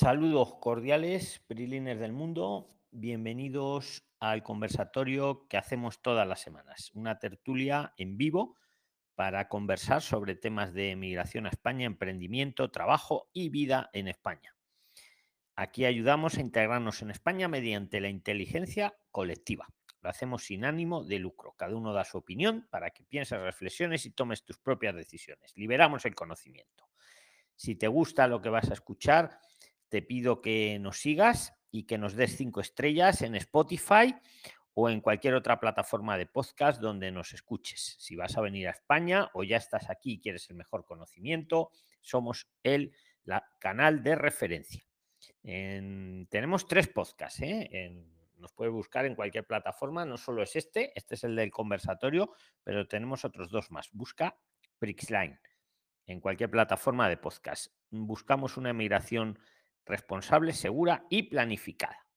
Saludos cordiales, Prilines del mundo. Bienvenidos al conversatorio que hacemos todas las semanas. Una tertulia en vivo para conversar sobre temas de migración a España, emprendimiento, trabajo y vida en España. Aquí ayudamos a integrarnos en España mediante la inteligencia colectiva. Lo hacemos sin ánimo de lucro. Cada uno da su opinión para que pienses, reflexiones y tomes tus propias decisiones. Liberamos el conocimiento. Si te gusta lo que vas a escuchar, te pido que nos sigas y que nos des cinco estrellas en Spotify o en cualquier otra plataforma de podcast donde nos escuches. Si vas a venir a España o ya estás aquí y quieres el mejor conocimiento, somos el canal de referencia. tenemos tres podcasts. ¿eh? nos puede buscar en cualquier plataforma, no solo es este, este es el del conversatorio, pero tenemos otros dos más. Busca Prixline en cualquier plataforma de podcast. Buscamos una migración responsable, segura y planificada.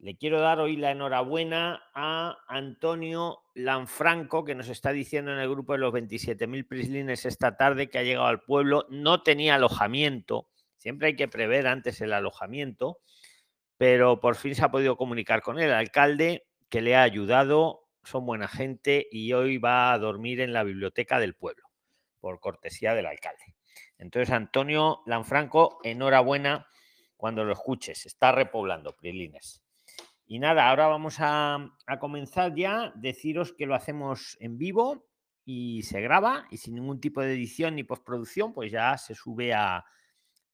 Le quiero dar hoy la enhorabuena a Antonio Lanfranco, que nos está diciendo en el grupo de los 27.000 prislines esta tarde que ha llegado al pueblo, no tenía alojamiento, siempre hay que prever antes el alojamiento, pero por fin se ha podido comunicar con el alcalde, que le ha ayudado, son buena gente y hoy va a dormir en la biblioteca del pueblo, por cortesía del alcalde. Entonces, Antonio Lanfranco, enhorabuena cuando lo escuches, está repoblando Prilines. Y nada, ahora vamos a, comenzar ya. Deciros que lo hacemos en vivo y se graba y sin ningún tipo de edición ni postproducción, pues ya se sube a,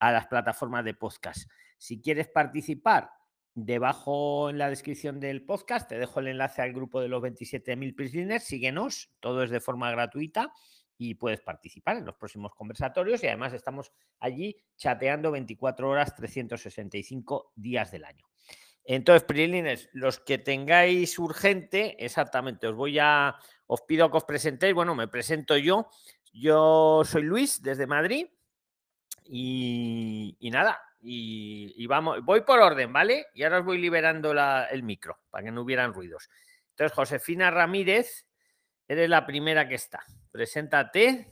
las plataformas de podcast. Si quieres participar, debajo en la descripción del podcast te dejo el enlace al grupo de los 27.000 Prisliners. Síguenos, todo es de forma gratuita y puedes participar en los próximos conversatorios y además estamos allí chateando 24 horas, 365 días del año. Entonces, Prilines, los que tengáis urgente, exactamente, os voy a, os pido que os presentéis. Bueno, me presento yo. Yo soy Luis desde Madrid y, nada, y, vamos, voy por orden, ¿vale? Y ahora os voy liberando el micro para que no hubieran ruidos. Entonces, Josefina Ramírez, eres la primera que está. Preséntate,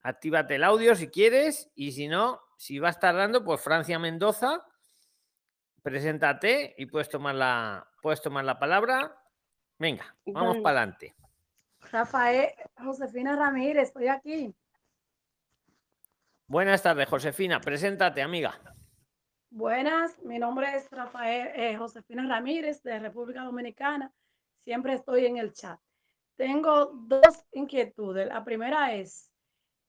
actívate el audio si quieres y si no, si vas tardando, pues Francia Mendoza preséntate y puedes tomar la, puedes tomar la palabra. Venga, vamos para adelante. Rafael, Josefina Ramírez, estoy aquí. Buenas tardes, Josefina. Preséntate, amiga. Buenas, mi nombre es Rafael eh, Josefina Ramírez de República Dominicana. Siempre estoy en el chat. Tengo dos inquietudes. La primera es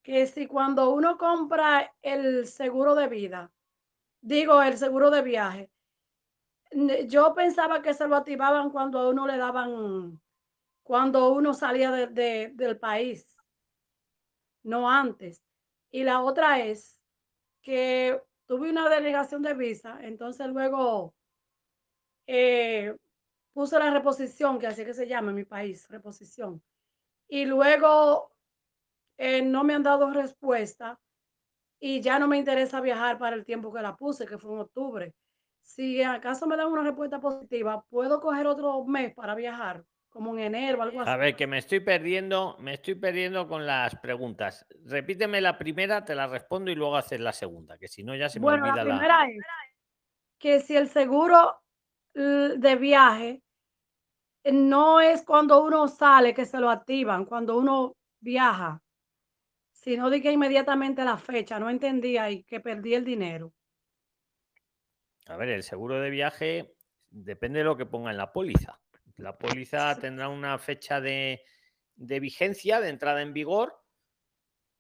que si cuando uno compra el seguro de vida, digo el seguro de viaje, yo pensaba que se lo activaban cuando a uno le daban, cuando uno salía de, del país, no antes. Y la otra es que tuve una delegación de visa, entonces luego eh, puse la reposición, que así que se llama en mi país, reposición. Y luego eh, no me han dado respuesta y ya no me interesa viajar para el tiempo que la puse, que fue en octubre si acaso me dan una respuesta positiva, ¿puedo coger otro mes para viajar? Como en enero, algo así. A ver, que me estoy perdiendo, me estoy perdiendo con las preguntas. Repíteme la primera, te la respondo y luego haces la segunda, que si no ya se me olvida la primera es que si el seguro de viaje no es cuando uno sale que se lo activan, cuando uno viaja, sino de que inmediatamente la fecha, no entendía y que perdí el dinero. A ver, el seguro de viaje depende de lo que ponga en la póliza. La póliza tendrá una fecha de, vigencia, de entrada en vigor,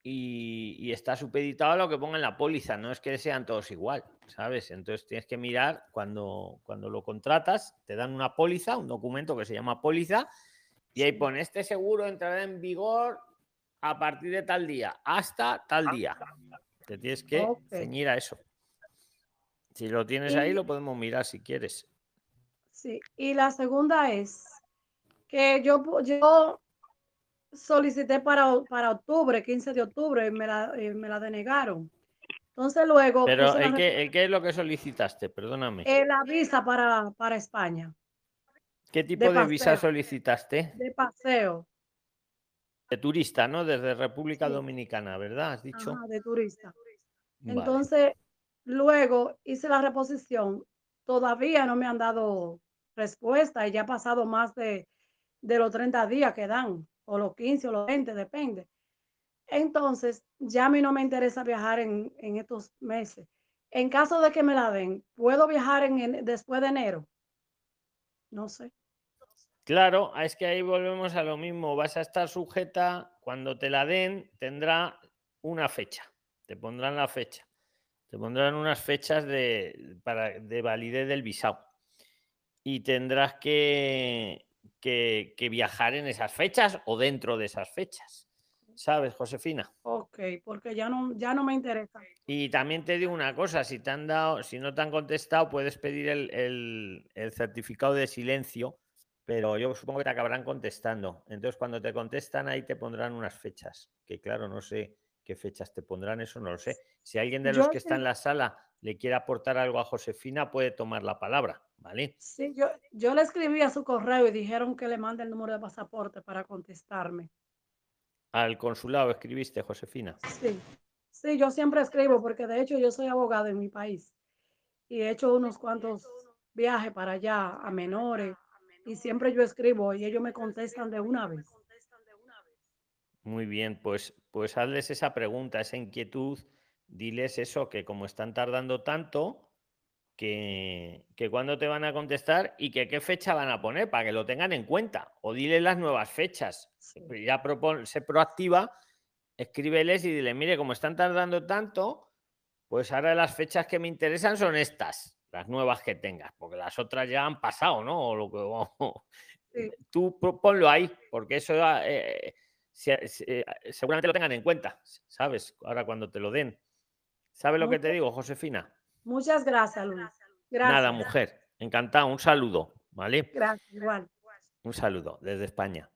y, está supeditado a lo que ponga en la póliza. No es que sean todos igual, ¿sabes? Entonces tienes que mirar cuando, cuando lo contratas, te dan una póliza, un documento que se llama póliza, y ahí pone este seguro entrará en vigor a partir de tal día, hasta tal día. Te tienes que ceñir a eso. Si lo tienes ahí, lo podemos mirar si quieres. Sí, y la segunda es que yo, yo solicité para, para octubre, 15 de octubre, y me la, eh, me la denegaron. Entonces luego... Pero ¿el qué, es lo que solicitaste? Perdóname. Eh, la visa para, para España. ¿Qué tipo de, visa solicitaste? De paseo. De turista, ¿no? Desde República Dominicana, ¿verdad? Has dicho. de turista. Entonces, luego hice la reposición, todavía no me han dado respuesta y ya ha pasado más de, de los 30 días que dan, o los 15 o los 20, depende. Entonces, ya a mí no me interesa viajar en, en estos meses. En caso de que me la den, ¿puedo viajar en, después de enero? No sé. Claro, es que ahí volvemos a lo mismo. Vas a estar sujeta, cuando te la den, tendrá una fecha. Te pondrán la fecha. Te pondrán unas fechas de, para, de validez del visado. Y tendrás que, que, que viajar en esas fechas o dentro de esas fechas. ¿Sabes, Josefina? Ok, porque ya no, ya no me interesa. Y también te digo una cosa, si te han dado, si no te han contestado, puedes pedir el, el- el certificado de silencio, pero yo supongo que te acabarán contestando. Entonces, cuando te contestan, ahí te pondrán unas fechas, que claro, no sé qué fechas te pondrán, eso no lo sé. Si alguien de los Yo que está en la sala le quiere aportar algo a Josefina, puede tomar la palabra, ¿vale? Sí, yo, yo le escribí a su correo y dijeron que le mande el número de pasaporte para contestarme. Al consulado escribiste, Josefina. Sí, sí, yo siempre escribo porque de hecho yo soy abogada en mi país y he hecho unos cuantos viajes para allá a menores y siempre yo escribo y ellos me contestan de una vez. Muy bien, pues, pues hazles esa pregunta, esa inquietud, diles eso, que como están tardando tanto, que, que cuándo te van a contestar y que qué fecha van a poner para que lo tengan en cuenta. O diles las nuevas fechas. Sí. Pues Ya propon, sé proactiva, escríbeles y dile, mire, como están tardando tanto, pues ahora las fechas que me interesan son estas, las nuevas que tengas, porque las otras ya han pasado, ¿no? O lo que, Sí. Tú pro- ponlo ahí, porque eso eh, se- se- seguramente lo tengan en cuenta, ¿sabes? Ahora cuando te lo den. ¿Sabes lo que te digo, Josefina? Muchas gracias, Luis. Gracias. Nada, mujer. Encantado. Un saludo, ¿vale? Gracias, igual. Un saludo desde España.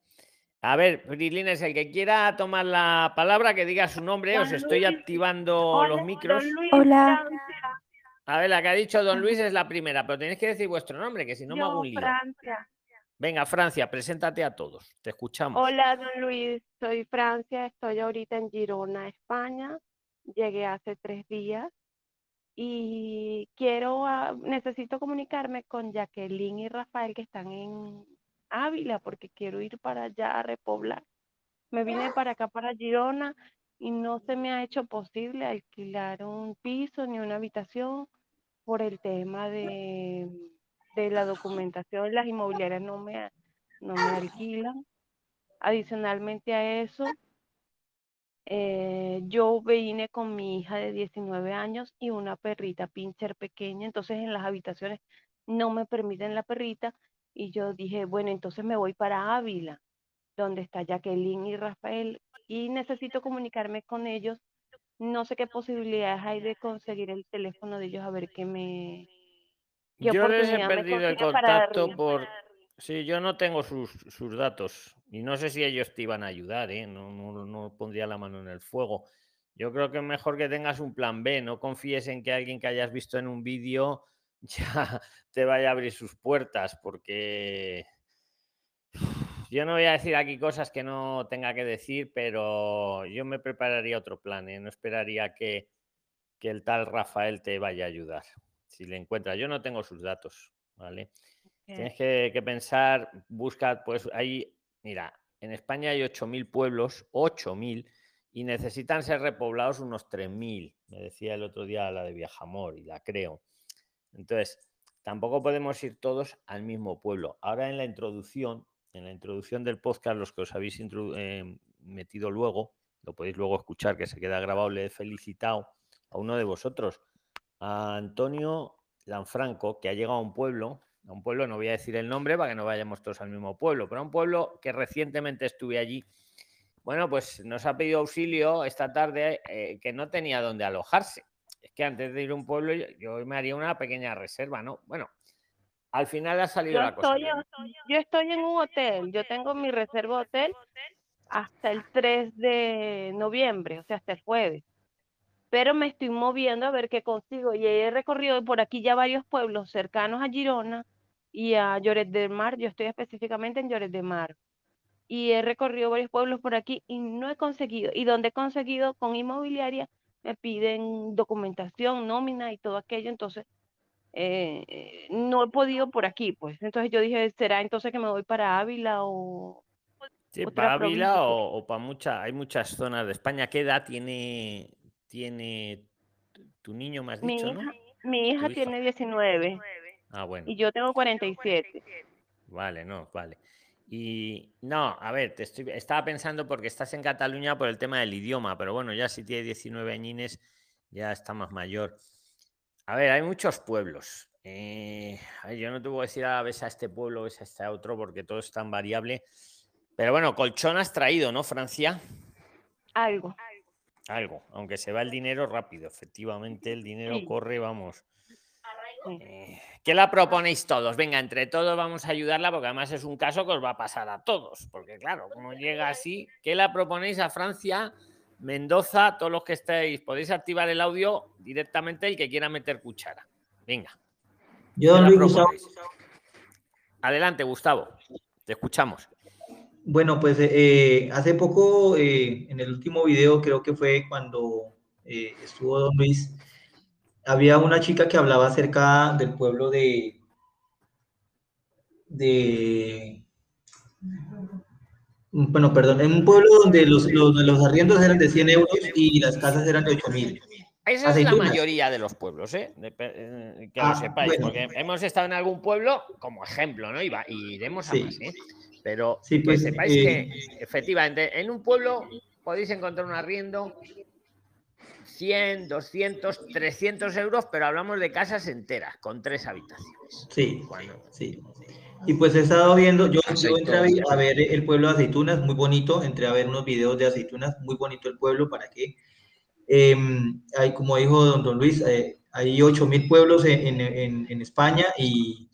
A ver, Prilines, el que quiera tomar la palabra, que diga su nombre. Os estoy Luis. activando los micros. Luis, Hola. A ver, la que ha dicho don Luis es la primera, pero tenéis que decir vuestro nombre, que si no me hago un lío. Francia. Venga, Francia, preséntate a todos. Te escuchamos. Hola, don Luis. Soy Francia. Estoy ahorita en Girona, España. Llegué hace tres días y quiero, ah, necesito comunicarme con Jacqueline y Rafael que están en Ávila porque quiero ir para allá a repoblar. Me vine para acá, para Girona, y no se me ha hecho posible alquilar un piso ni una habitación por el tema de, de la documentación. Las inmobiliarias no me, a- no me alquilan. Adicionalmente a eso, eh, yo vine con mi hija de 19 años y una perrita pincher pequeña, entonces en las habitaciones no me permiten la perrita y yo dije, bueno, entonces me voy para Ávila, donde está Jacqueline y Rafael y necesito comunicarme con ellos. No sé qué posibilidades hay de conseguir el teléfono de ellos a ver qué me qué Yo les he perdido el contacto por... Sí, yo no tengo sus, sus datos y no sé si ellos te iban a ayudar, ¿eh? No, no, no pondría la mano en el fuego. Yo creo que es mejor que tengas un plan B, no confíes en que alguien que hayas visto en un vídeo ya te vaya a abrir sus puertas, porque yo no voy a decir aquí cosas que no tenga que decir, pero yo me prepararía otro plan, ¿eh? No esperaría que, que el tal Rafael te vaya a ayudar, si le encuentras. Yo no tengo sus datos, ¿vale? Tienes que, pensar, busca, pues ahí, mira, en España hay 8.000 pueblos, 8.000, y necesitan ser repoblados unos 3.000. Me decía el otro día la de Viajamor y la creo. Entonces, tampoco podemos ir todos al mismo pueblo. Ahora en la introducción, en la introducción del podcast, los que os habéis eh, metido luego, lo podéis luego escuchar, que se queda grabado, le he felicitado a uno de vosotros, a Antonio Lanfranco, que ha llegado a un pueblo, a un pueblo, no voy a decir el nombre para que no vayamos todos al mismo pueblo, pero a un pueblo que recientemente estuve allí. Bueno, pues nos ha pedido auxilio esta tarde eh, que no tenía dónde alojarse. Es que antes de ir a un pueblo yo, yo me haría una pequeña reserva, ¿no? Bueno, al final ha salido Yo la cosa. estoy, yo estoy en un hotel, yo tengo mi reserva hotel hasta el 3 de noviembre, o sea, hasta el jueves. Pero me estoy moviendo a ver qué consigo. Y he recorrido por aquí ya varios pueblos cercanos a Girona y a Lloret del Mar. Yo estoy específicamente en Lloret del Mar. Y he recorrido varios pueblos por aquí y no he conseguido. Y donde he conseguido con inmobiliaria, me piden documentación, nómina y todo aquello, entonces eh, eh, no he podido por aquí, pues. Entonces yo dije, ¿será entonces que me voy para Ávila o Sí, para? Ávila o, o para mucha, hay muchas zonas de España. ¿Qué edad tiene, tiene tu- niño, mi dicho, no? hija, mi Tu hija hija. tiene 19 Ah, bueno. y yo tengo 47. Vale, no, vale. Y no, a ver, te estoy, estaba pensando porque estás en Cataluña por el tema del idioma, pero bueno, ya si tiene 19 añines, ya está más mayor. A ver, hay muchos pueblos. Eh, yo no te voy a decir a ves a este pueblo, ves a este otro, porque todo es tan variable. Pero bueno, colchón has traído, ¿no, Francia? Algo. Algo, aunque se va el dinero rápido, efectivamente, el dinero Sí. corre, vamos. Eh, ¿Qué la proponéis todos? Venga, entre todos vamos a ayudarla porque además es un caso que os va a pasar a todos. Porque claro, como llega así, ¿qué la proponéis a Francia, Mendoza, todos los que estéis? Podéis activar el audio directamente el que quiera meter cuchara. Venga, Yo, ¿qué don la Luis Gustavo? Adelante, Gustavo, te escuchamos. bueno, pues eh, hace poco, eh, en el último video, creo que fue cuando eh, estuvo don Luis, había una chica que hablaba acerca del pueblo de, de, bueno, perdón, en un pueblo donde los, los, los arriendos eran de 100 euros y las casas eran de 8 mil. Esa es la mayoría de los pueblos, ¿eh? De- eh, que Ah, lo sepáis, bueno. porque hemos estado en algún pueblo como ejemplo, ¿no? Y, va- y iremos a más, ¿eh? Pero Sí, pues, que sepáis eh, que efectivamente en un pueblo podéis encontrar un arriendo 100, 200, 300 euros, pero hablamos de casas enteras con tres habitaciones. Sí, Cuando- sí. Y pues he estado viendo, yo, yo entré a ver, a ver el pueblo de aceitunas, muy bonito, entré a ver unos videos de aceitunas, muy bonito el pueblo, ¿para qué? Eh, hay, como dijo don, don Luis, eh, hay 8.000 pueblos en, en- en- en España y,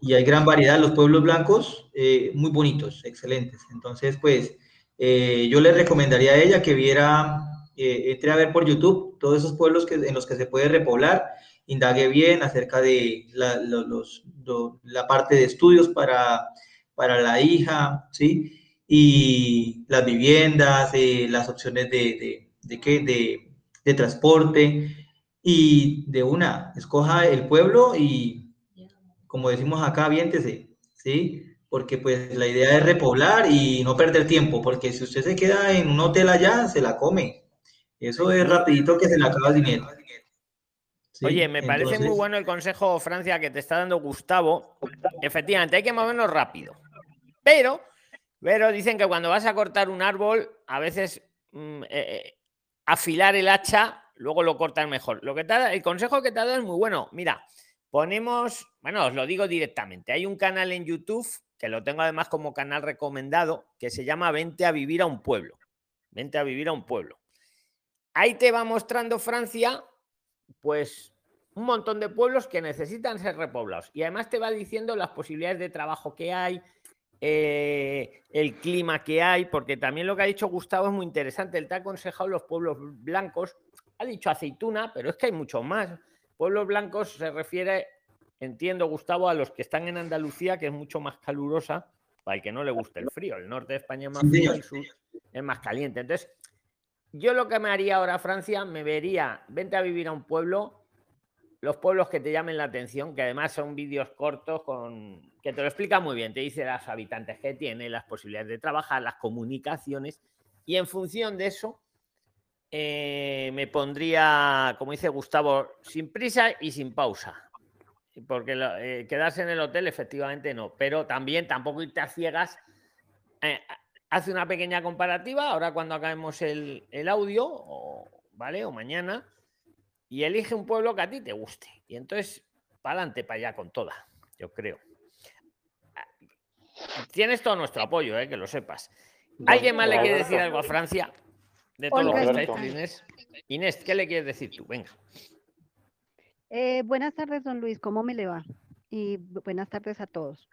y hay gran variedad. Los pueblos blancos, eh, muy bonitos, excelentes. Entonces, pues, eh, yo le recomendaría a ella que viera, eh, entre a ver por YouTube todos esos pueblos que, en los que se puede repoblar, indague bien acerca de la, lo- los- lo- la parte de estudios para, para la hija, ¿sí? Y las viviendas, eh, las opciones de, de, de, de transporte. Y de una, escoja el pueblo y, como decimos acá, aviéntese, ¿sí? Porque pues la idea es repoblar y no perder tiempo, porque si usted se queda en un hotel allá, se la come. Eso es rapidito que se le acaba el dinero. ¿sí? Oye, me parece muy bueno el consejo, Francia, que te está dando Gustavo. Efectivamente, hay que movernos rápido. Pero, pero dicen que cuando vas a cortar un árbol, a veces mm, eh, eh, afilar el hacha, luego lo cortas mejor. Lo que te da- el consejo que te ha dado es muy bueno. Mira, ponemos, bueno, os lo digo directamente. Hay un canal en YouTube, que lo tengo además como canal recomendado, que se llama Vente a vivir a un pueblo. Vente a vivir a un pueblo. Ahí te va mostrando Francia, pues un montón de pueblos que necesitan ser repoblados. Y además te va diciendo las posibilidades de trabajo que hay, eh, el clima que hay, porque también lo que ha dicho Gustavo es muy interesante. Él te ha aconsejado los pueblos blancos. Ha dicho aceituna, pero es que hay muchos más. Pueblos blancos se refiere, entiendo, Gustavo, a los que están en Andalucía, que es mucho más calurosa, para el que no le guste el frío. El norte de España es más frío, el sur es más caliente. Entonces, yo lo que me haría ahora, Francia, me vería, vente a vivir a un pueblo, los pueblos que te llamen la atención, que además son vídeos cortos con que te lo explica muy bien, te dice los habitantes que tiene, las posibilidades de trabajar, las comunicaciones, y en función de eso eh, me pondría, como dice Gustavo, sin prisa y sin pausa. Porque eh, quedarse en el hotel efectivamente no, pero también tampoco irte a ciegas. Eh, hace una pequeña comparativa, ahora cuando acabemos el, el audio, o, ¿vale? O mañana, y elige un pueblo que a ti te guste. Y entonces, para adelante, para allá con toda, yo creo. Tienes todo nuestro apoyo, eh, que lo sepas. ¿Alguien más le quiere decir algo a Francia? De todo lo que por Inés. Inés, ¿qué le quieres decir tú? Venga. Eh, buenas tardes, don Luis, ¿cómo me le va? Y bu- buenas tardes a todos.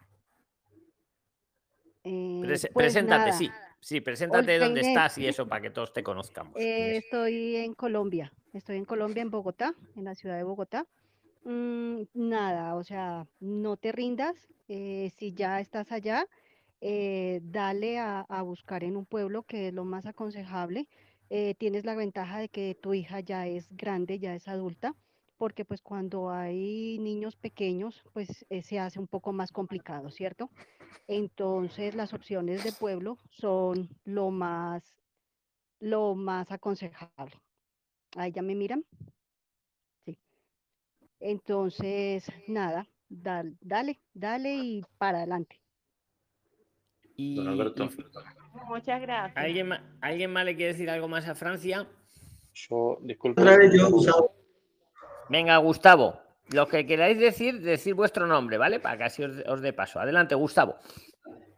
Eh, Prese- pues preséntate, nada, sí. Sí, preséntate dónde estás y eso para que todos te conozcamos. eh, estoy en Colombia, estoy en Colombia, en Bogotá, en la ciudad de Bogotá. Mm, nada, o sea, no te rindas, eh, si ya estás allá, eh, dale a, a buscar en un pueblo que es lo más aconsejable. tienes la ventaja de que tu hija ya es grande, ya es adulta, porque pues cuando hay niños pequeños, pues eh, se hace un poco más complicado, ¿cierto? Entonces las opciones de pueblo son lo más, lo más aconsejable. Ahí ya me miran. Sí. Entonces, nada, dale, dale, dale y para adelante. Y, Don Alberto. y- Muchas gracias. ¿alguien, ¿Alguien más le quiere decir algo más a Francia? Yo, disculpe. Yo. Venga, Gustavo. Lo que queráis decir, decir vuestro nombre, ¿vale? Para que así os, os dé paso. Adelante, Gustavo.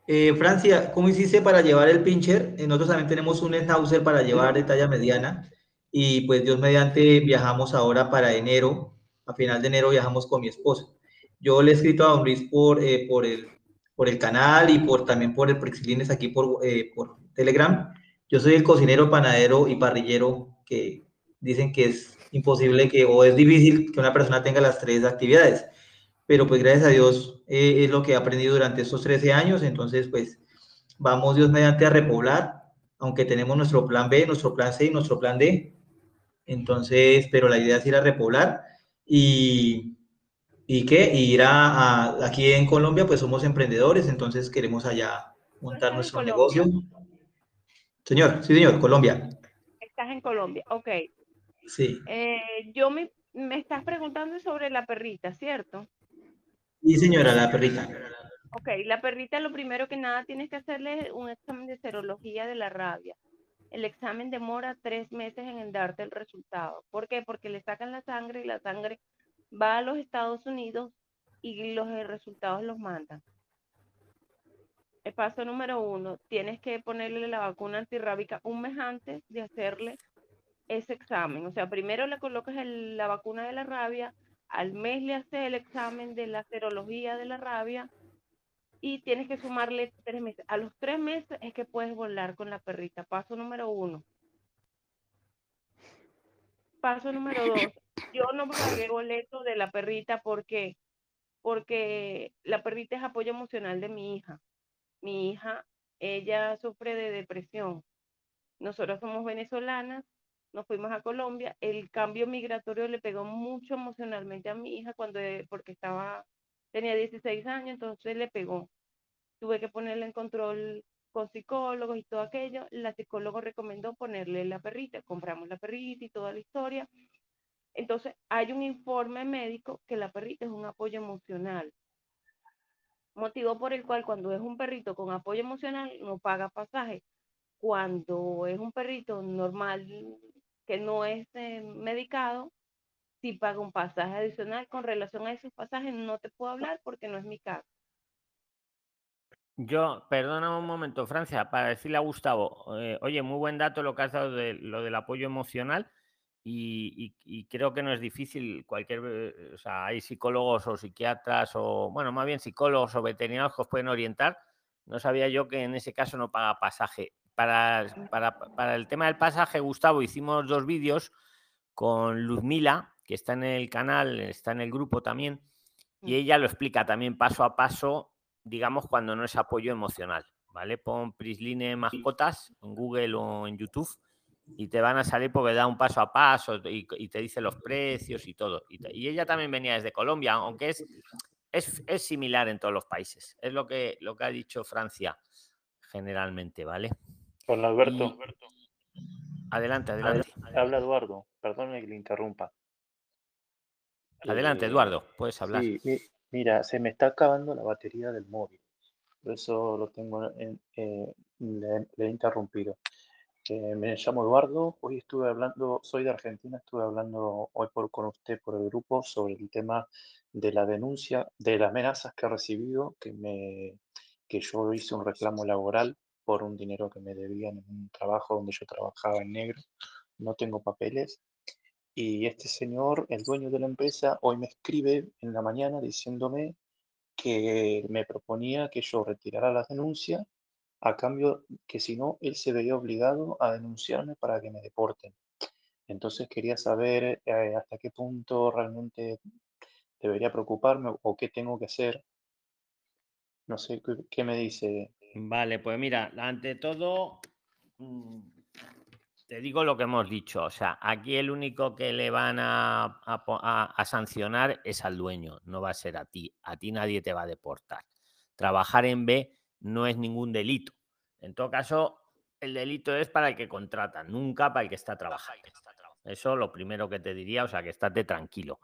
Eh, Francia, ¿cómo hiciste para llevar el pincher? Eh, nosotros también tenemos un schnauzer para llevar de talla mediana y pues Dios mediante viajamos ahora para enero, a final de enero viajamos con mi esposa. Yo le he escrito a Don Luis por, eh, por, el, por el canal y por, también por el Prexilines aquí por, eh, por Telegram. Yo soy el cocinero, panadero y parrillero que dicen que es imposible que o es difícil que una persona tenga las tres actividades pero pues gracias a Dios eh, es lo que he aprendido durante estos 13 años, entonces pues vamos Dios mediante a repoblar, aunque tenemos nuestro plan B, nuestro plan C y nuestro plan D, entonces, pero la idea es ir a repoblar y, y qué, y ir a, a- aquí en Colombia pues somos emprendedores, entonces queremos allá montar nuestro negocio. Señor, sí señor, Colombia, Estás en Colombia. Ok. Sí. Eh, yo me, me estás preguntando sobre la perrita, ¿cierto? Sí señora, la perrita. Ok, la perrita lo primero que nada tienes que hacerle un examen de serología de la rabia. El examen demora tres meses en darte el resultado. ¿Por qué? Porque le sacan la sangre y la sangre va a los Estados Unidos y los eh, resultados los mandan. El paso número uno, tienes que ponerle la vacuna antirrábica un mes antes de hacerle ese examen. O sea, primero le colocas la vacuna de la rabia, al mes le haces el examen de la serología de la rabia y tienes que sumarle tres meses. A los tres meses es que puedes volar con la perrita. Paso número uno. Paso número dos. Yo no pagué boleto de la perrita porque porque la perrita es apoyo emocional de mi hija. Mi hija, ella sufre de depresión. Nosotros somos venezolanas, nos fuimos a Colombia. El cambio migratorio le pegó mucho emocionalmente a mi hija cuando eh, porque estaba tenía 16 años, entonces le pegó. Tuve que ponerle en control con psicólogos y todo aquello. La psicóloga recomendó ponerle la perrita. Compramos la perrita y toda la historia. Entonces, hay un informe médico que la perrita es un apoyo emocional. Motivo por el cual cuando es un perrito con apoyo emocional no paga pasaje. Cuando es un perrito normal que no es eh, medicado, sí paga un pasaje adicional. Con relación a esos pasajes no te puedo hablar porque no es mi caso. Yo, perdona un momento, Francia, para decirle a Gustavo, eh, oye, muy buen dato lo que has dado de lo del apoyo emocional y, y- y creo que no es difícil cualquier, eh, o sea, hay psicólogos o psiquiatras o, bueno, más bien psicólogos o veterinarios que os pueden orientar. No sabía yo que en ese caso no paga pasaje. Para, para, para el tema del pasaje, Gustavo, hicimos dos vídeos con Luzmila, que está en el canal, está en el grupo también, y Mm. ella lo explica también paso a paso, digamos, cuando no es apoyo emocional, ¿vale? Pon Prisline Mascotas en Google o en YouTube y te van a salir porque da un paso a paso y, y te dice los precios y todo. Y, te- y ella también venía desde Colombia, aunque es, es, es similar en todos los países. Es lo que, lo que ha dicho Francia generalmente, ¿vale? Don Alberto, Adelante, adelante. habla Eduardo. Perdóneme que le interrumpa. Adelante, Eh, Eduardo, puedes hablar. Sí, mira, se me está acabando la batería del móvil. Por eso lo tengo en, eh, le, le he interrumpido. Eh, me llamo Eduardo. Hoy estuve hablando, soy de Argentina, estuve hablando hoy por, con usted por el grupo sobre el tema de la denuncia, de las amenazas que he recibido, que, me, que yo hice un reclamo laboral por un dinero que me debían en un trabajo donde yo trabajaba en negro. No tengo papeles. Y este señor, el dueño de la empresa, hoy me escribe en la mañana diciéndome que me proponía que yo retirara la denuncia a cambio que si no, él se veía obligado a denunciarme para que me deporten. Entonces quería saber eh, hasta qué punto realmente debería preocuparme o qué tengo que hacer. No sé qué, qué me dice. Vale, pues mira, ante todo, mm, te digo lo que hemos dicho. O sea, aquí el único que le van a, a sancionar es al dueño, no va a ser a ti. A ti nadie te va a deportar. Trabajar en B no es ningún delito. En todo caso, el delito es para el que contrata, nunca para el que está trabajando. Eso lo primero que te diría, o sea, que estate tranquilo.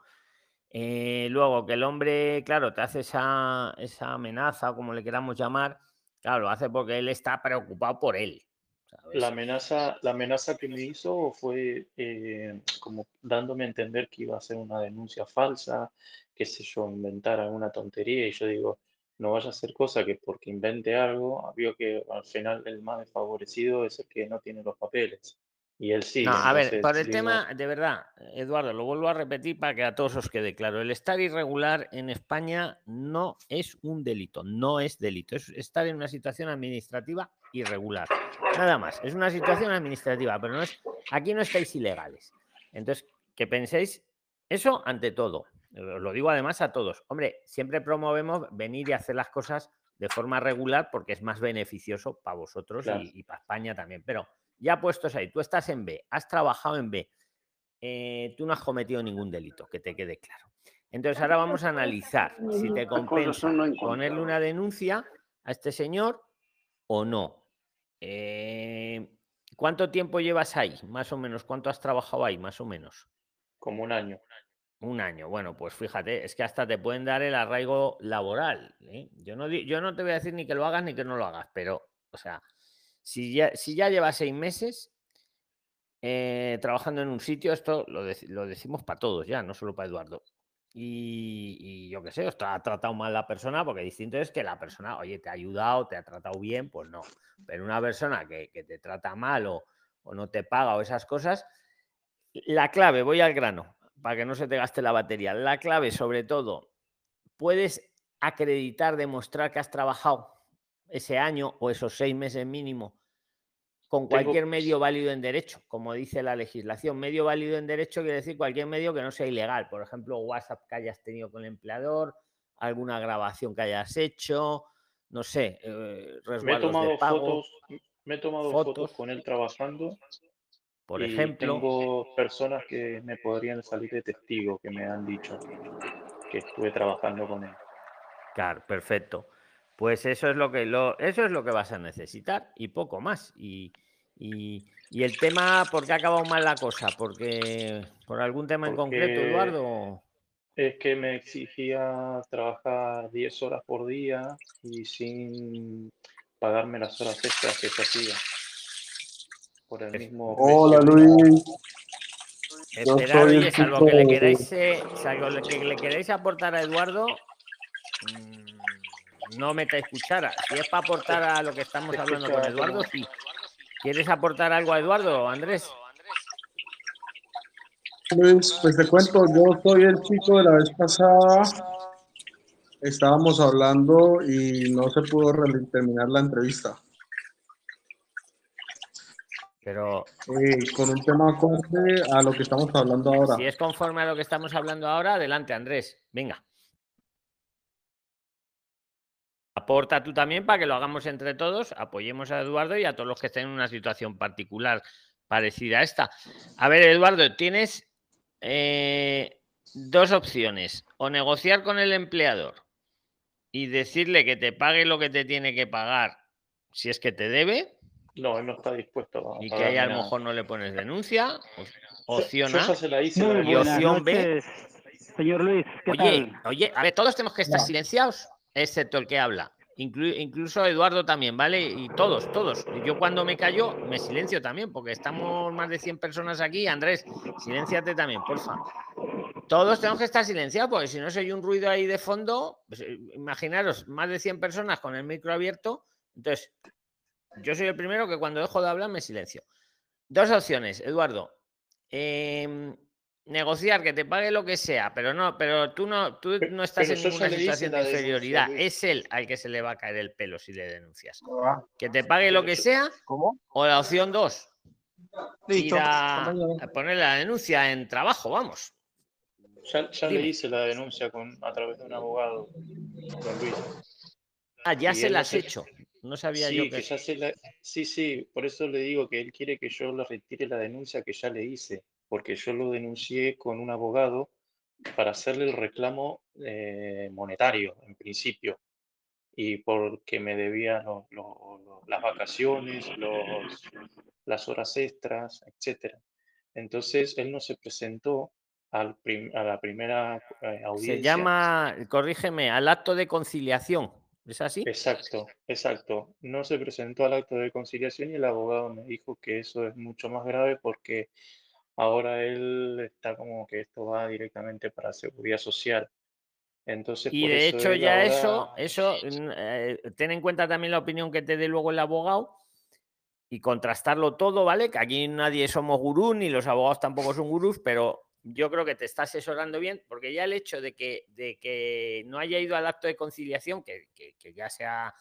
Eh, luego, que el hombre, claro, te hace esa, esa amenaza, como le queramos llamar, claro, lo hace porque él está preocupado por él. ¿sabes? La amenaza, la amenaza que me hizo fue eh, como dándome a entender que iba a hacer una denuncia falsa, qué sé yo, inventar alguna tontería y yo digo, no vaya a hacer cosa que porque invente algo, vio que al final el más desfavorecido es el que no tiene los papeles. Y él sí. No, a ver, por el digo, tema, de verdad, Eduardo, lo vuelvo a repetir para que a todos os quede claro. El estar irregular en España no es un delito, no es delito, es estar en una situación administrativa irregular. Nada más, es una situación administrativa, pero no es, aquí no estáis ilegales. Entonces, que penséis eso ante todo. Os lo digo además a todos. Hombre, siempre promovemos venir y hacer las cosas de forma regular porque es más beneficioso para vosotros Claro. y, y para España también. Pero ya puestos ahí, tú estás en B, has trabajado en B, eh, tú no has cometido ningún delito, que te quede claro. Entonces ahora vamos a analizar si te compensa ponerle una denuncia a este señor o no. Eh, ¿Cuánto tiempo llevas ahí? Más o menos. ¿Cuánto has trabajado ahí? Más o menos. como un año. Un año. Bueno, pues fíjate, es que hasta te pueden dar el arraigo laboral. ¿eh? Yo, no, yo no te voy a decir ni que lo hagas ni que no lo hagas, pero, o sea, si ya, si ya llevas seis meses eh, trabajando en un sitio, esto lo, lo decimos para todos ya, no solo para Eduardo. Y, y yo qué sé, os ha tratado mal la persona, porque distinto es que la persona, oye, te ha ayudado, te ha tratado bien, pues no. Pero una persona que, que te trata mal o, o no te paga o esas cosas, la clave, voy al grano, para que no se te gaste la batería. La clave, sobre todo, puedes acreditar, demostrar que has trabajado ese año o esos seis meses mínimo con cualquier medio válido en derecho, como dice la legislación. Medio válido en derecho quiere decir cualquier medio que no sea ilegal. Por ejemplo, WhatsApp que hayas tenido con el empleador, alguna grabación que hayas hecho, no sé, eh, Me he de tomado pago, fotos, me he tomado fotos, fotos. con él trabajando por y ejemplo. tengo personas que me podrían salir de testigo que me han dicho que estuve trabajando con él. Claro, perfecto. Pues eso es lo que lo, eso es lo que vas a necesitar y poco más. Y, y- y el tema, ¿por qué ha acabado mal la cosa? Porque por algún tema en concreto, Eduardo. Es que me exigía trabajar 10 horas por día y sin pagarme las horas extras que se hacía. Por el mismo Hola. Luis, Yo Esperar, soy el oye, salvo que le queráis, eh, salvo que le queréis aportar a Eduardo, mm, no metáis cuchara. Si es para aportar a lo que estamos hablando con Eduardo, sí. ¿Quieres aportar algo a Eduardo, Andrés? Luis, pues te cuento, yo soy el chico de la vez pasada. Estábamos hablando y no se pudo terminar la entrevista. Pero Eh, con un tema acorde a lo que estamos hablando ahora. si es conforme a lo que estamos hablando ahora, adelante, Andrés. Venga. Aporta tú también para que lo hagamos entre todos, apoyemos a Eduardo y a todos los que estén en una situación particular parecida a esta. A ver, Eduardo, tienes eh, dos opciones. O negociar con el empleador y decirle que te pague lo que te tiene que pagar si es que te debe No, él no está dispuesto a y que ahí a lo mejor no le pones denuncia. Opción A. se la hice y opción B. señor Luis. ¿Qué Oye, tal? oye, a ver, todos tenemos que estar silenciados, excepto el que habla. Inclu- incluso Eduardo también, ¿vale? Y todos, todos. Yo cuando me callo, me silencio también, porque estamos más de 100 personas aquí. Andrés, silénciate también, porfa. Todos tenemos que estar silenciados, porque si no se oye un ruido ahí de fondo, pues, eh, imaginaros, más de 100 personas con el micro abierto. Entonces, yo soy el primero que cuando dejo de hablar me silencio. Dos opciones, Eduardo. Em, negociar que te pague lo que sea, pero no, pero tú no, tú no estás pero en ninguna situación de la inferioridad. Es él al que se le va a caer el pelo si le denuncias. Que te pague lo que sea, ¿Cómo? o la opción dos, ir Listo. a, a poner la denuncia en trabajo, vamos. Ya, le hice la denuncia con, a través de un abogado, don Luis. Ah, ya Y se se- he hecho. No sabía yo que ya se la... sí, sí, por eso le digo que él quiere que yo le retire la denuncia que ya le hice, porque yo lo denuncié con un abogado para hacerle el reclamo eh, monetario, en principio, y porque me debía lo- lo- lo- las vacaciones, los, las horas extras, etc. Entonces, él no se presentó al a la primera eh, audiencia. Se llama, corrígeme, al acto de conciliación. ¿Es así? Exacto, exacto. No se presentó al acto de conciliación y el abogado me dijo que eso es mucho más grave porque ahora él está como que esto va directamente para seguridad social. Entonces, Y por de eso hecho ya ahora- eso, eso, eh, ten en cuenta también la opinión que te dé luego el abogado y contrastarlo todo, ¿vale? Que aquí nadie somos gurú ni los abogados tampoco son gurús, pero yo creo que te está asesorando bien, porque ya el hecho de que, de que no haya ido al acto de conciliación, que, que- que ya sea,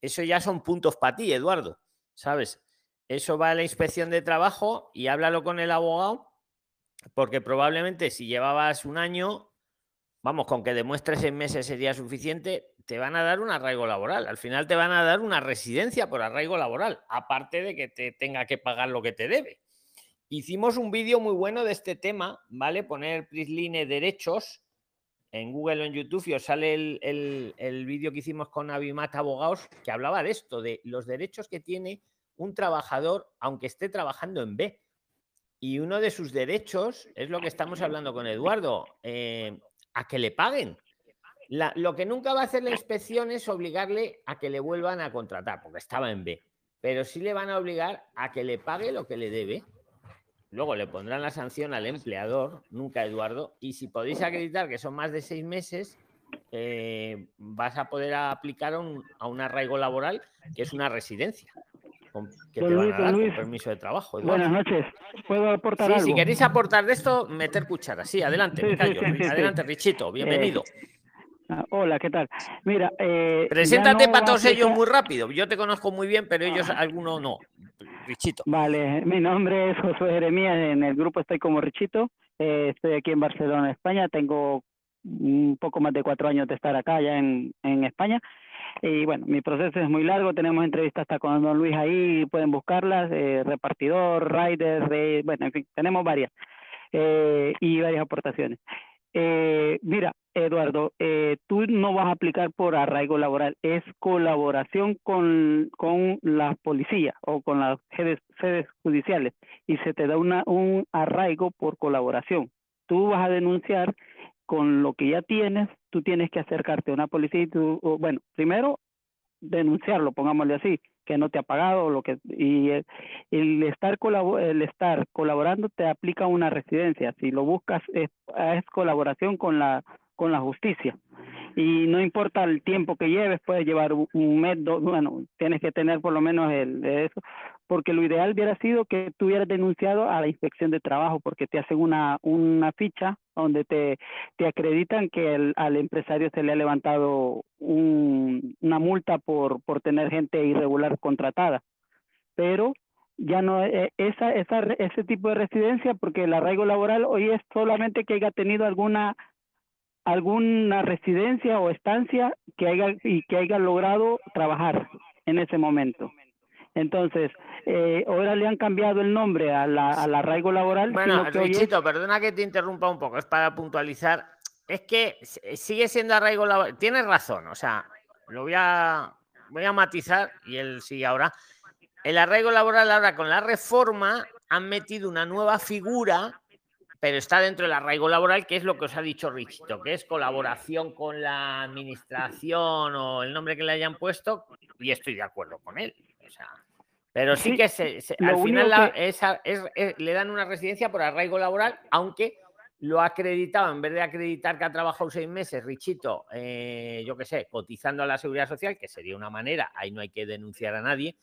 eso ya son puntos para ti, Eduardo, ¿sabes? Eso va a la inspección de trabajo y háblalo con el abogado, porque probablemente si llevabas un año, vamos, con que demuestres en meses sería suficiente, te van a dar un arraigo laboral. Al final te van a dar una residencia por arraigo laboral, aparte de que te tenga que pagar lo que te debe. Hicimos un vídeo muy bueno de este tema, ¿vale? Poner Prisline derechos en Google o en YouTube y os sale el, el- el vídeo que hicimos con Abimat Abogados que hablaba de esto, de los derechos que tiene un trabajador aunque esté trabajando en B. Y uno de sus derechos es lo que estamos hablando con Eduardo, eh, a que le paguen. Lo que nunca va a hacer la inspección es obligarle a que le vuelvan a contratar, porque estaba en B. Pero sí le van a obligar a que le pague lo que le debe. Luego le pondrán la sanción al empleador, nunca Eduardo. Y si podéis acreditar que son más de seis meses, eh, vas a poder aplicar a un arraigo laboral, que es una residencia. Con- que te Don van Luis, a don dar con Luis. permiso de trabajo. Eduardo. Buenas noches. ¿Puedo aportar Sí, algo? si queréis aportar de esto, meter cuchara. Sí, adelante, Sí, me callo. sí, sí, sí. adelante, Richito, bienvenido. Ah, hola, ¿qué tal? Mira, eh, Preséntate no para todos ellos muy rápido. Yo te conozco muy bien, pero ellos, algunos no. Richito. Vale, mi nombre es Josué Jeremías, en el grupo estoy como Richito, eh, estoy aquí en Barcelona, España, tengo un poco más de cuatro años de estar acá ya en, en España y bueno, mi proceso es muy largo, tenemos entrevistas hasta con Don Luis ahí, pueden buscarlas, eh, repartidor, rider, de, bueno, en fin, tenemos varias eh, y varias aportaciones. Eh, mira, Eduardo, eh, tú no vas a aplicar por arraigo laboral, es colaboración con, con la policía o con las sedes, sedes judiciales y se te da una, un arraigo por colaboración. Tú vas a denunciar con lo que ya tienes, tú tienes que acercarte a una policía y tú, bueno, primero denunciarlo, pongámosle así, que no te ha pagado lo que y el, estar colabo- el estar colaborando te aplica una residencia. Si lo buscas es, colaboración con la con la justicia y no importa el tiempo que lleves, puedes llevar un mes, dos, bueno, tienes que tener por lo menos el eso, porque lo ideal hubiera sido que tú hubieras denunciado a la inspección de trabajo, porque te hacen una una ficha donde te acreditan que al empresario se le ha levantado un- una multa por, por tener gente irregular contratada. Pero ya no eh, esa, esa ese tipo de residencia, porque el arraigo laboral hoy es solamente que haya tenido alguna alguna residencia o estancia que haya y que haya logrado trabajar en ese momento. Entonces, eh, ahora le han cambiado el nombre a la, al arraigo laboral. Bueno, es- Richito, perdona que te interrumpa un poco, es para puntualizar. Es que eh, sigue siendo arraigo laboral. Tienes razón, o sea, lo voy a, voy a matizar y él sigue ahora. El arraigo laboral ahora con la reforma han metido una nueva figura, pero está dentro del arraigo laboral, que es lo que os ha dicho Richito, que es colaboración con la administración o el nombre que le hayan puesto, y estoy de acuerdo con él. O sea, pero sí, Sí, que se, se- al final la- que- esa- es- es- le dan una residencia por arraigo laboral, aunque lo ha acreditado, en vez de acreditar que ha trabajado seis meses, Richito, eh, yo qué sé, cotizando a la seguridad social, que sería una manera, ahí no hay que denunciar a nadie,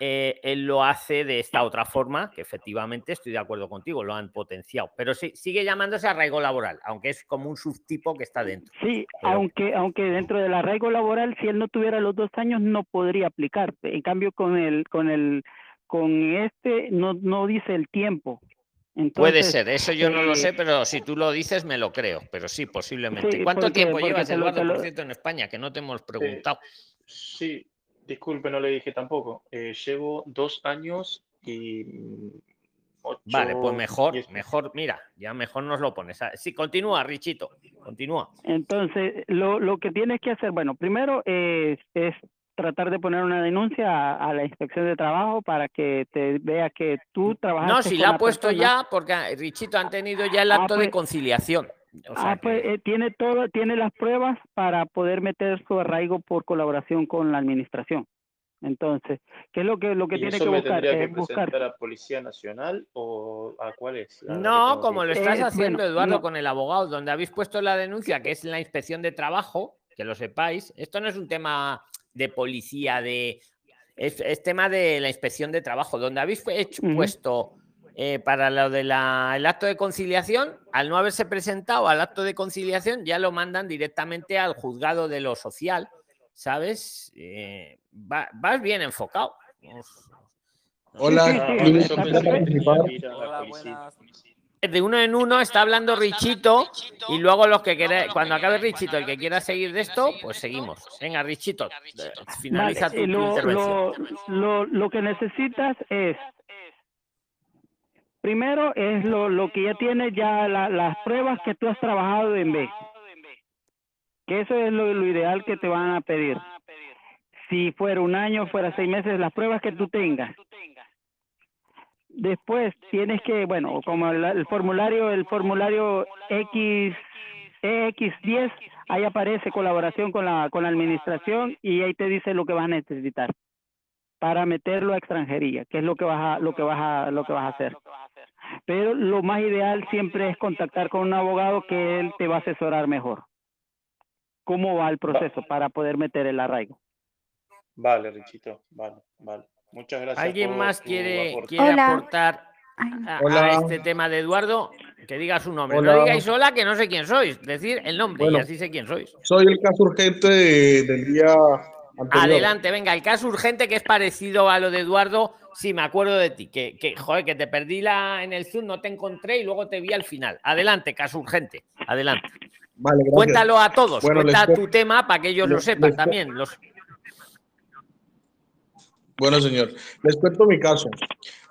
eh, él lo hace de esta otra forma, que efectivamente estoy de acuerdo contigo, lo han potenciado, pero sí, sigue llamándose arraigo laboral, aunque es como un subtipo que está dentro. Sí, Pero- aunque aunque dentro del arraigo laboral, si él no tuviera los dos años, no podría aplicar. En cambio, con el con el con este no no dice el tiempo. Puede ser, eso yo no lo eh, sé, pero si tú lo dices me lo creo, pero sí, posiblemente. Sí, ¿Cuánto porque- tiempo porque llevas, lo- Eduardo, te por lo- cierto, en España? Que no te hemos preguntado. Sí, disculpe, no le dije tampoco. Eh, llevo dos años y mm, ocho, Vale, pues mejor, diez- mejor, mira, ya mejor nos lo pones. Ah, Sí, continúa, Richito, continúa. Entonces, lo, lo que tienes que hacer, bueno, primero es, es tratar de poner una denuncia a, a la inspección de trabajo para que te vea que tú trabajaste No, si la ha puesto persona. ya, porque Richito han tenido ya el Ah, acto de pues- conciliación. O sea ah, pues eh, tiene todo, tiene las pruebas para poder meter su arraigo por colaboración con la administración. Entonces, ¿qué es lo que lo que ¿Y tiene eso que me buscar? tendría que Eh, buscar presentar a Policía Nacional o a cuál es? No, como lo estás Eh, haciendo, bueno, Eduardo, no. con el abogado, donde habéis puesto la denuncia, que es la inspección de trabajo, que lo sepáis. Esto no es un tema de policía, de es, es tema de la inspección de trabajo, donde habéis hecho- puesto eh, para lo del acto de conciliación, al no haberse presentado al acto de conciliación, ya lo mandan directamente al juzgado de lo social, ¿sabes? Eh, va- vas bien enfocado. Hola, de uno en uno está hablando Richito y luego los que queráis, cuando acabe Richito, el que quiera seguir de esto, pues seguimos. Venga, Richito, eh, finaliza Vale, tu, intervención. lo, lo, lo que necesitas es, primero es lo, lo que ya tienes ya la- las pruebas que tú has trabajado en B. Que eso es lo, lo ideal que te van a pedir. Si fuera un año, fuera seis meses, las pruebas que tú tengas. Después tienes que, bueno, como el, formulario, el formulario X, EX10, ahí aparece colaboración con la, con la administración y ahí te dice lo que vas a necesitar para meterlo a extranjería, que es lo que vas a, lo que vas a, lo que vas a hacer. Pero lo más ideal siempre es contactar con un abogado que él te va a asesorar mejor. ¿Cómo va el proceso para poder meter el arraigo? Vale, Richito, vale, vale. Muchas gracias. ¿Alguien más quiere, quiere Hola. aportar a, este tema de Eduardo? Que diga su nombre. Hola. No digáis hola, que no sé quién sois. Decir el nombre Bueno. y así sé quién sois. Soy el caso urgente de- del día. Adelante, venga, el caso urgente que es parecido a lo de Eduardo, sí, me acuerdo de ti, que, que joder, que te perdí la, en el Zoom, no te encontré y luego te vi al final. Adelante, caso urgente, adelante. Vale. Cuéntalo a todos, Bueno, cuenta tu tema para que ellos lo sepan les también. Los... Bueno, señor, les cuento mi caso.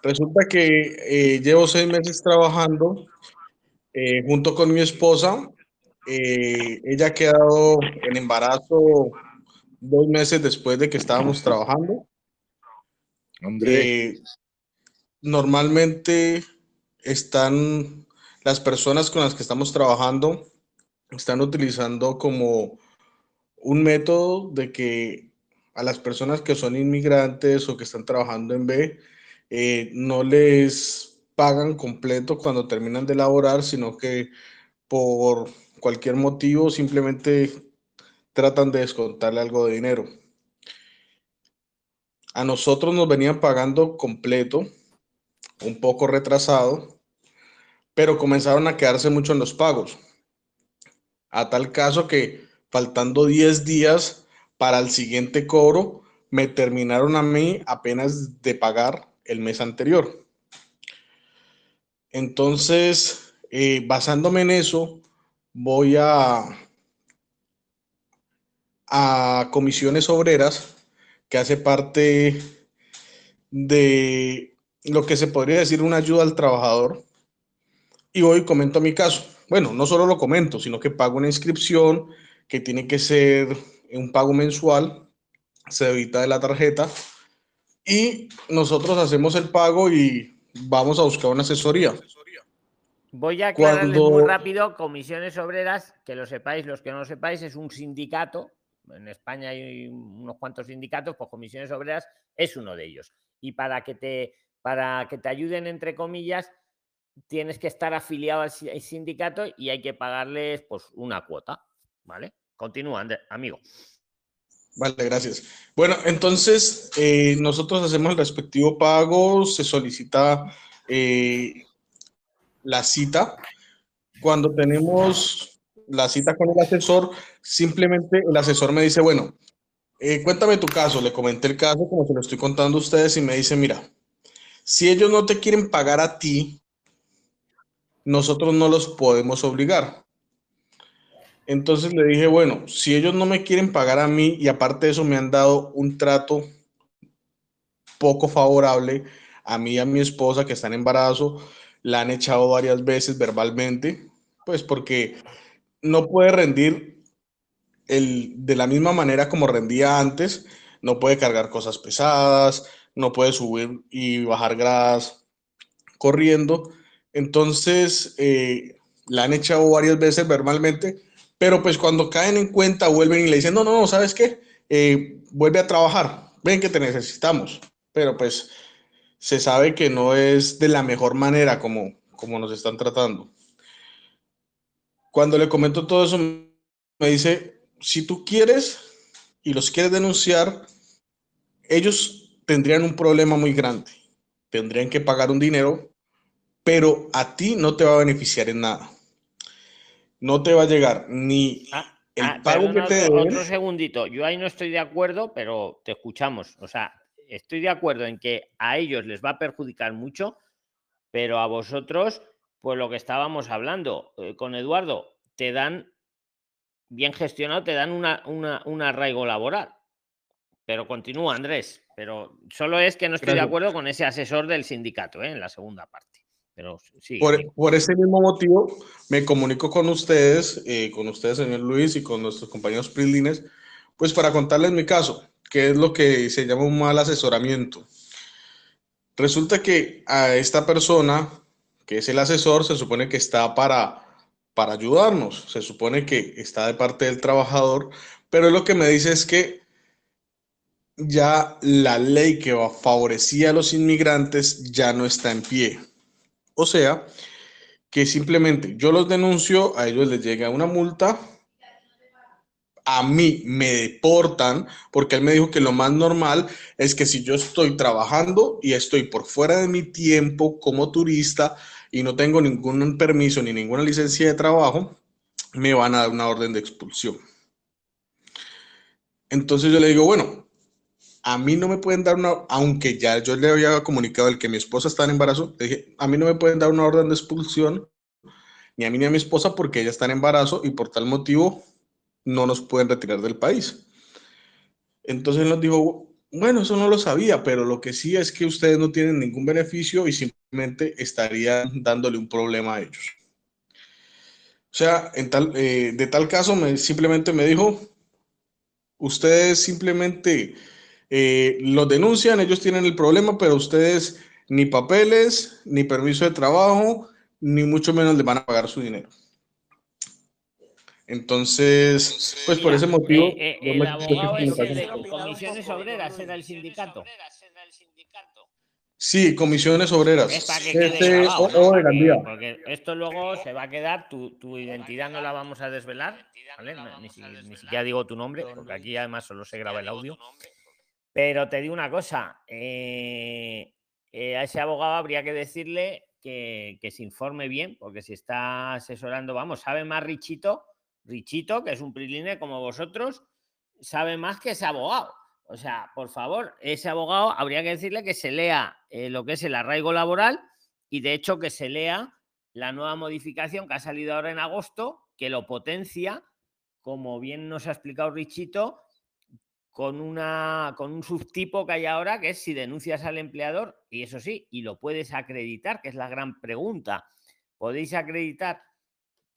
Resulta que eh, llevo seis meses trabajando eh, junto con mi esposa. Eh, ella ha quedado en embarazo dos meses después de que estábamos trabajando. Eh, normalmente están las personas con las que estamos trabajando están utilizando como un método de que a las personas que son inmigrantes o que están trabajando en B eh, no les pagan completo cuando terminan de laborar, sino que por cualquier motivo simplemente tratan de descontarle algo de dinero. A nosotros nos venían pagando completo, un poco retrasado, pero comenzaron a quedarse mucho en los pagos. A tal caso que faltando 10 días para el siguiente cobro, me terminaron a mí apenas de pagar el mes anterior. Entonces, eh, basándome en eso, voy a, a comisiones obreras, que hace parte de lo que se podría decir una ayuda al trabajador, y voy y comento mi caso. Bueno, no solo lo comento, sino que pago una inscripción que tiene que ser un pago mensual, se debita de la tarjeta, y nosotros hacemos el pago y vamos a buscar una asesoría. Voy a aclararles muy Cuando- rápido, comisiones obreras, que lo sepáis, los que no lo sepáis, es un sindicato. En España hay unos cuantos sindicatos, pues comisiones obreras es uno de ellos. Y para que te, para que te ayuden, entre comillas, tienes que estar afiliado al si- al sindicato y hay que pagarles pues una cuota. ¿Vale? Continúa, amigo. Vale, gracias. Bueno, entonces eh, nosotros hacemos el respectivo pago, se solicita eh, la cita. Cuando tenemos la cita con el asesor, simplemente el asesor me dice, bueno, eh, cuéntame tu caso. Le comenté el caso como se lo estoy contando a ustedes y me dice, mira, si ellos no te quieren pagar a ti, nosotros no los podemos obligar. Entonces le dije, bueno, si ellos no me quieren pagar a mí y aparte de eso me han dado un trato poco favorable a mí y a mi esposa que está en embarazo, la han echado varias veces verbalmente, pues porque no puede rendir el, de la misma manera como rendía antes, no puede cargar cosas pesadas, no puede subir y bajar gradas corriendo. Entonces, eh, la han echado varias veces verbalmente, pero pues cuando caen en cuenta vuelven y le dicen, no, no, no, ¿sabes qué? Eh, vuelve a trabajar, ven que te necesitamos, pero pues se sabe que no es de la mejor manera como, como nos están tratando. Cuando le comento todo eso, me dice, si tú quieres y los quieres denunciar, ellos tendrían un problema muy grande. Tendrían que pagar un dinero, pero a ti no te va a beneficiar en nada. No te va a llegar ni Ah, el ah, pago que perdona te otro, den. otro segundito. Yo ahí no estoy de acuerdo, pero te escuchamos. O sea, estoy de acuerdo en que a ellos les va a perjudicar mucho, pero a vosotros, pues lo que estábamos hablando eh, con Eduardo, te dan, bien gestionado, te dan una, una- un arraigo laboral. Pero continúa, Andrés. Pero solo es que no estoy de acuerdo con ese asesor del sindicato, ¿eh? en la segunda parte. Pero sí. Por, por ese mismo motivo, me comunico con ustedes, eh, con ustedes, señor Luis, y con nuestros compañeros PRIXLINES, pues para contarles mi caso, que es lo que se llama un mal asesoramiento. Resulta que a esta persona, que es el asesor, se supone que está para, para ayudarnos, se supone que está de parte del trabajador, pero lo que me dice es que ya la ley que favorecía a los inmigrantes ya no está en pie. O sea, que simplemente yo los denuncio, a ellos les llega una multa, a mí me deportan, porque él me dijo que lo más normal es que si yo estoy trabajando y estoy por fuera de mi tiempo como turista y no tengo ningún permiso ni ninguna licencia de trabajo, me van a dar una orden de expulsión. Entonces yo le digo, bueno, a mí no me pueden dar una, aunque ya yo le había comunicado el que mi esposa está en embarazo, le dije, a mí no me pueden dar una orden de expulsión, ni a mí ni a mi esposa, porque ella está en embarazo y por tal motivo no nos pueden retirar del país. Entonces nos dijo, bueno, eso no lo sabía, pero lo que sí es que ustedes no tienen ningún beneficio y simplemente estarían dándole un problema a ellos. O sea, en tal, eh, de tal caso, me, simplemente me dijo, ustedes simplemente eh, los denuncian, ellos tienen el problema, pero ustedes ni papeles, ni permiso de trabajo, ni mucho menos les van a pagar su dinero. Entonces, pues por ese motivo, Eh, eh, yo el abogado ese de comisiones obreras era el sindicato. Sí, comisiones obreras. Es para que quede Este, porque esto luego se va a quedar, tu, tu identidad no la vamos a desvelar, ni, si- ni siquiera digo tu nombre, porque aquí además solo se graba el audio. Pero te digo una cosa, eh, eh, a ese abogado habría que decirle que, que se informe bien, porque si está asesorando, vamos, sabe más Richito, Richito, que es un priline como vosotros, sabe más que ese abogado. O sea, por favor, ese abogado habría que decirle que se lea eh, lo que es el arraigo laboral y de hecho que se lea la nueva modificación que ha salido ahora en agosto, que lo potencia, como bien nos ha explicado Richito, con, una, con un subtipo que hay ahora, que es si denuncias al empleador, y eso sí, y lo puedes acreditar, que es la gran pregunta. ¿Podéis acreditar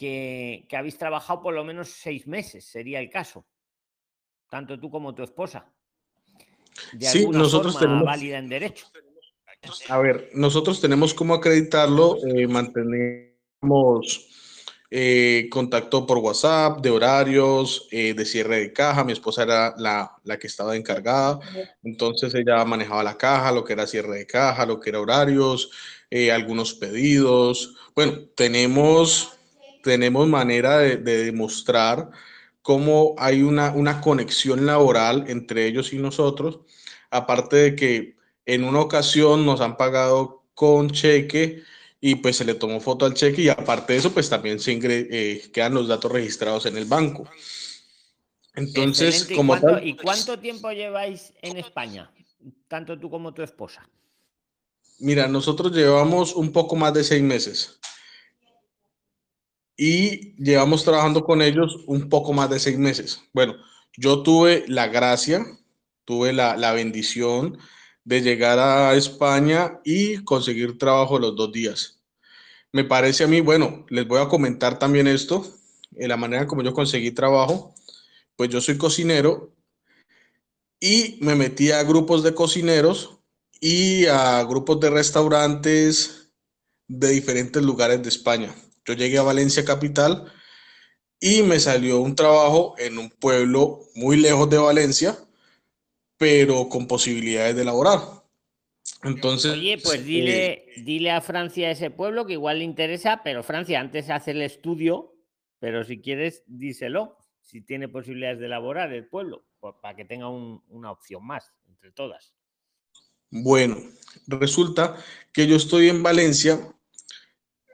que, que habéis trabajado por lo menos seis meses? Sería el caso. Tanto tú como tu esposa. De Sí, nosotros tenemos- válida en derecho. A ver, nosotros tenemos cómo acreditarlo, eh, mantenemos eh, contacto por WhatsApp, de horarios, eh, de cierre de caja. Mi esposa era la, la que estaba encargada, entonces ella manejaba la caja, lo que era cierre de caja, lo que era horarios, eh, algunos pedidos. Bueno, tenemos, tenemos manera de, de demostrar cómo hay una, una conexión laboral entre ellos y nosotros, aparte de que en una ocasión nos han pagado con cheque y pues se le tomó foto al cheque y aparte de eso pues también se ingre- eh, quedan los datos registrados en el banco. Entonces, Excelente. ¿Y como cuánto, tal, ¿Y cuánto tiempo lleváis en España? Tanto tú como tu esposa. mira, nosotros llevamos un poco más de seis meses. Y llevamos trabajando con ellos un poco más de seis meses. Bueno, yo tuve la gracia, tuve la, la bendición de llegar a España y conseguir trabajo los dos días. Me parece a mí, bueno, les voy a comentar también esto, en la manera como yo conseguí trabajo, pues yo soy cocinero y me metí a grupos de cocineros y a grupos de restaurantes de diferentes lugares de España. Yo llegué a Valencia capital y me salió un trabajo en un pueblo muy lejos de Valencia, pero con posibilidades de laborar. Entonces, Oye, pues eh, dile, dile a Francia ese pueblo que igual le interesa, pero Francia antes hace el estudio, pero si quieres, díselo, si tiene posibilidades de elaborar el pueblo, pues, para que tenga un- una opción más entre todas. Bueno, resulta que yo estoy en Valencia.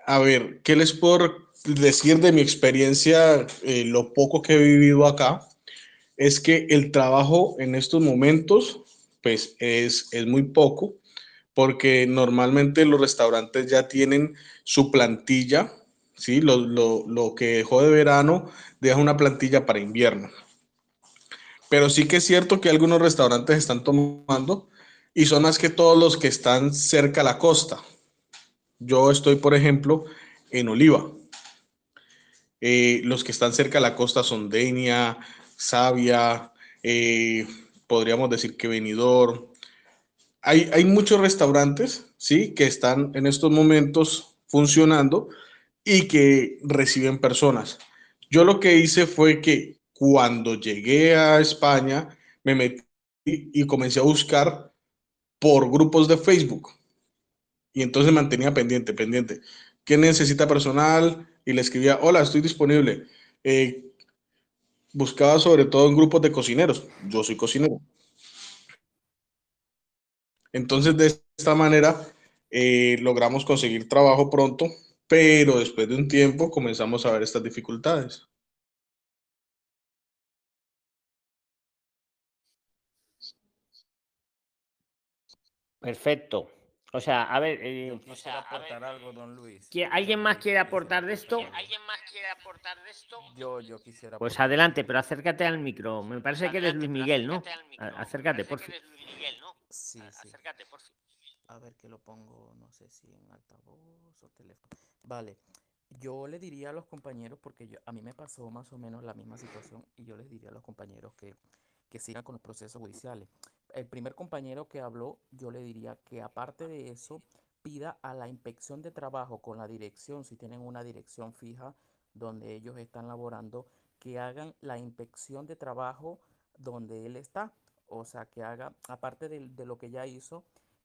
A ver, ¿qué les puedo decir de mi experiencia? eh, lo poco que he vivido acá es que el trabajo en estos momentos, pues es, es muy poco, porque normalmente los restaurantes ya tienen su plantilla, ¿sí? Lo, lo, lo que dejó de verano deja una plantilla para invierno. Pero sí que es cierto que algunos restaurantes están tomando y son más que todos los que están cerca a la costa. Yo estoy, por ejemplo, en Oliva. Eh, los que están cerca a la costa son Denia, Savia, eh, podríamos decir que Benidorm. Hay, hay muchos restaurantes, ¿sí? Que están en estos momentos funcionando y que reciben personas. Yo lo que hice fue que cuando llegué a España, me metí y comencé a buscar por grupos de Facebook. Y entonces mantenía pendiente, pendiente. ¿Quién necesita personal? Y le escribía, hola, estoy disponible. Eh, buscaba sobre todo en grupos de cocineros. Yo soy cocinero. Entonces, de esta manera, eh, logramos conseguir trabajo pronto, pero después de un tiempo comenzamos a ver estas dificultades. Perfecto. O sea, a ver, eh, Yo quisiera aportar algo, don Luis. ¿qui- ¿alguien más quiere aportar de esto? ¿Alguien más quiere aportar de esto? Yo, yo quisiera Pues aportar. adelante, pero acércate al micro. Me parece que eres Luis Miguel, ¿no? A- Acércate, por favor. Sí, sí. A ver que lo pongo, no sé si en altavoz o teléfono. Vale. Yo le diría a los compañeros, porque yo- a mí me pasó más o menos la misma situación, y yo les diría a los compañeros que, que sigan con los procesos judiciales. El primer compañero que habló, yo le diría que aparte de eso, pida a la inspección de trabajo con la dirección, si tienen una dirección fija donde ellos están laborando, que hagan la inspección de trabajo donde él está. O sea, que haga, aparte de, lo que ya hizo,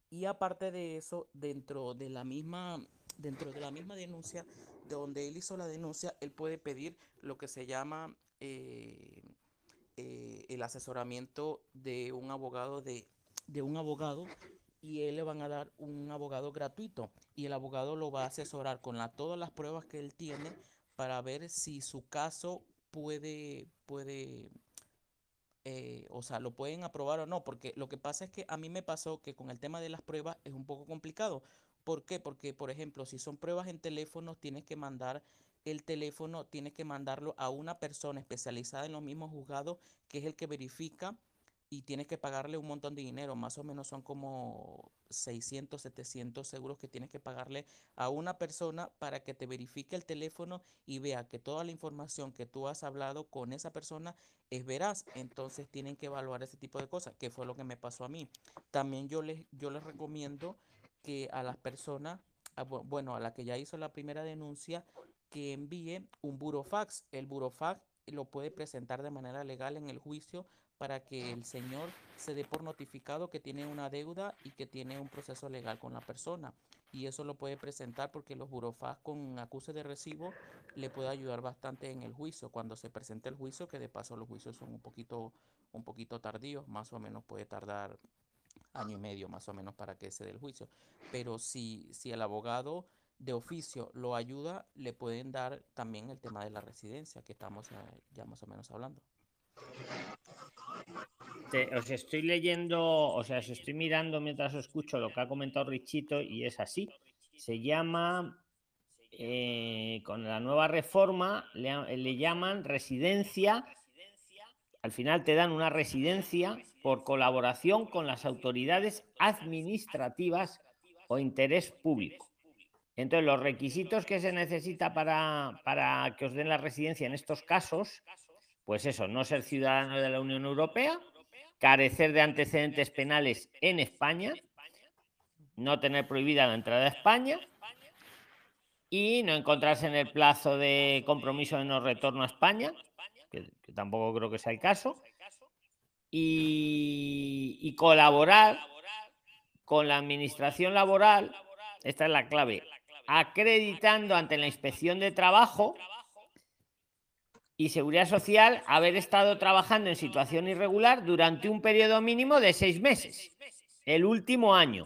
y aparte de eso, dentro de la misma, dentro de la misma denuncia, de donde él hizo la denuncia, él puede pedir lo que se llama eh, eh, el asesoramiento de un abogado de, de un abogado y él le van a dar un abogado gratuito y el abogado lo va a asesorar con la, todas las pruebas que él tiene para ver si su caso puede, puede, eh, o sea, lo pueden aprobar o no, porque lo que pasa es que a mí me pasó que con el tema de las pruebas es un poco complicado. ¿Por qué? Porque, por ejemplo, si son pruebas en teléfono, tienes que mandar el teléfono, tienes que mandarlo a una persona especializada en los mismos juzgados, que es el que verifica y tienes que pagarle un montón de dinero, más o menos son como 600, 700 seguros que tienes que pagarle a una persona para que te verifique el teléfono y vea que toda la información que tú has hablado con esa persona es veraz. Entonces tienen que evaluar ese tipo de cosas, que fue lo que me pasó a mí. También yo les, yo les recomiendo que a las personas, a bu- bueno, a la que ya hizo la primera denuncia, que envíe un burofax. El burofax lo puede presentar de manera legal en el juicio para que el señor se dé por notificado que tiene una deuda y que tiene un proceso legal con la persona. Y eso lo puede presentar porque los burofax con acuse de recibo le puede ayudar bastante en el juicio. Cuando se presente el juicio, que de paso los juicios son un poquito, un poquito tardíos, más o menos puede tardar año y medio más o menos para que se dé el juicio. Pero si, si el abogado de oficio lo ayuda, le pueden dar también el tema de la residencia, que estamos eh, ya más o menos hablando. Os estoy leyendo, o sea, os estoy mirando mientras os escucho lo que ha comentado Richito y es así. Se llama eh, con la nueva reforma le llaman residencia. Al final te dan una residencia por colaboración con las autoridades administrativas o interés público. Entonces, los requisitos que se necesita para, para que os den la residencia en estos casos, pues eso, no ser ciudadano de la Unión Europea, carecer de antecedentes penales en España, no tener prohibida la entrada a España y no encontrarse en el plazo de compromiso de no retorno a España, que, tampoco creo que sea el caso, y, y colaborar con la administración laboral, esta es la clave, acreditando ante la inspección de trabajo y seguridad social haber estado trabajando en situación irregular durante un periodo mínimo de seis meses, el último año.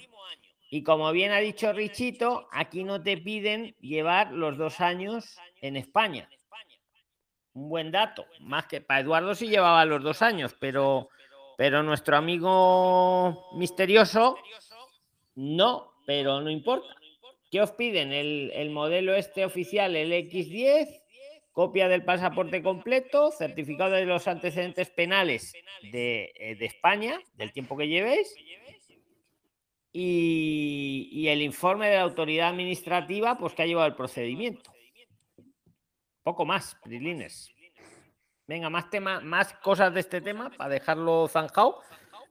Y como bien ha dicho Richito, aquí no te piden llevar los dos años en España. Un buen dato, más que para Eduardo sí llevaba los dos años, pero, pero nuestro amigo misterioso no, pero no importa. ¿Qué os piden? El, el modelo este oficial, el X10, copia del pasaporte completo, certificado de los antecedentes penales de, eh, de España, del tiempo que llevéis, y, y, el informe de la autoridad administrativa, pues que ha llevado el procedimiento. Poco más, Prilines. Venga, más temas, más cosas de este tema para dejarlo zanjado.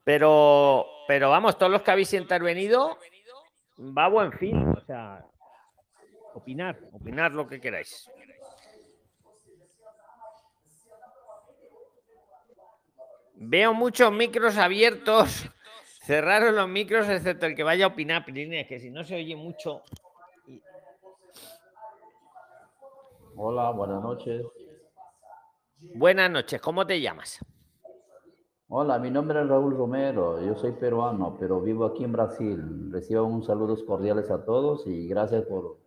Pero, pero vamos, todos los que habéis intervenido, va a buen fin. O sea, opinar, opinar lo que queráis. Veo muchos micros abiertos. Cerraron los micros, excepto el que vaya a opinar, Pirine, que si no se oye mucho. Hola, buenas noches. Buenas noches, ¿cómo te llamas? Hola, mi nombre es Raúl Romero, yo soy peruano, pero vivo aquí en Brasil. Recibo un saludos cordiales a todos y gracias por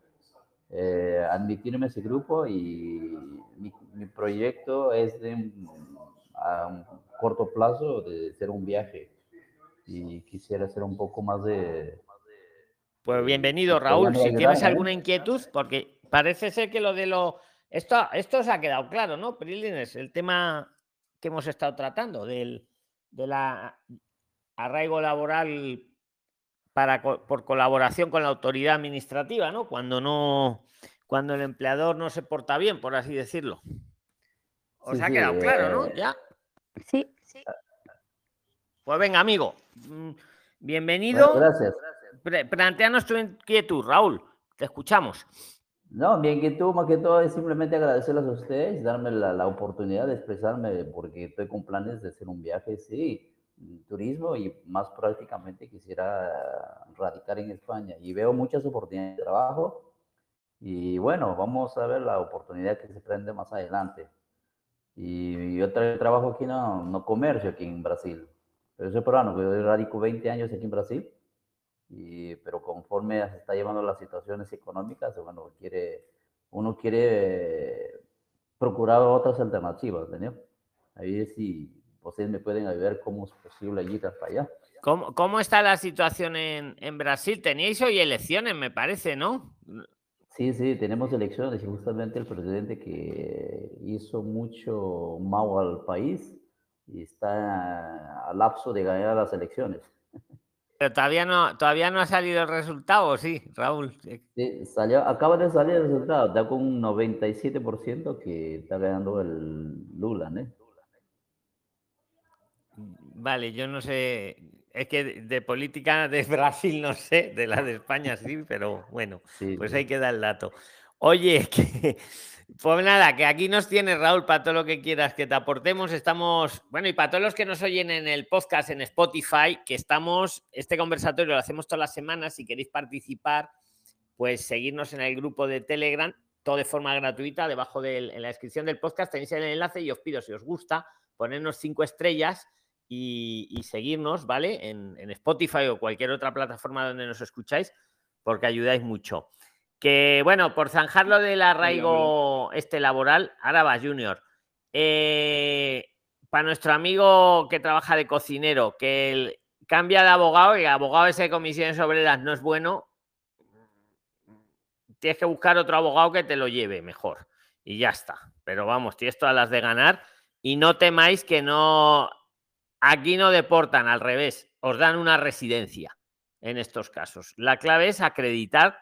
eh, admitirme a ese grupo y mi, mi proyecto es de a un corto plazo de hacer un viaje y quisiera hacer un poco más de... Pues bienvenido, Raúl. Si tienes alguna inquietud, porque parece ser que lo de lo... Esto, esto se ha quedado claro, ¿no, Prilines? El tema que hemos estado tratando del de la arraigo laboral para, por colaboración con la autoridad administrativa, ¿no? Cuando no, cuando el empleador no se porta bien, por así decirlo. Os Sí, ha sí, quedado claro, ¿no? eh, Ya. Sí, Pues venga, amigo. mm, Bienvenido. Bueno, gracias. Planteanos tu inquietud, Raúl. Te escuchamos. No, bien que tú, más que todo, es simplemente agradecerles a ustedes, darme la, la oportunidad de expresarme, porque estoy con planes de hacer un viaje, sí, turismo y más prácticamente quisiera radicar en España. Y veo muchas oportunidades de trabajo y bueno, vamos a ver la oportunidad que se prende más adelante. Y yo tra- trabajo aquí, no, no comercio aquí en Brasil. Pero soy peruano, yo radico 20 años aquí en Brasil. Y, pero conforme se está llevando las situaciones económicas, bueno, quiere, uno quiere procurar otras alternativas, ¿entendió? Ahí si ustedes me pueden ayudar cómo es posible ir hasta allá. ¿Cómo, cómo está la situación en, en Brasil? Teníais hoy elecciones, me parece, ¿no? Sí, sí, tenemos elecciones y justamente el presidente que hizo mucho mal al país y está al lapso de ganar las elecciones. Pero todavía no, todavía no ha salido el resultado, sí, Raúl. Eh, Sí, salió, acaba de salir el resultado, está con un 97% que está ganando el Lula, ¿no? Vale, yo no sé, es que de, de política de Brasil no sé, de la de España sí, pero bueno, Sí, pues sí. ahí queda el dato. Oye, que, pues nada, que aquí nos tienes, Raúl, para todo lo que quieras que te aportemos. Estamos, bueno, y para todos los que nos oyen en el podcast en Spotify, que estamos, este conversatorio lo hacemos todas las semanas, si queréis participar, pues seguirnos en el grupo de Telegram, todo de forma gratuita, debajo del, en la descripción del podcast tenéis el enlace y os pido, si os gusta, ponernos cinco estrellas y, y seguirnos, ¿vale? En Spotify o cualquier otra plataforma donde nos escucháis, porque ayudáis mucho. Que bueno, por zanjar lo del arraigo este laboral, ahora va Junior. Eh, para nuestro amigo que trabaja de cocinero, que el, cambia de abogado y el abogado ese de comisiones obreras no es bueno, tienes que buscar otro abogado que te lo lleve mejor. Y ya está. Pero vamos, tienes todas las de ganar. Y no temáis que no. Aquí no deportan, al revés. Os dan una residencia en estos casos. La clave es acreditar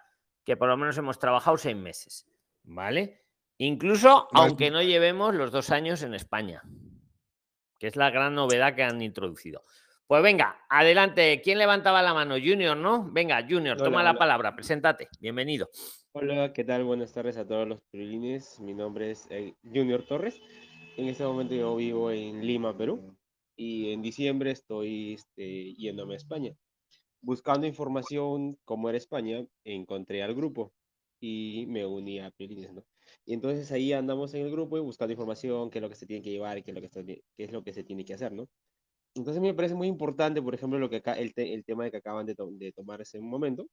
que por lo menos hemos trabajado seis meses. ¿Vale? Incluso aunque no llevemos los dos años en España, que es la gran novedad que han introducido. Pues venga, adelante. ¿Quién levantaba la mano? Junior, ¿no? Venga, Junior, toma la palabra, preséntate. Bienvenido. Hola, ¿qué tal? Buenas tardes a todos los pirilines. Mi nombre es eh, Junior Torres. En este momento yo vivo en Lima, Perú. Y en diciembre estoy este, yéndome a España. Buscando información cómo era España, encontré al grupo y me uní a Pirilines, ¿no? Y entonces ahí andamos en el grupo y buscando información, qué es lo que se tiene que llevar qué es lo que, qué es lo que se tiene que hacer, ¿no? Entonces me parece muy importante, por ejemplo, lo que acá, el, el tema de que acaban de, de tomar ese momento,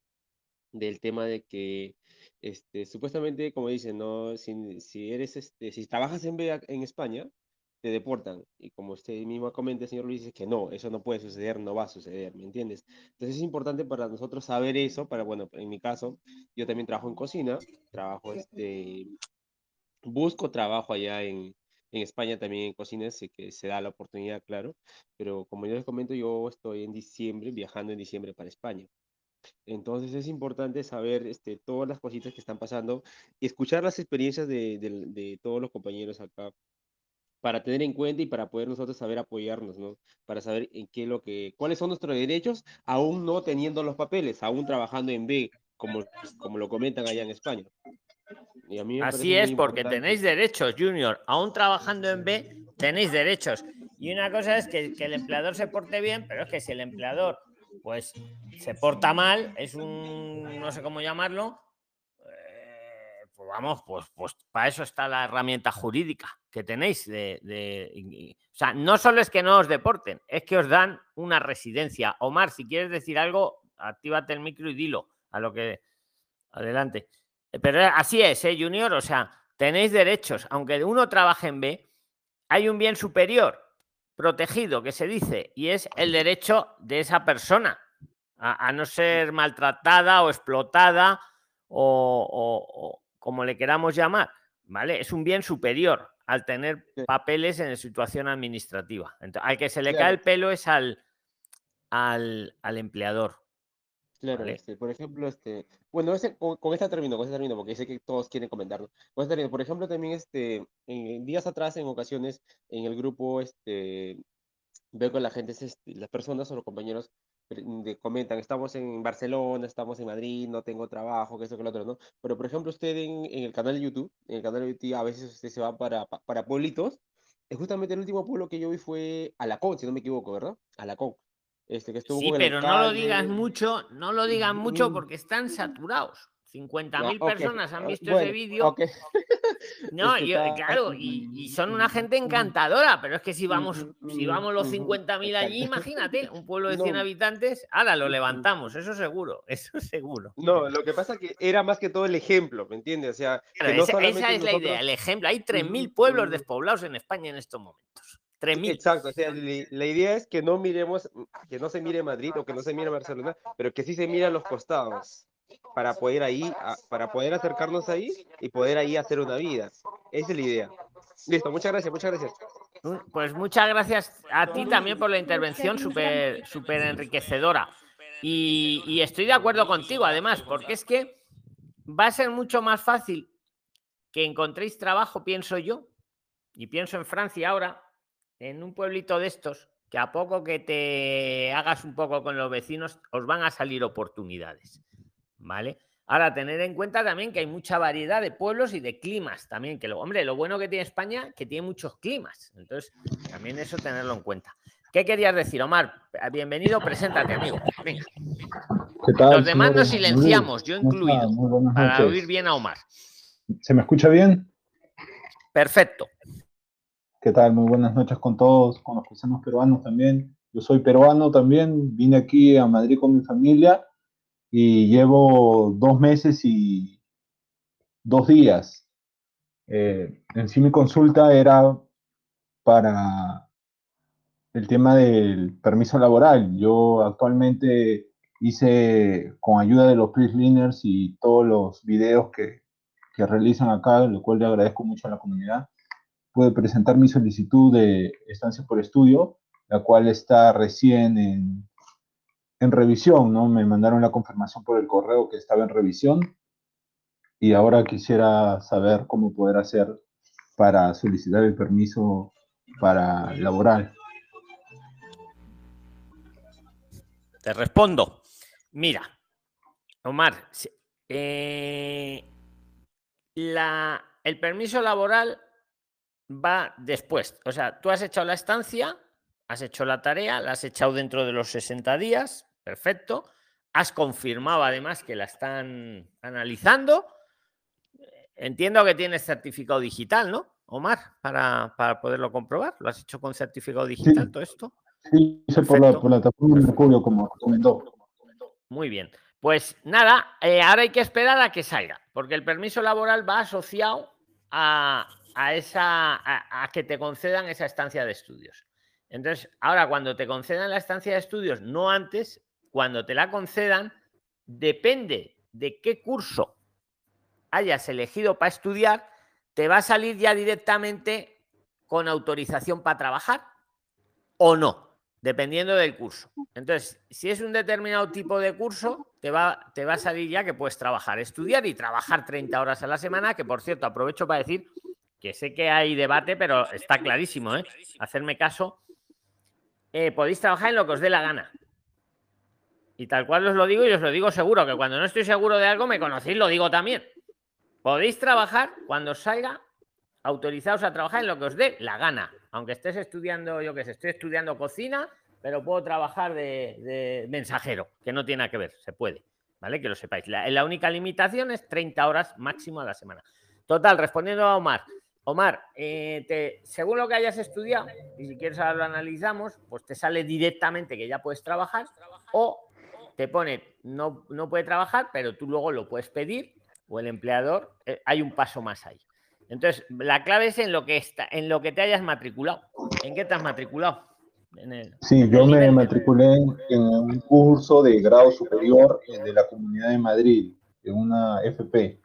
del tema de que este, supuestamente, como dicen, ¿no? si, si eres, este, si trabajas en, en España, te deportan. Y como usted mismo comenta, señor Luis, dice que no, eso no puede suceder, no va a suceder, ¿me entiendes? Entonces es importante para nosotros saber eso, para, bueno, en mi caso, yo también trabajo en cocina, trabajo, este, busco trabajo allá en, en España también en cocina, sé que se da la oportunidad, claro, pero como yo les comento, yo estoy en diciembre, viajando en diciembre para España. Entonces es importante saber este, todas las cositas que están pasando y escuchar las experiencias de, de, de todos los compañeros acá para tener en cuenta y para poder nosotros saber apoyarnos, ¿no? Para saber en qué lo que, cuáles son nuestros derechos, aún no teniendo los papeles, aún trabajando en B, como, como lo comentan allá en España. Así es, porque tenéis derechos, Junior. Aún trabajando en B, tenéis derechos. Y una cosa es que, que el empleador se porte bien, pero es que si el empleador pues se porta mal, es un, no sé cómo llamarlo, pues vamos, pues, pues para eso está la herramienta jurídica que tenéis. De, o sea, no solo es que no os deporten, es que os dan una residencia. Omar, si quieres decir algo, actívate el micro y dilo a lo que... Adelante. Eh, pero así es, ¿eh, Junior? O sea, tenéis derechos. Aunque uno trabaje en B, hay un bien superior protegido que se dice y es el derecho de esa persona a, no ser maltratada o explotada o, como le queramos llamar, ¿vale? Es un bien superior al tener papeles en situación administrativa. Entonces, al que se le cae el pelo es al, al, empleador. Claro, este, por ejemplo, este, bueno, con, esta término, con esta término, porque sé que todos quieren comentarlo. Con por ejemplo, también este, en, días atrás, en ocasiones, en el grupo, este, veo que la gente, este, las personas o los compañeros comentan, estamos en Barcelona, estamos en Madrid, no tengo trabajo, que eso, que lo otro, ¿no? Pero, por ejemplo, usted en, el canal de YouTube, en el canal de YouTube, a veces usted se va para, para pueblitos. Justamente el último pueblo que yo vi fue Alacón, si no me equivoco, ¿verdad? Alacón. Este, que estuvo sí, pero no lo digas mucho, no lo digan mucho porque están saturados. 50.000 personas han visto ese vídeo. No, yo, claro, y, son una gente encantadora, pero es que si vamos, si vamos los 50.000 allí, imagínate, un pueblo de 100 habitantes, ahora lo levantamos, eso seguro, eso seguro. No, lo que pasa es que era más que todo el ejemplo, ¿me entiendes? O sea, esa, es la idea, el ejemplo. Hay 3.000 pueblos despoblados en España en estos momentos. 3.000. Exacto, o sea, la idea es que no miremos, que no se mire Madrid o que no se mire Barcelona, pero que sí se mire a los costados para poder ahí, para poder acercarnos ahí y poder ahí hacer una vida. Esa es la idea. Listo, muchas gracias, muchas gracias. Pues muchas gracias a ti también por la intervención súper super enriquecedora. Y, y, estoy de acuerdo contigo, además, porque es que va a ser mucho más fácil que encontréis trabajo, pienso yo, y pienso en Francia ahora, en un pueblito de estos, que a poco que te hagas un poco con los vecinos, os van a salir oportunidades. ¿Vale? Ahora, tener en cuenta también que hay mucha variedad de pueblos y de climas también, que lo, hombre, lo bueno que tiene España, que tiene muchos climas. Entonces, también eso tenerlo en cuenta. ¿Qué querías decir, Omar? Bienvenido, preséntate, amigo. Venga. Los demás nos silenciamos, yo incluido, para oír bien a Omar. ¿Se me escucha bien? Perfecto. ¿Qué tal? Muy buenas noches con todos, con los paisanos peruanos también. Yo soy peruano también, vine aquí a Madrid con mi familia y llevo dos meses y dos días. Eh, en sí mi consulta era para el tema del permiso laboral. Yo actualmente hice con ayuda de los PRIXLINERS y todos los videos que, que realizan acá, lo cual le agradezco mucho a la comunidad, pude presentar mi solicitud de estancia por estudio, la cual está recién en, en revisión, ¿no? Me mandaron la confirmación por el correo que estaba en revisión y ahora quisiera saber cómo poder hacer para solicitar el permiso para laboral. Te respondo. Mira, Omar, eh, la, el permiso laboral va después. O sea, tú has hecho la estancia, has hecho la tarea, la has echado dentro de los 60 días, perfecto. Has confirmado además que la están analizando. Entiendo que tienes certificado digital, ¿no, Omar? Para, para poderlo comprobar. ¿Lo has hecho con certificado digital todo esto? Sí, hice por la, por la plataforma Mercurio, como recomendó. Muy bien. Pues nada, eh, ahora hay que esperar a que salga, porque el permiso laboral va asociado a, a esa, a, que te concedan esa estancia de estudios. Entonces, ahora cuando te concedan la estancia de estudios, no antes, cuando te la concedan, depende de qué curso hayas elegido para estudiar, te va a salir ya directamente con autorización para trabajar o no, dependiendo del curso. Entonces, si es un determinado tipo de curso, te va, te va a salir ya que puedes trabajar, estudiar y trabajar 30 horas a la semana, que por cierto, aprovecho para decir que sé que hay debate, pero está clarísimo, ¿eh? Hacerme caso. Eh, podéis trabajar en lo que os dé la gana. Y tal cual os lo digo y os lo digo seguro, que cuando no estoy seguro de algo me conocéis, lo digo también. Podéis trabajar cuando os salga autorizados a trabajar en lo que os dé la gana. Aunque estés estudiando, yo que sé, estoy estudiando cocina, pero puedo trabajar de, mensajero, que no tiene nada que ver, se puede. ¿Vale? Que lo sepáis. La, la única limitación es 30 horas máximo a la semana. Total, respondiendo a Omar, Omar, eh, según lo que hayas estudiado, y si quieres ahora lo analizamos, pues te sale directamente que ya puedes trabajar o te pone no, no puede trabajar, pero tú luego lo puedes pedir o el empleador, eh, hay un paso más ahí. Entonces, la clave es en lo que está, en lo que te hayas matriculado. ¿En qué te has matriculado? sí, yo me matriculé en, un curso de grado superior de la Comunidad de Madrid, en una FP.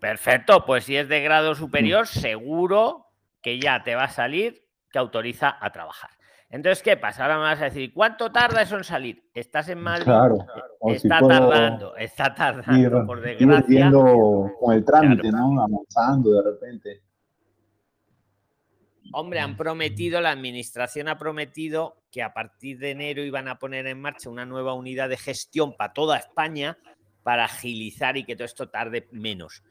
Perfecto, pues si es de grado superior, seguro que ya te va a salir que autoriza a trabajar. Entonces, ¿qué pasa? Ahora me vas a decir, ¿cuánto tarda eso en salir? Estás en Madrid. Claro. Está tardando, está tardando, por desgracia. con el trámite, ¿no? Avanzando de repente. Hombre, han prometido, la administración ha prometido que a partir de enero iban a poner en marcha una nueva unidad de gestión para toda España para agilizar y que todo esto tarde menos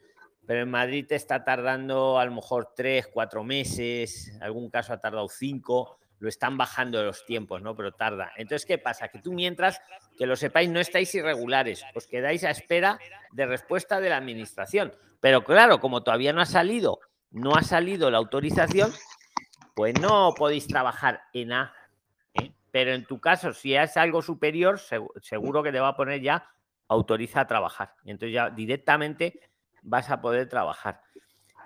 pero en Madrid te está tardando a lo mejor tres, cuatro meses, en algún caso ha tardado cinco, lo están bajando los tiempos, ¿no? Pero tarda. Entonces, ¿qué pasa? Que tú mientras, que lo sepáis, no estáis irregulares, os quedáis a espera de respuesta de la administración. Pero claro, como todavía no ha salido, no ha salido la autorización, pues no podéis trabajar en A. ¿eh? Pero en tu caso, si es algo superior, seguro que te va a poner ya autoriza a trabajar. Y entonces ya directamente vas a poder trabajar.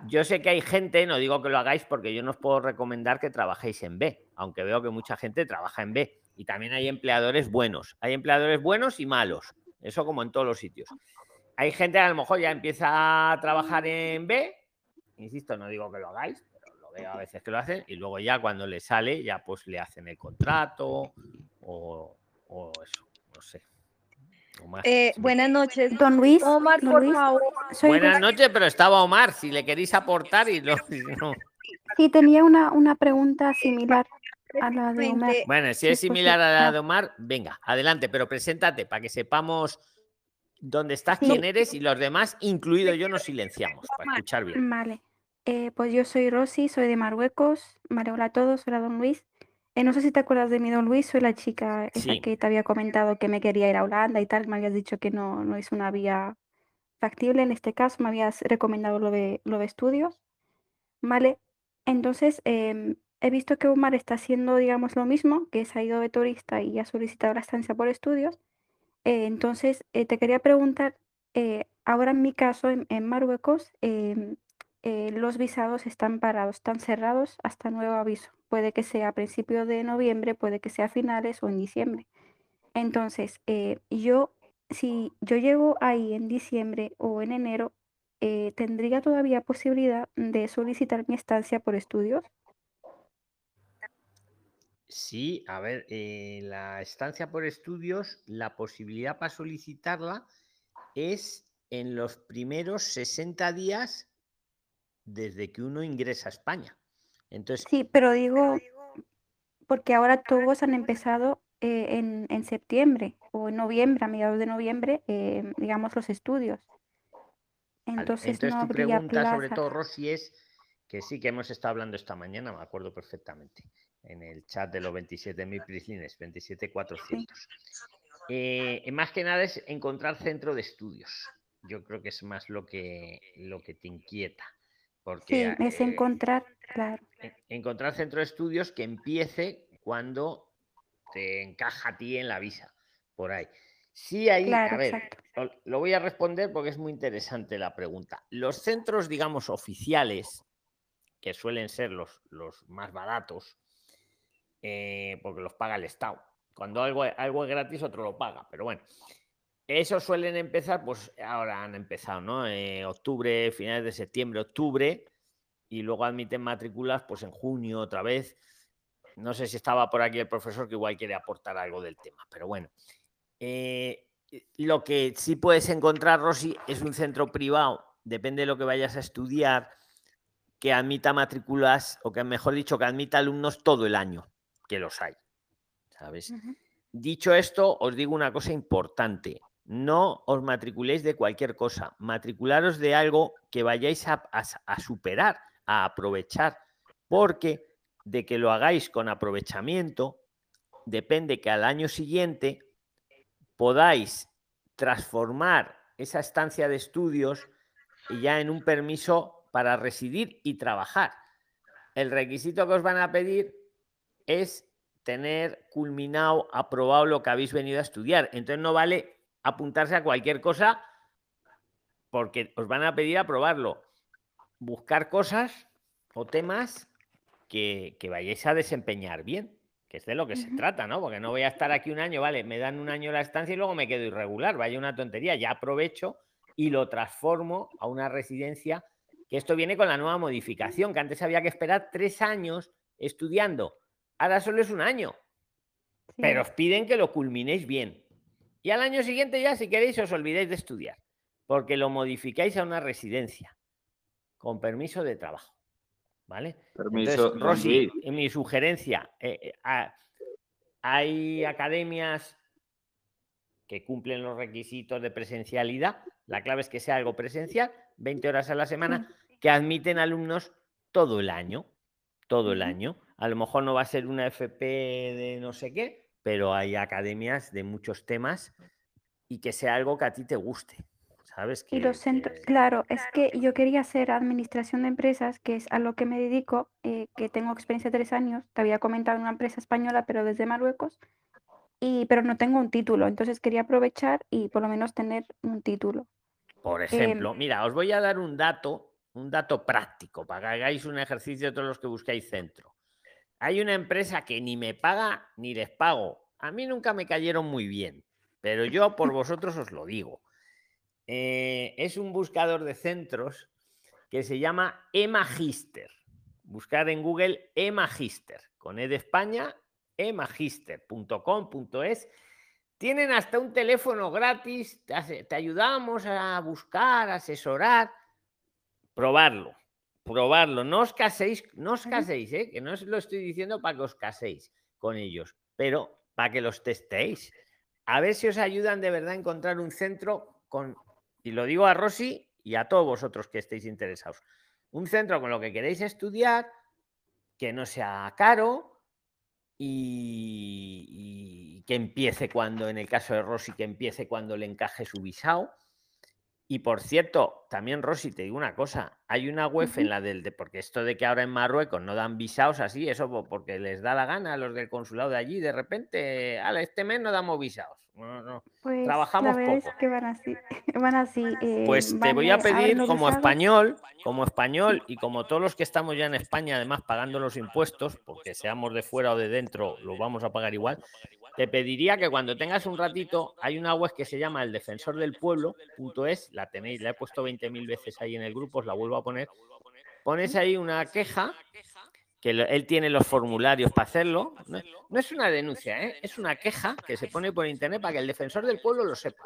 Yo sé que hay gente, no digo que lo hagáis porque yo no os puedo recomendar que trabajéis en B, aunque veo que mucha gente trabaja en B. Y también hay empleadores buenos. Hay empleadores buenos y malos. Eso como en todos los sitios. Hay gente que a lo mejor ya empieza a trabajar en B. Insisto, no digo que lo hagáis, pero lo veo a veces que lo hacen. Y luego ya cuando le sale, ya pues le hacen el contrato o, o eso, no sé. Eh, buenas noches, don Luis. Omar, por favor. buenas noches, pero estaba Omar, si le queréis aportar y lo, no. Sí, tenía una, una pregunta similar a la de Omar. Bueno, si es similar a la de Omar, venga, adelante, pero preséntate para que sepamos dónde estás, quién eres y los demás, incluido yo, nos silenciamos para escuchar bien. Vale. Eh, pues yo soy Rosy, soy de Marruecos. Vale, hola a todos, hola don Luis. Eh, no sé si te acuerdas de mí, don Luis, soy la chica esa que te había comentado que me quería ir a Holanda y tal, me habías dicho que no, no es una vía factible en este caso, me habías recomendado lo de, lo de estudios, ¿vale? Entonces, em, he visto que Omar está haciendo, digamos, lo mismo, que se ha ido de turista y ha solicitado la estancia por estudios. Eh, entonces, eh, te quería preguntar, ahora en mi caso, en, en Marruecos, em, los visados están parados, están cerrados hasta nuevo aviso. Puede que sea a principios de noviembre, puede que sea a finales o en diciembre. Entonces, eh, yo si yo llego ahí en diciembre o en enero, eh, ¿tendría todavía posibilidad de solicitar mi estancia por estudios? Sí, a ver, eh, la estancia por estudios, la posibilidad para solicitarla es en los primeros 60 días desde que uno ingresa a España. Entonces, Sí, pero digo, porque ahora todos han empezado eh, en, en septiembre o en noviembre, a mediados de noviembre, eh, digamos, los estudios. Entonces entonces no tu habría pregunta sobre todo, Rosy, es que sí que hemos estado hablando esta mañana, me acuerdo perfectamente, en el chat de los 27.000 prislines, 27.400. Eh, más que nada es encontrar centro de estudios. Yo creo que es más lo que, lo que te inquieta. Porque Sí, es eh, encontrar, claro. en- encontrar centro de estudios que empiece cuando te encaja a ti en la visa, por ahí. Sí, ahí, Claro, a ver, exacto. lo voy a responder porque es muy interesante la pregunta. Los centros, digamos, oficiales, que suelen ser los, los más baratos, eh, porque los paga el Estado. Cuando algo, algo es gratis, otro lo paga, pero bueno. Esos suelen empezar, pues ahora han empezado, ¿no? Eh, octubre, finales de septiembre, octubre, y luego admiten matrículas, pues en junio otra vez. No sé si estaba por aquí el profesor que igual quiere aportar algo del tema, pero bueno. Eh, lo que sí puedes encontrar, Rosy, es un centro privado, depende de lo que vayas a estudiar, que admita matrículas, o que mejor dicho, que admita alumnos todo el año, que los hay, ¿sabes? Dicho esto, os digo una cosa importante. No os matriculéis de cualquier cosa. Matricularos de algo que vayáis a, superar, a aprovechar. Porque de que lo hagáis con aprovechamiento, depende que al año siguiente podáis transformar esa estancia de estudios ya en un permiso para residir y trabajar. El requisito que os van a pedir es tener culminado, aprobado lo que habéis venido a estudiar. Entonces no vale apuntarse a cualquier cosa porque os van a pedir aprobarlo. Buscar cosas o temas que, que vayáis a desempeñar bien, que es de lo que se trata, ¿no? Porque no voy a estar aquí un año, vale, me dan un año la estancia y luego me quedo irregular, vaya una tontería, ya aprovecho y lo transformo a una residencia, que esto viene con la nueva modificación, que antes había que esperar tres años estudiando, ahora solo es un año, pero os piden que lo culminéis bien. Y al año siguiente ya, si queréis, os olvidéis de estudiar, porque lo modificáis a una residencia con permiso de trabajo. ¿Vale? Permiso, Entonces, Rosy, Luis. mi sugerencia, eh, eh, hay academias que cumplen los requisitos de presencialidad, la clave es que sea algo presencial, 20 horas a la semana, que admiten alumnos todo el año, todo el año. A lo mejor no va a ser una FP de no sé qué, pero hay academias de muchos temas y que sea algo que a ti te guste, ¿sabes? Y Que, los centros, que- claro, es que yo quería hacer administración de empresas, que es a lo que me dedico, eh, que tengo experiencia de tres años. Te había comentado en una empresa española, pero desde Marruecos, y, pero no tengo un título. Entonces quería aprovechar y por lo menos tener un título. Por Em, ejemplo, mira, os voy a dar un dato, un dato práctico para que hagáis un ejercicio todos los que buscáis centro. Hay una empresa que ni me paga ni les pago. A mí nunca me cayeron muy bien, pero yo por vosotros os lo digo. Eh, es un buscador de centros que se llama eMagister. Buscar en Google eMagister, con E de España, emagister.com.es. Tienen hasta un teléfono gratis, te, ayudamos a buscar, a asesorar. Probarlo, probarlo. No os caséis, no os caséis, ¿eh? que no os lo estoy diciendo para que os caséis con ellos, pero para que los testéis. A ver si os ayudan de verdad a encontrar un centro con, y lo digo a Rosy y a todos vosotros que estéis interesados, un centro con lo que queréis estudiar, que no sea caro y, y que empiece cuando, en el caso de Rosy, que empiece cuando le encaje su visado. Y por cierto, también Rosy, te digo una cosa, hay una web en la del, de- porque esto de que ahora en Marruecos no dan visados así, eso po- porque les da la gana a los del consulado de allí, de repente, ala, este mes no damos visados. No, no, Pues la trabajamos verdad poco. es que van así, van así, eh, Pues te voy a eh, pedir como visados. español, como español y como todos los que estamos ya en España, además pagando los impuestos, porque seamos de fuera o de dentro, los vamos a pagar igual, te pediría que cuando tengas un ratito, hay una web que se llama el defensor del pueblo.es, la tenéis, la he puesto 20.000 veces ahí en el grupo, os la vuelvo a poner. Pones ahí una queja, que él tiene los formularios para hacerlo. No, es una denuncia, ¿eh? es una queja que se pone por internet para que el defensor del pueblo lo sepa.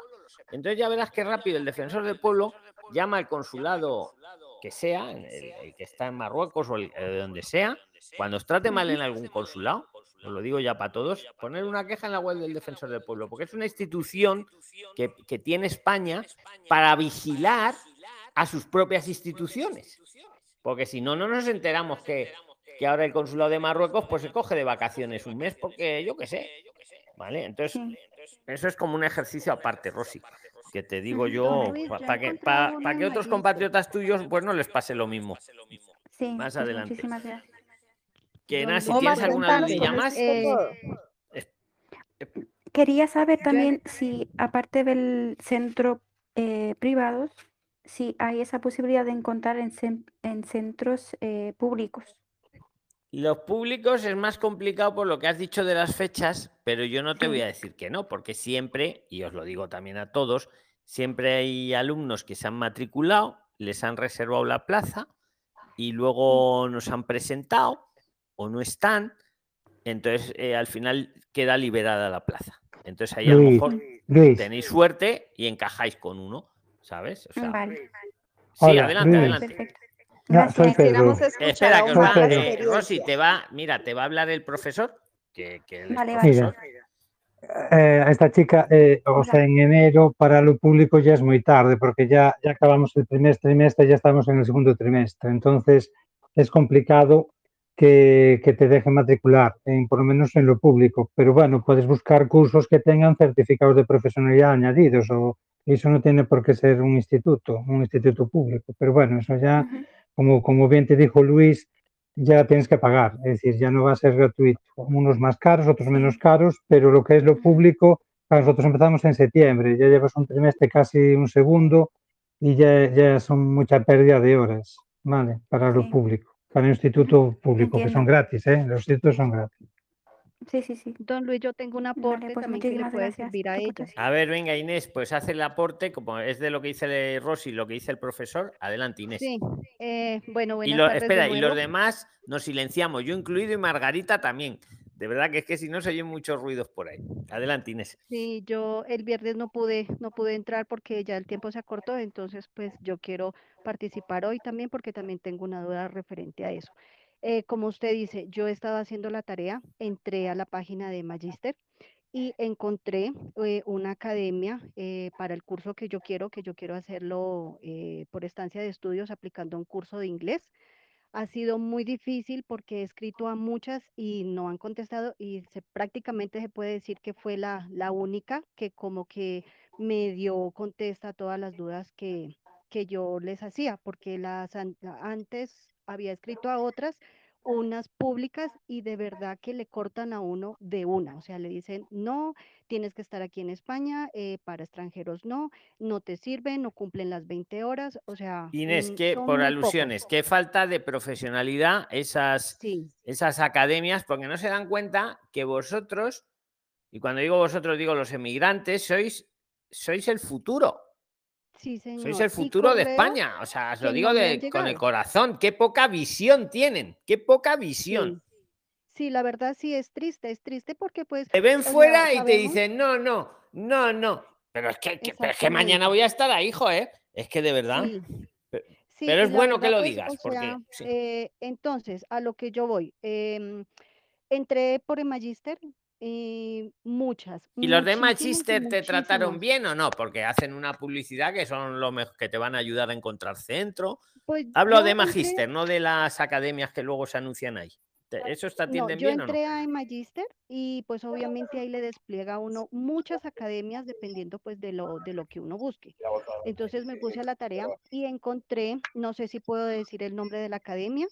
Entonces ya verás que rápido el defensor del pueblo llama al consulado que sea, el, que está en Marruecos o el, de donde sea, cuando os trate mal en algún consulado, os lo digo ya para todos, poner una queja en la web del Defensor del Pueblo, porque es una institución que, que tiene España para vigilar a sus propias instituciones. Porque si no, no nos enteramos que, que ahora el consulado de Marruecos pues se coge de vacaciones un mes, porque yo qué sé. ¿Vale? Entonces, eso es como un ejercicio aparte, Rosy que te digo yo, para que, para, que otros compatriotas tuyos pues no les pase lo mismo. Sí, más pues adelante. Muchísimas gracias. Que nada, si tienes alguna dudilla más. Eh, quería saber también si, aparte del centro eh, privados, si hay esa posibilidad de encontrar en, en centros eh, públicos. Los públicos es más complicado por lo que has dicho de las fechas, pero yo no te voy a decir que no, porque siempre, y os lo digo también a todos, siempre hay alumnos que se han matriculado, les han reservado la plaza y luego nos han presentado o no están, entonces eh, al final queda liberada la plaza. Entonces ahí a lo mejor tenéis suerte y encajáis con uno, ¿sabes? vale. Sí, adelante, adelante. Ya, soy Pedro. Espera, que os va, eh, Rosy, te va, mira, te va a hablar el profesor. Que, que el vale, profesor. Eh, esta chica, eh, o sea, en enero para lo público ya es muy tarde porque ya, ya acabamos el primer trimestre, ya estamos en el segundo trimestre. Entonces es complicado que, que te dejen matricular, en, por lo menos en lo público. Pero bueno, puedes buscar cursos que tengan certificados de profesionalidad añadidos o eso no tiene por qué ser un instituto, un instituto público. Pero bueno, eso ya como, como bien te dijo Luis, ya tienes que pagar, es decir, ya no va a ser gratuito. Unos más caros, otros menos caros, pero lo que es lo público, nosotros empezamos en septiembre, ya llevas un trimestre, casi un segundo, y ya, ya son mucha pérdida de horas, ¿vale? Para lo público, para el instituto público, que son gratis, ¿eh? Los institutos son gratis. Sí, sí, sí. Don Luis, yo tengo un aporte pues también que le puede gracias. servir a ella. A ver, venga Inés, pues hace el aporte, como es de lo que dice Rosy, lo que dice el profesor. Adelante, Inés. Sí, eh, bueno, y lo- tardes espera, y los demás nos silenciamos, yo incluido y Margarita también. De verdad que es que si no se oyen muchos ruidos por ahí. Adelante, Inés. Sí, yo el viernes no pude, no pude entrar porque ya el tiempo se acortó, entonces pues yo quiero participar hoy también porque también tengo una duda referente a eso. Eh, como usted dice, yo he estado haciendo la tarea, entré a la página de Magister y encontré eh, una academia eh, para el curso que yo quiero, que yo quiero hacerlo por estancia de estudios aplicando un curso de inglés. Ha sido muy difícil porque he escrito a muchas y no han contestado y prácticamente se puede decir que fue la, única que como que medio contesta todas las dudas que, que yo les hacía, porque las an- antes había escrito a otras, unas públicas y de verdad que le cortan a uno de una, o sea, le dicen, no, tienes que estar aquí en España, eh, para extranjeros no, no te sirven, no cumplen las 20 horas, o sea, Inés, mm, que por alusiones, pocos. qué falta de profesionalidad esas, Sí. esas academias, porque no se dan cuenta que vosotros, y cuando digo vosotros digo los emigrantes, sois, sois el futuro. Sí, señor. Sois el futuro de España. O sea, os lo digo de- con el corazón. Qué poca visión tienen. Qué poca visión. Sí. Sí, la verdad sí es triste, es triste porque pues, Te ven fuera y te dicen, no, no, no, no. Pero es que, que- pero es que mañana voy a estar ahí, hijo, ¿eh? Es que de verdad. Sí. Pero es bueno que lo pues, digas, porque sea, eh, entonces, a lo que yo voy, em, entré por el Magister y muchas, ¿Y los de Manchester te trataron bien o no? Porque hacen una publicidad que son lo mejor que te van a ayudar a encontrar centro. Pues Hablo de Magister, no de las academias que luego se anuncian ahí. ¿Te- ¿Eso No, atienden yo bien o no? entré a Magister y pues obviamente ahí le despliega a uno muchas academias dependiendo pues de lo, de lo que uno busque. Entonces me puse a la tarea y encontré, no sé si puedo decir el nombre de la academia,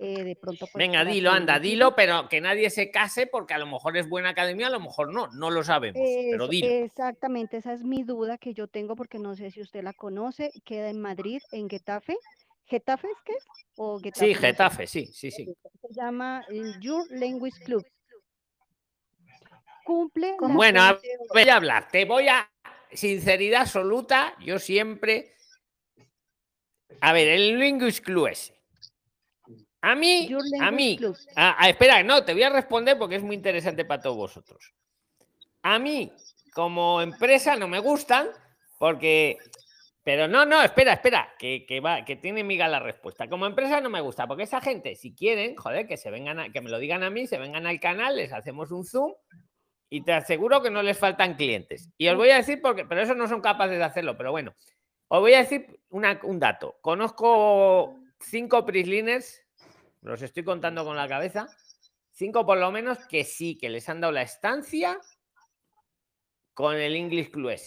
eh, de pronto pues Venga, dilo, anda, dilo, pero que nadie se case porque a lo mejor es buena academia, a lo mejor no, no lo sabemos, pero dilo. exactamente, esa es mi duda que yo tengo porque no sé si usted la conoce, queda en Madrid, en Getafe. ¿Getafe es qué? ¿O Getafe? Sí. Getafe, sí, sí, sí. Se llama Your Language Club. cumple. Bueno, voy a hablar. Te voy a. Sinceridad absoluta, yo siempre. A ver, el Linguist Club ese. A mí, a mí. espera, no, te voy a responder porque es muy interesante para todos vosotros. A mí, como empresa, no me gustan porque pero no, no, espera, espera, que, va, que tiene miga la respuesta. Como empresa no me gusta, porque esa gente, si quieren, joder, que se vengan que me lo digan a mí, se vengan al canal, les hacemos un zoom y te aseguro que no les faltan clientes. Y os voy a decir porque, pero eso no son capaces de hacerlo, pero bueno, os voy a decir un dato. Conozco cinco prisliners, los estoy contando con la cabeza, cinco por lo menos que sí, que les han dado la estancia con el English Club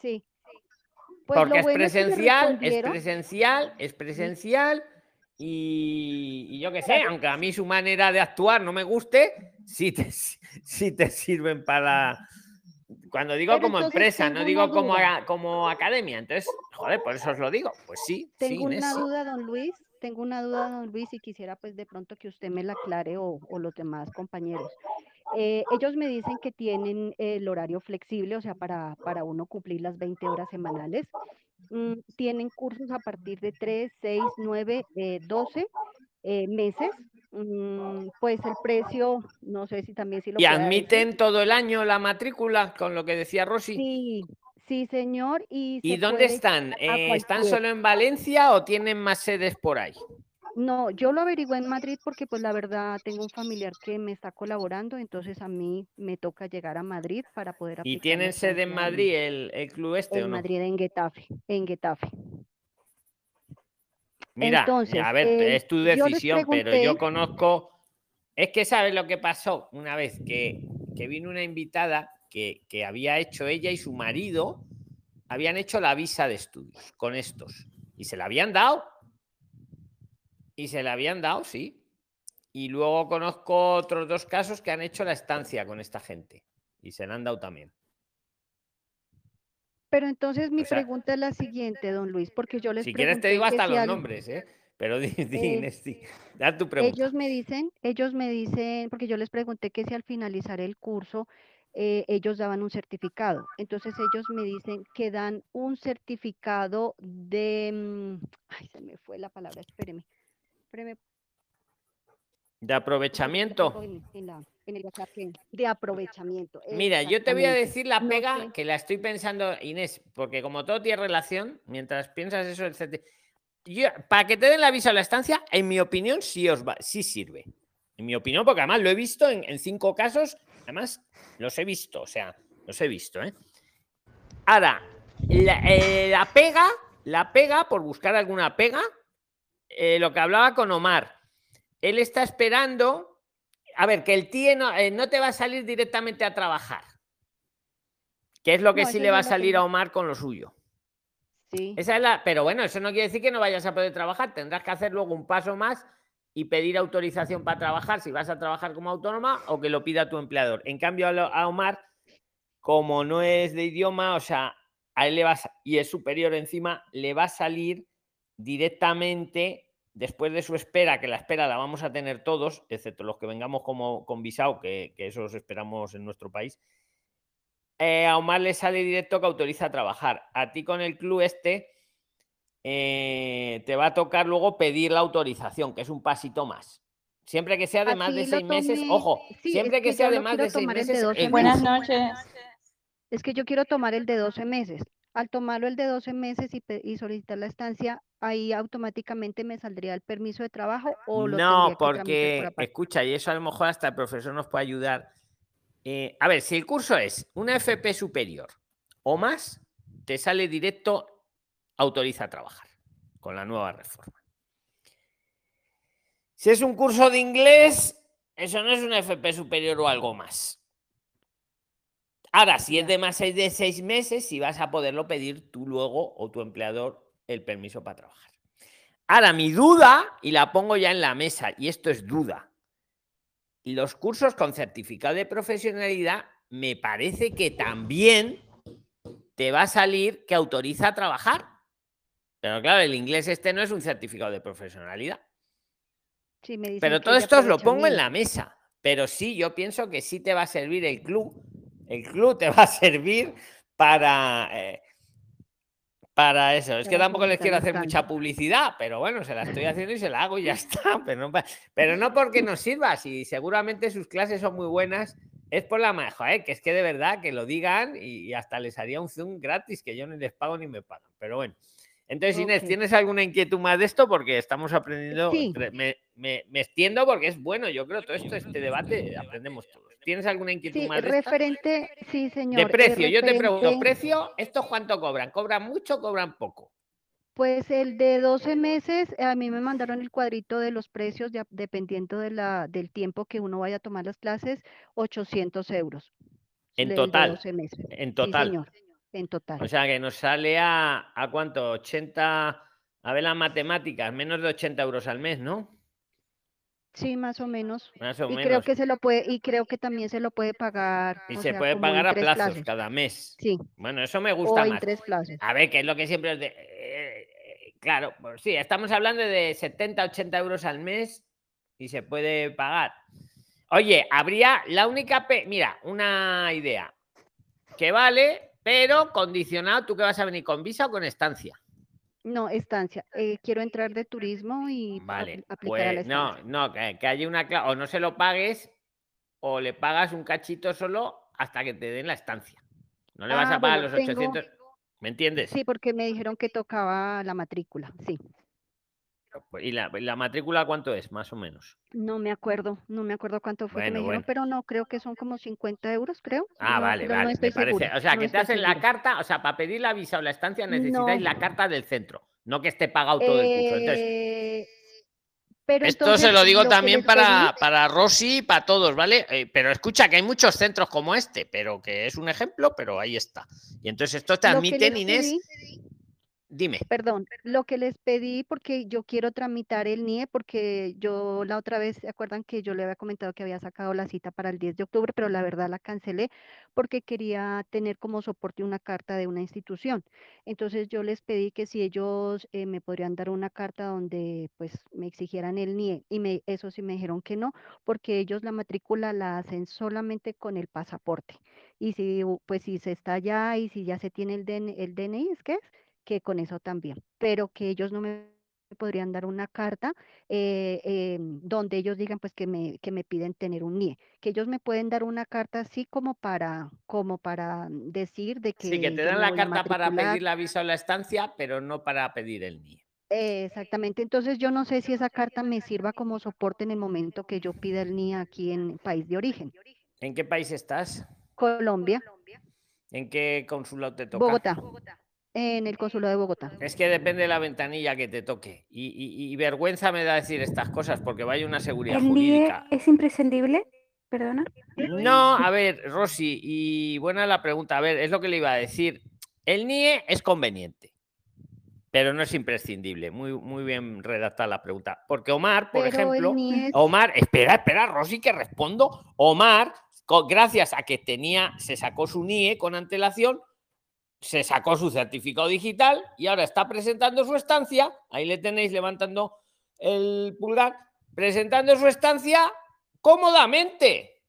Sí. Pues Porque es presencial, es presencial, es presencial y, yo qué sé, aunque a mí su manera de actuar no me guste, sí te, te sirven para... Cuando digo como empresa, no digo como, como academia. Entonces, joder, por eso os lo digo. Pues sí. Tengo una duda, don Luis. Tengo una duda, don Luis, y quisiera pues de pronto que usted me la aclare o, o los demás compañeros. Eh, ellos me dicen que tienen el horario flexible, o sea, para, para uno cumplir las 20 horas semanales. Mm, tienen cursos a partir de 3, 6, 9, 12 meses. Mm, pues el precio, no sé si también si lo ¿Y admiten todo el año la matrícula, con lo que decía Rosy? Sí, sí, señor. ¿Y, ¿Y dónde están? Eh, ¿Están solo en Valencia o tienen más sedes por ahí? No, yo lo averigué en Madrid porque pues la verdad tengo un familiar que me está colaborando, entonces a mí me toca llegar a Madrid para poder ¿Y tienen sede en Madrid el, club este en o no? Madrid, en Getafe, en Getafe. Mira, a ver, eh, es tu decisión, pero yo conozco... Es que sabes lo que pasó una vez que, que vino una invitada que, que había hecho ella y su marido, habían hecho la visa de estudios con estos y se la habían dado y se le habían dado, sí. Y luego conozco otros dos casos que han hecho la estancia con esta gente y se la han dado también. Pero entonces mi pregunta es la siguiente, don Luis, porque yo les Si quieres te digo hasta los nombres, ¿eh? Pero di, eh, da tu pregunta. Ellos me dicen, ellos me dicen, porque yo les pregunté que si al finalizar el curso eh, ellos daban un certificado. Entonces ellos me dicen que dan un certificado de, mm, ay, se me fue la palabra, espéreme de aprovechamiento. De aprovechamiento. Mira, yo te voy a decir la pega que la estoy pensando, Inés, porque como todo tiene relación, mientras piensas eso, yo, para que te den la visa a la estancia, en mi opinión, sí, os va, sí sirve. En mi opinión, porque además lo he visto en, cinco casos, además los he visto, o sea, los he visto. ¿eh? Ahora, la, eh, la pega, la pega, por buscar alguna pega, eh, lo que hablaba con Omar, él está esperando, a ver, que el tío eh, no, te va a salir directamente a trabajar, que es lo que sí le va a salir a Omar con lo suyo. Sí. Esa es la, pero bueno, eso no quiere decir que no vayas a poder trabajar, tendrás que hacer luego un paso más y pedir autorización para trabajar si vas a trabajar como autónoma o que lo pida tu empleador. En cambio, a Omar, como no es de idioma, o sea, a él le vas y es superior encima, le va a salir directamente después de su espera, que la espera la vamos a tener todos, excepto los que vengamos como con visado, que, que eso esperamos en nuestro país, eh, a Omar le sale directo que autoriza a trabajar. A ti con el club este eh, te va a tocar luego pedir la autorización, que es un pasito más. Siempre que sea de más de seis meses, ojo, siempre que, sea de más de seis meses. Buenas noches. Es que yo quiero tomar el de 12 meses. Al tomarlo el de 12 meses y, solicitar la estancia, ahí automáticamente me saldría el permiso de trabajo o lo No, porque escucha, y eso a lo mejor hasta el profesor nos puede ayudar. Eh, a ver, si el curso es una FP superior o más, te sale directo autoriza a trabajar con la nueva reforma. Si es un curso de inglés, eso no es una FP superior o algo más. Ahora, si es de más de seis meses, si vas a poderlo pedir tú luego o tu empleador el permiso para trabajar. Ahora, mi duda, y la pongo ya en la mesa, y esto es duda, los cursos con certificado de profesionalidad, me parece que también te va a salir que autoriza a trabajar. Pero claro, el inglés este no es un certificado de profesionalidad. Pero todo esto os lo pongo en la mesa pero sí, yo pienso que sí te va a servir el club. El club te va a servir para... eh, para eso, es que tampoco les quiero hacer mucha publicidad, pero bueno, se la estoy haciendo y se la hago y ya está. Pero no, pero no porque nos sirva, si seguramente sus clases son muy buenas, es por la majo, ¿eh? que es que de verdad que lo digan y, y hasta les haría un Zoom gratis que yo ni les pago ni me pagan. Pero bueno. Entonces, Inés. ¿tienes alguna inquietud más de esto? Porque estamos aprendiendo, Sí. me, me- me extiendo porque es bueno, yo creo todo esto, este debate, aprendemos todos. ¿Tienes alguna inquietud Sí, más de esta? referente, sí, señor. De eh, precio, yo te pregunto, referente- ¿precio? ¿Estos cuánto cobran? ¿Cobran mucho o cobran poco? Pues el de 12 meses, a mí me mandaron el cuadrito de los precios, de- dependiendo de la, del tiempo que uno vaya a tomar las clases, 800 euros. En total. 12 meses. En Sí, total. señor, en total. O sea que nos sale a, ¿a cuánto? 80, a ver las matemáticas, menos de 80 euros al mes, ¿no? Sí, más o menos. Más o Y creo menos. que se lo puede, y creo que también se lo puede pagar, Y se sea, puede pagar a plazos plazos. cada mes. Sí. Bueno, eso me O gusta en más. tres plazos. A ver, que es lo que siempre os de- eh, eh, Claro, pues sí, estamos hablando de 70, 80 euros al mes y se puede pagar. Oye, habría la única... pe- Mira, una idea. Que vale, pero condicionado, ¿tú que vas a venir con visa o con estancia? No, estancia. Eh, quiero entrar de turismo y Vale, apl- aplicar a la pues no, estancia. no, que, que haya una o no se lo pagues o le pagas un cachito solo hasta que te den la estancia. No le vas Ah, a pagar bueno, los tengo- 800, ¿me entiendes? Sí, porque me dijeron que tocaba la matrícula, sí. Pues, ¿Y la, la matrícula cuánto es, más o menos? No me acuerdo, no me acuerdo cuánto fue que me dijeron, bueno. pero no, creo que son como 50 euros, creo. Ah, No, vale, no vale, estoy me parece. segura, O sea, no que te hacen la carta, o sea, para pedir la visa o la estancia necesitáis la No. carta del centro, no que esté pagado todo el curso. Entonces, Eh, pero Esto entonces, se lo digo también para, para Rosy y para todos, ¿vale? Eh, pero escucha que hay muchos centros como este, pero que es un ejemplo, pero ahí está. Y entonces estos te admiten, Inés. pedí- Dime. Perdón, lo que les pedí porque yo quiero tramitar el NIE porque yo la otra vez, ¿se acuerdan que yo le había comentado que había sacado la cita para el 10 de octubre, pero la verdad la cancelé porque quería tener como soporte una carta de una institución. Entonces yo les pedí que si ellos eh, me podrían dar una carta donde pues me exigieran el NIE y me, eso sí me dijeron que no, porque ellos la matrícula la hacen solamente con el pasaporte. Y si pues si se está allá y si ya se tiene el DN el DNI, ¿es que es? Que con eso también, pero que ellos no me podrían dar una carta eh, em, donde ellos digan pues que me, que me piden tener un NIE, que ellos me pueden dar una carta así como para, como para decir de que Sí, que te dan la carta para pedir la visa o la estancia, pero no para pedir el NIE. Eh, exactamente, entonces yo no sé si esa carta me sirva como soporte en el momento que yo pida el NIE aquí en país de origen. ¿En qué país estás? Colombia, ¿En qué consulado te toca? Bogotá, en el consulado de Bogotá. Es que depende de la ventanilla que te toque. Y, y- y vergüenza me da decir estas cosas porque vaya una seguridad ¿El NIE jurídica. es imprescindible? Perdona. No, a ver, Rosy, y buena la pregunta. A ver, es lo que le iba a decir. El NIE es conveniente, pero no es imprescindible. Muy, muy bien redactada la pregunta. Porque Omar, por Pero ejemplo, NIE Omar, espera, espera, Rosy, que respondo. Omar, gracias a que tenía, se sacó su NIE con antelación, se sacó su certificado digital y ahora está presentando su estancia. Ahí le tenéis levantando el pulgar, presentando su estancia cómodamente,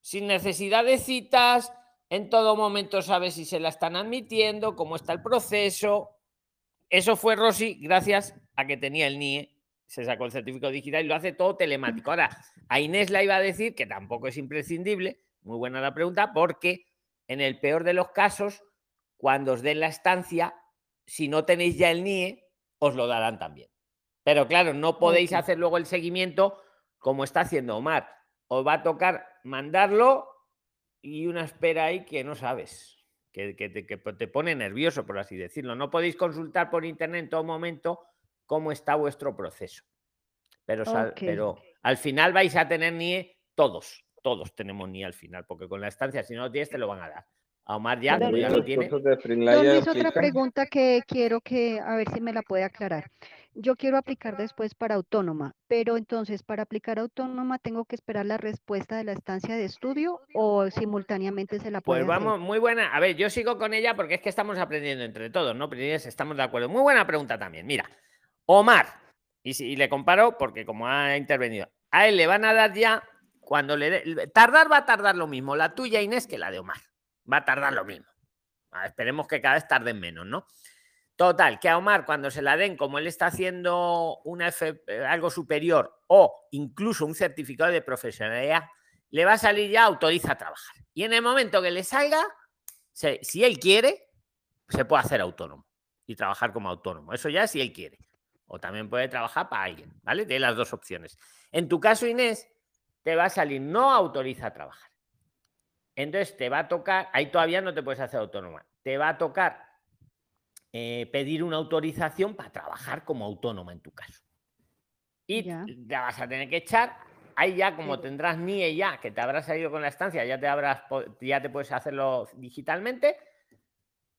sin necesidad de citas. En todo momento sabe si se la están admitiendo, cómo está el proceso. Eso fue Rosy gracias a que tenía el NIE, se sacó el certificado digital y lo hace todo telemático. Ahora, a Inés la iba a decir que tampoco es imprescindible, muy buena la pregunta, porque en el peor de los casos, cuando os den la estancia, si no tenéis ya el NIE, os lo darán también. Pero claro, no podéis hacer luego el seguimiento como está haciendo Omar. Os va a tocar mandarlo y una espera ahí que no sabes, que, que te, que te pone nervioso, por así decirlo. No podéis consultar por internet en todo momento cómo está vuestro proceso. Pero, pero al final vais a tener NIE todos, todos tenemos NIE al final, porque con la estancia, si no lo tienes, te lo van a dar. A Omar ya, lo tiene. Don Luis, otra pregunta que quiero que, a ver si me la puede aclarar. Yo quiero aplicar después para autónoma, pero entonces para aplicar autónoma tengo que esperar la respuesta de la estancia de estudio o simultáneamente se la puede Pues hacer. vamos, muy buena. A ver, yo sigo con ella porque es que estamos aprendiendo entre todos, ¿no? Pero Inés, estamos de acuerdo. Muy buena pregunta también. Mira, Omar, y, si, y le comparo porque como ha intervenido, a él le van a dar ya cuando le dé, tardar va a tardar lo mismo, la tuya Inés que la de Omar, va a tardar lo mismo. esperemos que cada vez tarden menos, ¿no? Total, que a Omar cuando se la den, como él está haciendo una eh, algo superior o incluso un certificado de profesionalidad, le va a salir ya autoriza a trabajar. Y en el momento que le salga, si él quiere, se puede hacer autónomo y trabajar como autónomo. Eso ya si él quiere. O también puede trabajar para alguien, ¿vale? De las dos opciones. En tu caso, Inés, te va a salir no autoriza a trabajar. Entonces te va a tocar, ahí todavía no te puedes hacer autónoma, te va a tocar eh, pedir una autorización para trabajar como autónoma en tu caso. Y ya. vas a tener que echar, ahí ya como tendrás NIE ya, que te habrás salido con la estancia, ya te, habrás, ya te puedes hacerlo digitalmente.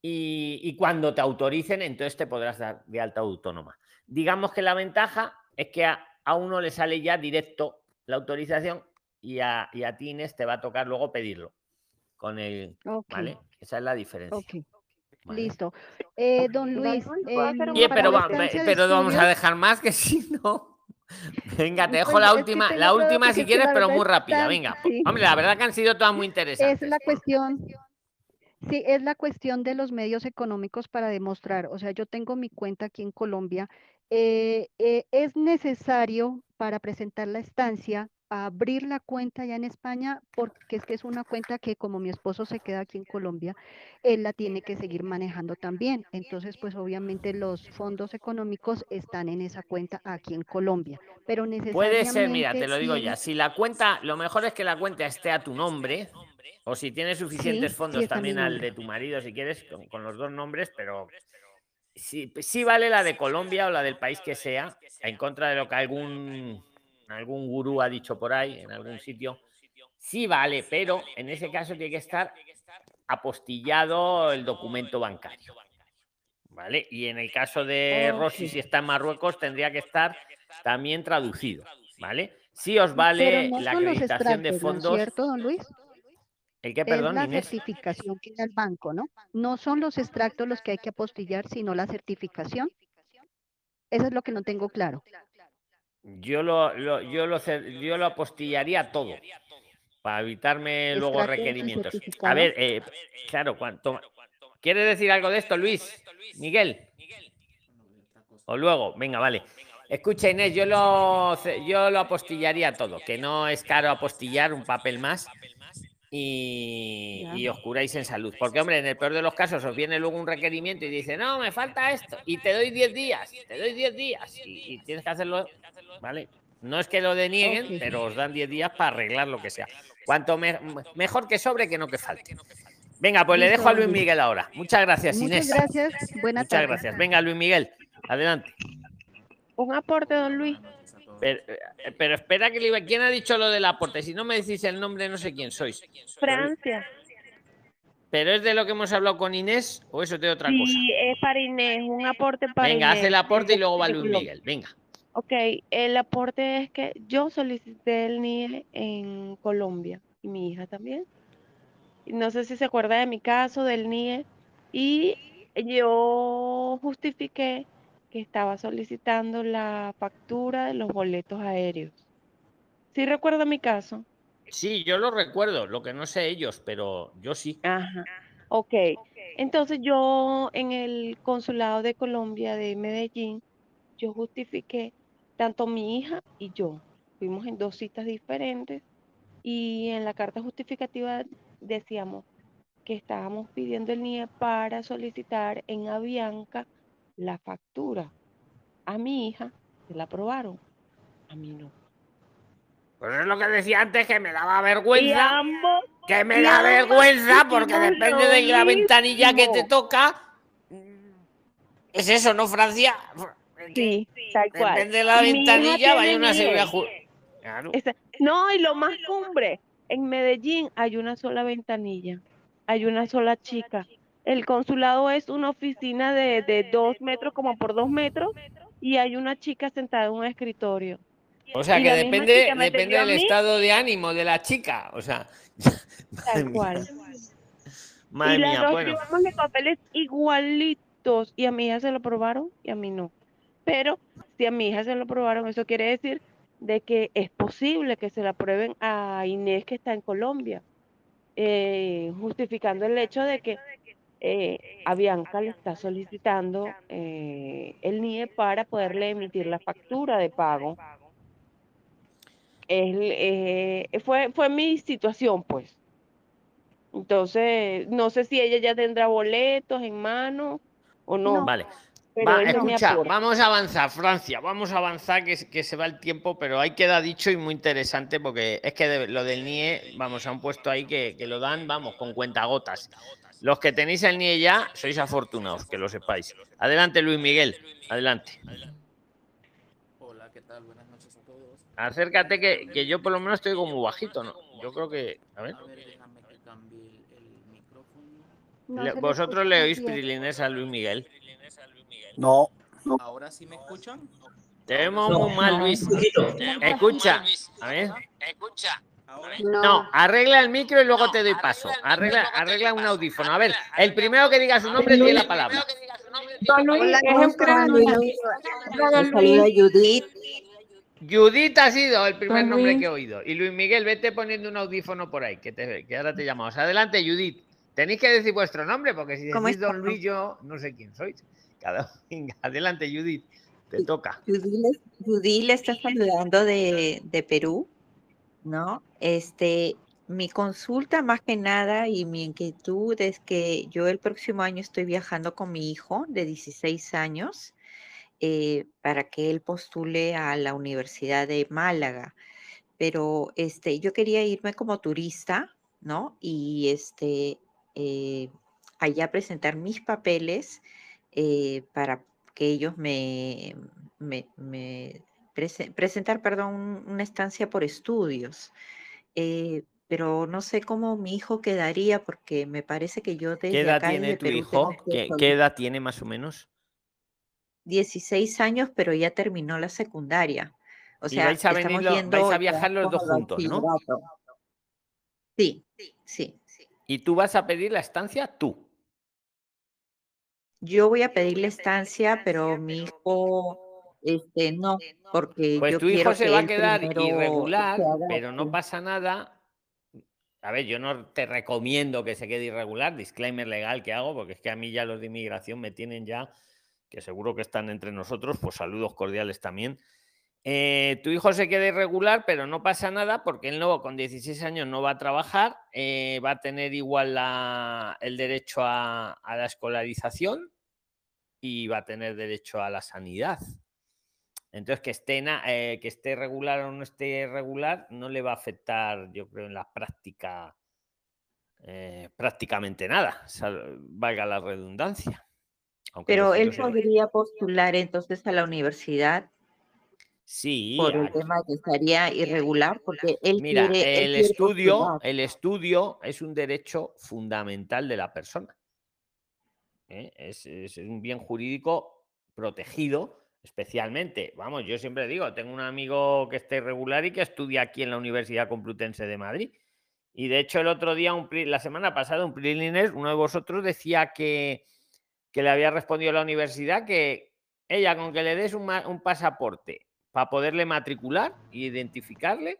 Y, y cuando te autoricen, entonces te podrás dar de alta autónoma. Digamos que la ventaja es que a, a uno le sale ya directo la autorización y a, y a ti, Inés, te va a tocar luego pedirlo con el, okay. ¿vale? Esa es la diferencia. Okay. Vale. Listo. Eh, don Luis. Eh, Oye, pero, va, pero vamos a dejar más que si no. Venga, te dejo pues, la última, la última si quieres, pero muy rápida. Venga, sí. hombre, la verdad que han sido todas muy interesantes. Es la cuestión. Sí, es la cuestión de los medios económicos para demostrar. O sea, yo tengo mi cuenta aquí en Colombia. Eh, eh, es necesario para presentar la estancia abrir la cuenta ya en España porque es que es una cuenta que como mi esposo se queda aquí en Colombia, él la tiene que seguir manejando también. Entonces, pues obviamente los fondos económicos están en esa cuenta aquí en Colombia, pero necesariamente Puede ser, mira, te lo digo sí, ya, si la cuenta, lo mejor es que la cuenta esté a tu nombre o si tienes suficientes sí, fondos sí también al de tu marido si quieres con, con los dos nombres, pero sí, sí vale la de Colombia o la del país que sea en contra de lo que algún algún gurú ha dicho por ahí, en algún sitio, sí vale, pero en ese caso tiene que estar apostillado el documento bancario. ¿Vale? Y en el caso de Rossi, si está en Marruecos, tendría que estar también traducido. ¿Vale? Sí os vale no la acreditación de fondos. ¿no es cierto, don Luis? ¿El qué, perdón, es la Inés? certificación que da el banco, ¿no? No son los extractos los que hay que apostillar, sino la certificación. Eso es lo que no tengo claro. Yo lo, lo, yo lo, yo lo apostillaría todo para evitarme luego requerimientos. A ver, eh, claro, cuánto. ¿Quieres decir algo de esto, Luis? Miguel. O luego, venga, vale. Escucha, Inés, yo lo, yo lo apostillaría todo, que no es caro apostillar un papel más y, y, os curáis en salud. Porque, hombre, en el peor de los casos os viene luego un requerimiento y dice, no, me falta esto, y te doy 10 días, te doy 10 días, y, y, tienes que hacerlo, ¿vale? No es que lo denieguen, okay. pero os dan 10 días para arreglar lo que sea. Cuanto me, mejor que sobre que no que falte. Venga, pues le dejo a Luis Miguel ahora. Muchas gracias, Muchas Inés. gracias. Buenas Muchas tardes. gracias. Venga, Luis Miguel, adelante. Un aporte, don Luis. Pero, pero, espera que le iba. ¿Quién ha dicho lo del aporte? Si no me decís el nombre, no sé quién sois. Francia. ¿Pero es de lo que hemos hablado con Inés o eso de otra sí, cosa? Sí, es para Inés, un aporte para Venga, Inés. haz el aporte y luego va Luis Miguel. Venga. Ok, el aporte es que yo solicité el NIE en Colombia y mi hija también. No sé si se acuerda de mi caso del NIE y yo justifiqué que estaba solicitando la factura de los boletos aéreos. ¿Sí recuerda mi caso? Sí, yo lo recuerdo, lo que no sé ellos, pero yo sí. Ajá. Ok. Entonces yo en el consulado de Colombia de Medellín, yo justifiqué, tanto mi hija y yo, fuimos en dos citas diferentes y en la carta justificativa decíamos que estábamos pidiendo el NIE para solicitar en Avianca la factura. A mi hija se la aprobaron, a mí no. Pues es lo que decía antes, que me daba vergüenza. Ambos, que me da vergüenza porque depende de la ventanilla que te toca. Es eso, ¿no, Francia? Sí, tal cual. Depende de la ventanilla, vaya una seguridad. Claro. No, y lo más cumbre, en Medellín hay una sola ventanilla, hay una sola chica. El consulado es una oficina de, de dos metros como por dos metros y hay una chica sentada en un escritorio. O sea, que depende, depende del estado de ánimo de la chica. O sea, tal cual. Madre y mía, las bueno. dos de papeles igualitos y a mi hija se lo probaron y a mí no. Pero si a mi hija se lo probaron, eso quiere decir de que es posible que se la aprueben a Inés que está en Colombia, eh, justificando el hecho de que eh, a Bianca le está solicitando eh, el NIE para poderle emitir la factura de pago. fue, fue mi situación, pues. Entonces, no sé si ella ya tendrá boletos en mano o no. Vale. escucha, vamos a avanzar, Francia, vamos a avanzar, que, que, se va el tiempo, pero ahí queda dicho y muy interesante porque es que lo del NIE, vamos, han puesto ahí que, que, lo dan, vamos, con cuentagotas. Los que tenéis el NIE ya, sois afortunados, que lo sepáis. Adelante, Luis Miguel, adelante. Hola, ¿qué tal? Buenas noches a todos. Acércate, que, que yo por lo menos estoy como bajito, ¿no? Yo creo que, a ver. ¿Vosotros le oís pirilines a Luis Miguel? No. ¿Ahora sí me escuchan? Tenemos muy mal, Luis. Escucha. A ver. Escucha. No. arregla el micro y luego te doy paso. Arregla, arregla un audífono. A ver, el primero que diga su nombre tiene la palabra. Hola, Judith. Judith ha sido el primer nombre que he oído. Y Luis Miguel, vete poniendo un audífono por ahí, que, te, que ahora te llamamos. Adelante, Judith. Tenéis que decir vuestro nombre, porque si decís Don Luis, yo no sé quién sois. Cada... Venga, adelante, Judith. Te toca. Judith le está saludando de, de, Perú, ¿no? Este, mi consulta más que nada y mi inquietud es que yo el próximo año estoy viajando con mi hijo de 16 años eh, para que él postule a la Universidad de Málaga. Pero este, yo quería irme como turista, ¿no? Y este, eh, allá presentar mis papeles eh, para que ellos me, me, presentar, perdón, una estancia por estudios. Eh, pero no sé cómo mi hijo quedaría porque me parece que yo desde ¿Qué edad tiene tu hijo? ¿Qué, ¿Qué, edad tiene más o menos? 16 años, pero ya terminó la secundaria. O sea, vais a, vais a viajar los dos juntos, ¿no? Sí, sí. Y tú vas a pedir la estancia tú. Yo voy a pedir la estancia, pero mi hijo, este, no, porque pues yo tu hijo se que va a quedar irregular, pero no pasa nada. A ver, yo no te recomiendo que se quede irregular, disclaimer legal que hago, porque es que a mí ya los de inmigración me tienen ya, que seguro que están entre nosotros, pues saludos cordiales también. Eh, tu hijo se queda irregular, pero no pasa nada porque él no, con 16 años no va a trabajar, eh, va a tener igual la- el derecho a, a la escolarización y va a tener derecho a la sanidad. Entonces, que esté, eh, que esté regular o no esté regular, no le va a afectar, yo creo, en la práctica eh, prácticamente nada, valga la redundancia. Aunque Pero él sea- podría postular entonces a la universidad Sí, por el aquí- tema que estaría irregular, porque él Mira, quiere, el estudio, postular. el estudio es un derecho fundamental de la persona. ¿eh? Es, es un bien jurídico protegido, especialmente. Vamos, yo siempre digo, tengo un amigo que está irregular y que estudia aquí en la Universidad Complutense de Madrid. Y de hecho, el otro día, un la semana pasada, un preliner, uno de vosotros decía que, que le había respondido a la universidad que ella, con que le des un pasaporte para poderle matricular e identificarle,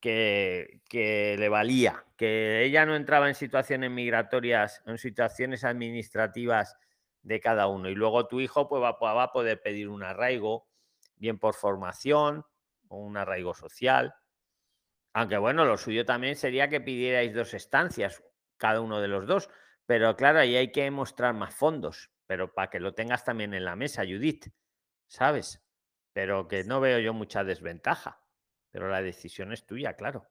que, que le valía, que ella no entraba en situaciones migratorias, en situaciones administrativas de cada uno. Y luego tu hijo pues, va, va a poder pedir un arraigo, bien por formación o un arraigo social. Aunque bueno, lo suyo también sería que pidierais dos estancias, cada uno de los dos. Pero claro, ahí hay que mostrar más fondos, pero para que lo tengas también en la mesa, Judith, ¿sabes? Pero que no veo yo mucha desventaja. Pero la decisión es tuya, claro.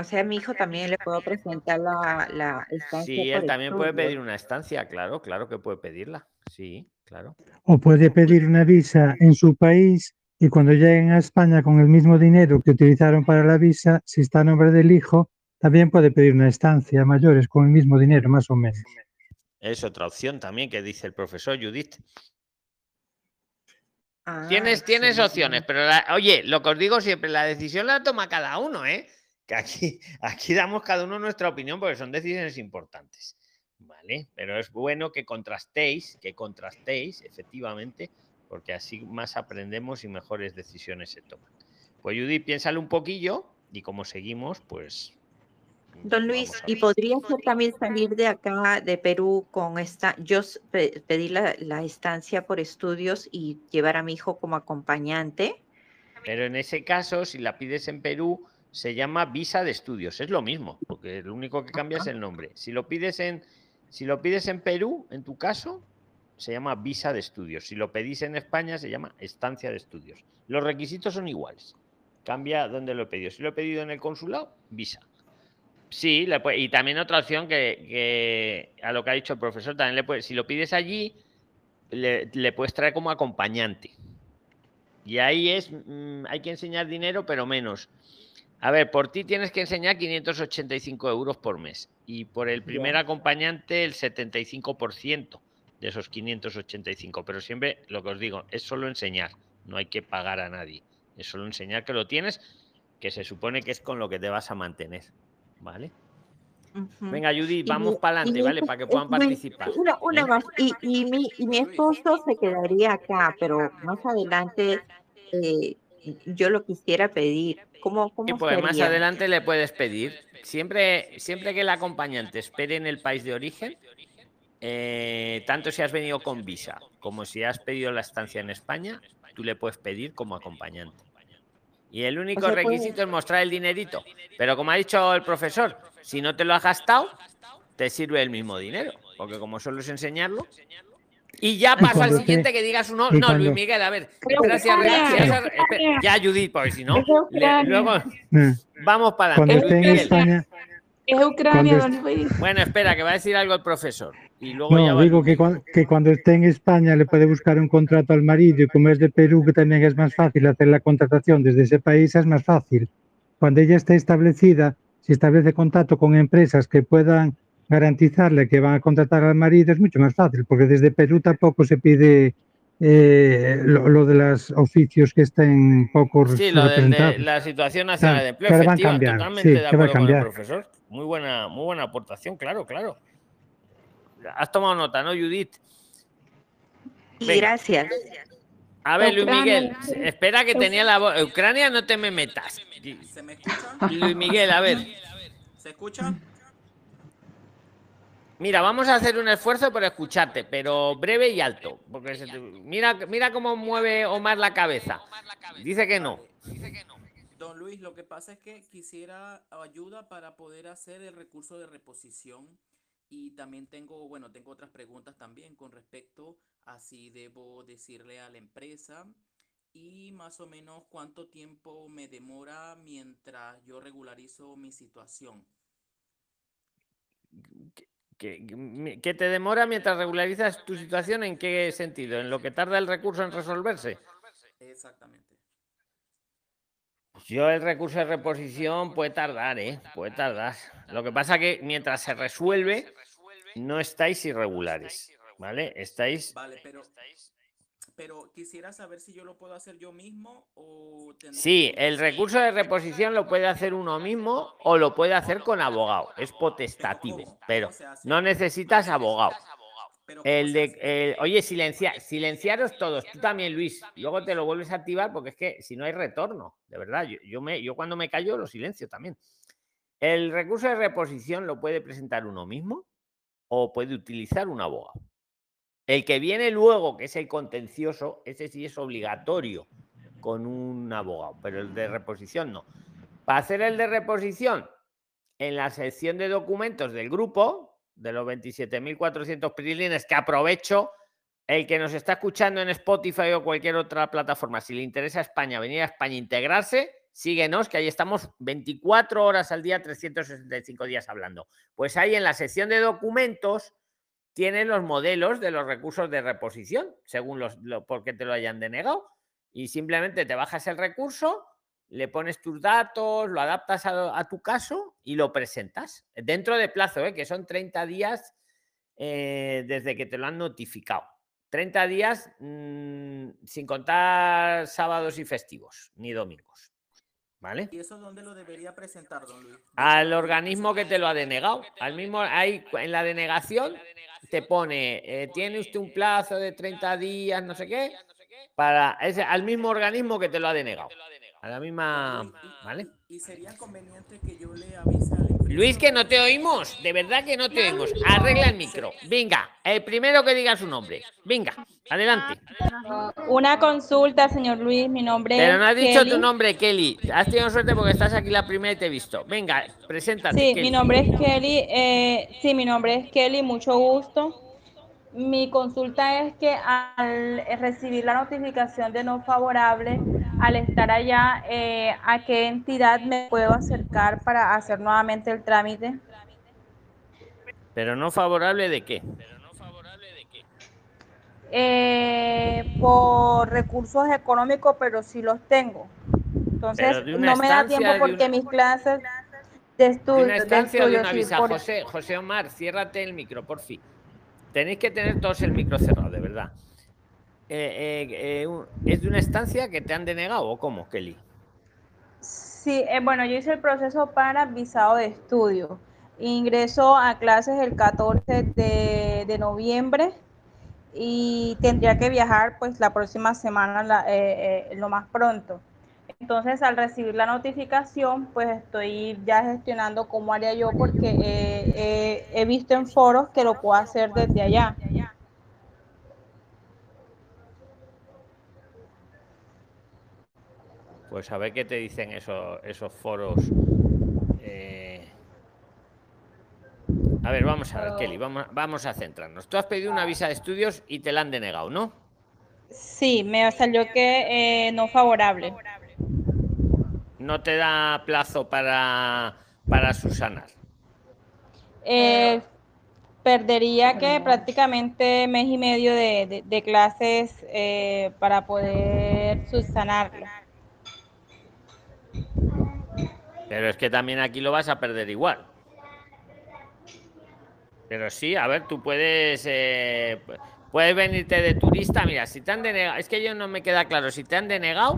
O sea, a mi hijo también le puedo presentar la, la estancia Sí, él también puede pedir una estancia, claro, claro que puede pedirla. Sí, claro. O puede pedir una visa en su país y cuando lleguen a España con el mismo dinero que utilizaron para la visa, si está a nombre del hijo, también puede pedir una estancia a mayores con el mismo dinero, más o menos. Es otra opción también que dice el profesor Judith. Ah, Tienes, tienes sí, opciones, pero la- oye, lo que os digo siempre, la decisión la toma cada uno, ¿eh? Que aquí, aquí damos cada uno nuestra opinión porque son decisiones importantes. ¿Vale? Pero es bueno que contrastéis, que contrastéis efectivamente porque así más aprendemos y mejores decisiones se toman. Pues Judy, piénsale un poquillo y como seguimos, pues... Don Luis, ¿y podría ser también salir de acá, de Perú, con esta, yo pedir la, la estancia por estudios y llevar a mi hijo como acompañante? Pero en ese caso, si la pides en Perú, se llama visa de estudios. Es lo mismo, porque lo único que cambia es el nombre. Si lo pides en, si lo pides en Perú, en tu caso, se llama visa de estudios. Si lo pedís en España, se llama estancia de estudios. Los requisitos son iguales. Cambia dónde lo he pedido. Si lo he pedido en el consulado, visa. Sí, le y también otra opción que, a lo que ha dicho el profesor, también le puede, si lo pides allí, le, puedes traer como acompañante. Y ahí es, mm, hay que enseñar dinero, pero menos. A ver, por ti tienes que enseñar 585 euros por mes y por el primer acompañante el 75% de esos 585. Pero siempre lo que os digo, es solo enseñar, no hay que pagar a nadie. Es solo enseñar que lo tienes, que se supone que es con lo que te vas a mantener. ¿Vale? Venga, Judy, vamos para adelante, ¿vale? Para que puedan participar. Una, más. Y, y, mi, y, mi, esposo se quedaría acá, pero más adelante eh, yo lo quisiera pedir. ¿Cómo, cómo y pues más adelante le puedes pedir. Siempre, siempre que el acompañante espere en el país de origen, eh, tanto si has venido con visa como si has pedido la estancia en España, tú le puedes pedir como acompañante. Y el único requisito es mostrar el dinerito. Pero como ha dicho el profesor, si no te lo has gastado, te sirve el mismo dinero. Porque como solo es enseñarlo. Y ya pasa al siguiente que digas uno. No, Luis Miguel, a ver. ya, Judith, porque si no. luego vamos para adelante. Es Ucrania, Bueno, espera, que va a decir algo el profesor. Y luego no, digo que cuando, que cuando esté en España le puede buscar un contrato al marido y como es de Perú, que también es más fácil hacer la contratación desde ese país, es más fácil. Cuando ella esté establecida, si establece contacto con empresas que puedan garantizarle que van a contratar al marido, es mucho más fácil, porque desde Perú tampoco se pide eh, lo, de los oficios que estén poco sí, lo de, la situación nacional de empleo efectiva, totalmente de acuerdo con el profesor. Muy buena, muy buena aportación, claro, claro. Has tomado nota, ¿no, Judith? Gracias. A ver, Luis Miguel, espera que tenía la voz. Ucrania, no te me metas. ¿Se me escucha? Luis Miguel, a ver. ¿Se escucha? Mira, vamos a hacer un esfuerzo por escucharte, pero breve y alto. Porque mira, mira cómo mueve Omar la cabeza. Dice que no. Don Luis, lo que pasa es que quisiera ayuda para poder hacer el recurso de reposición y también tengo, bueno, tengo otras preguntas también con respecto a si debo decirle a la empresa y más o menos cuánto tiempo me demora mientras yo regularizo mi situación. ¿Qué, te demora mientras regularizas tu situación? ¿En qué sentido? ¿En lo que tarda el recurso en resolverse? Exactamente. Pues yo el recurso de reposición puede tardar, ¿eh? Puede tardar. Lo que pasa que mientras se resuelve, no estáis irregulares, ¿vale? Estáis... Vale, pero pero quisiera saber si yo lo puedo hacer yo mismo o... Sí, el recurso de reposición lo puede hacer uno mismo o lo puede hacer con abogado. Es potestativo, pero no necesitas abogado. El de, oye, silencia, silenciaros todos. Tú también, Luis. Luego te lo vuelves a activar porque es que si no hay retorno, de verdad. Yo, yo, me, yo cuando me callo lo silencio también. El recurso de reposición lo puede presentar uno mismo o puede utilizar un abogado. El que viene luego, que es el contencioso, ese sí es obligatorio con un abogado, pero el de reposición no. Para hacer el de reposición, en la sección de documentos del grupo, de los 27.400 prilines, que aprovecho, el que nos está escuchando en Spotify o cualquier otra plataforma, si le interesa a España, venir a España a integrarse, síguenos, que ahí estamos 24 horas al día, 365 días hablando. Pues ahí en la sección de documentos tiene los modelos de los recursos de reposición, según los, lo, porque te lo hayan denegado. Y simplemente te bajas el recurso, le pones tus datos, lo adaptas a, tu caso y lo presentas. Dentro de plazo, ¿eh? que son 30 días eh, desde que te lo han notificado. 30 días mm, sin contar sábados y festivos, ni domingos. ¿Vale? ¿Y eso dónde lo debería presentar, don Luis? Al organismo que te lo ha denegado. Al mismo, ahí en la denegación te pone, eh, tiene usted un plazo de 30 días, no sé qué, para ese, al mismo organismo que te lo ha denegado. A la misma. ¿Vale? Y sería conveniente que yo le avise al Luis, que no te oímos. De verdad que no te oímos. Arregla el micro. Venga, el primero que diga su nombre. Venga, adelante. Una consulta, señor Luis. Mi nombre es. Pero no has dicho tu nombre, Kelly. Has tenido suerte porque estás aquí la primera y te he visto. Venga, preséntate. Sí, Kelly. mi nombre es Kelly. eh, sí, mi nombre es Kelly, mucho gusto. Mi consulta es que al recibir la notificación de no favorable, al estar allá, eh, ¿a qué entidad me puedo acercar para hacer nuevamente el trámite? Pero no favorable de qué? Eh, por recursos económicos, pero sí los tengo. Entonces, de una no me da tiempo de porque una- mis clases de ¿De estudio, una de estancia o de estudio, una sí, visa? por- José, José Omar, ciérrate el micro, por fin. Tenéis que tener todos el micro cerrado, de verdad. Eh, eh, eh, ¿Es de una estancia que te han denegado o cómo, Kelly? Sí, eh, bueno, yo hice el proceso para visado de estudio. Ingreso a clases el 14 de, noviembre y tendría que viajar pues la próxima semana lo más pronto. Entonces, al recibir la notificación, pues estoy ya gestionando cómo haría yo porque eh, eh, he visto en foros que lo puedo hacer desde allá. Pues a ver qué te dicen esos, esos foros. eh. A ver, vamos a ver, Kelly, vamos, vamos a centrarnos. Tú has pedido una visa de estudios y te la han denegado, ¿no? Sí, me salió que no favorable. No te da plazo para, para subsanar. Eh, perdería que prácticamente mes y medio de, de- de clases eh, para poder subsanarlo. Pero es que también aquí lo vas a perder igual. Pero sí, a ver, tú puedes eh, pu- puedes venirte de turista. Mira, si te han denegado, es que yo no me queda claro si te han denegado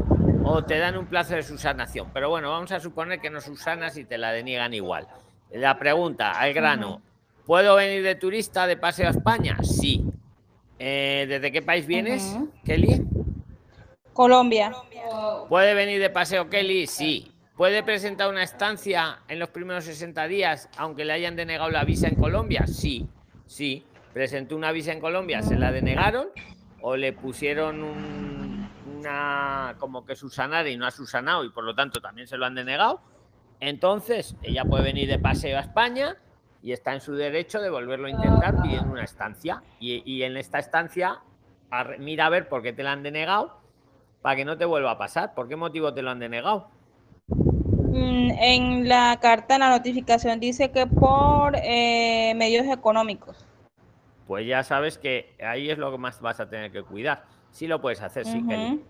o te dan un plazo de subsanación. Pero bueno, vamos a suponer que no subsanas y te la deniegan igual. La pregunta, al grano, ¿puedo venir de turista de paseo a España? Sí. Eh, ¿Desde qué país vienes. Kelly? Colombia. ¿Puede venir de paseo Kelly? Sí. ¿Puede presentar una estancia en los primeros 60 días, aunque le hayan denegado la visa en Colombia? Sí, sí. Presentó una visa en Colombia, se la denegaron o le pusieron un- una como que subsanar y no ha subsanado y por lo tanto también se lo han denegado. Entonces, ella puede venir de paseo a España y está en su derecho de volverlo a intentar pidiendo una estancia. Y, y en esta estancia, mira a ver por qué te la han denegado para que no te vuelva a pasar. ¿Por qué motivo te lo han denegado? Mm, En la carta, en la notificación dice que por eh, medios económicos. Pues ya sabes que ahí es lo que más vas a tener que cuidar. Sí lo puedes hacer, sí. Ujú.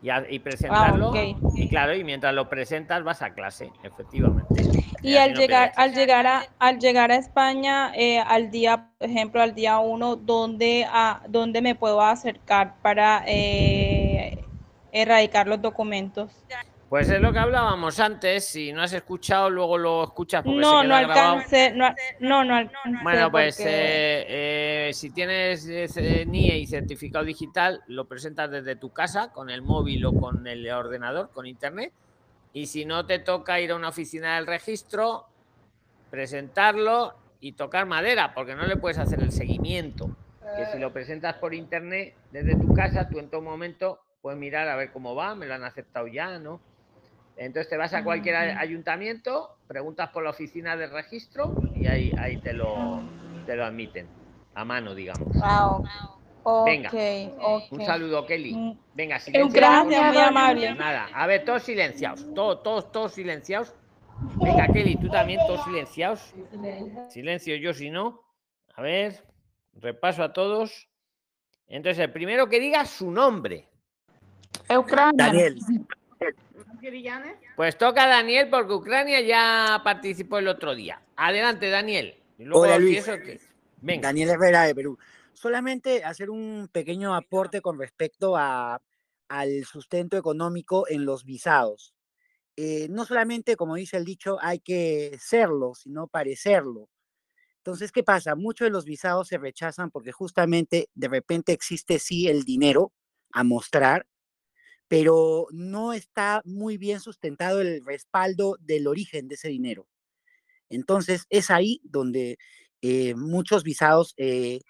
Y, a- y presentarlo. Y claro, y mientras lo presentas vas a clase, efectivamente. Y al no llegar, al llegar a, al llegar a España, eh, al día, por ejemplo, al día uno, ¿dónde, a, dónde me puedo acercar para eh, erradicar los documentos? Pues es lo que hablábamos antes. Si no has escuchado, luego lo escuchas porque No, no alcancé, no, no, no alcancé Bueno, pues porque- eh, eh, si tienes eh, ce- NIE y certificado digital, lo presentas desde tu casa con el móvil o con el ordenador, con internet. Y si no te toca ir a una oficina del registro, presentarlo y tocar madera, porque no le puedes hacer el seguimiento. Que si lo presentas por internet desde tu casa, tú en todo momento puedes mirar a ver cómo va, me lo han aceptado ya, ¿no? Entonces te vas a cualquier a- Ujú. ayuntamiento, preguntas por la oficina de registro y ahí, ahí te, lo, te lo admiten, a mano, digamos. Ah, Venga. Un saludo, Kelly. Mm. Venga, silencio. Gracias, muy amable. Nada, a ver, todos silenciados, todos, todos, todos silenciados. Venga, Kelly, tú también, todos silenciados. Silencio yo si no. A ver, repaso a todos. Entonces, el primero que diga su nombre. Ucrania. Daniel. Pues toca a Daniel porque Ucrania ya participó el otro día. Adelante, Daniel. Luego, Hola Luis. Venga. Daniel Herrera de Perú. Solamente hacer un pequeño aporte con respecto a, al sustento económico en los visados. Eh, no solamente, como dice el dicho, hay que serlo, sino parecerlo. Entonces, ¿qué pasa? Muchos de los visados se rechazan porque justamente de repente existe sí el dinero, a mostrar, pero no está muy bien sustentado el respaldo del origen de ese dinero. Entonces, es ahí donde eh, muchos visados eh,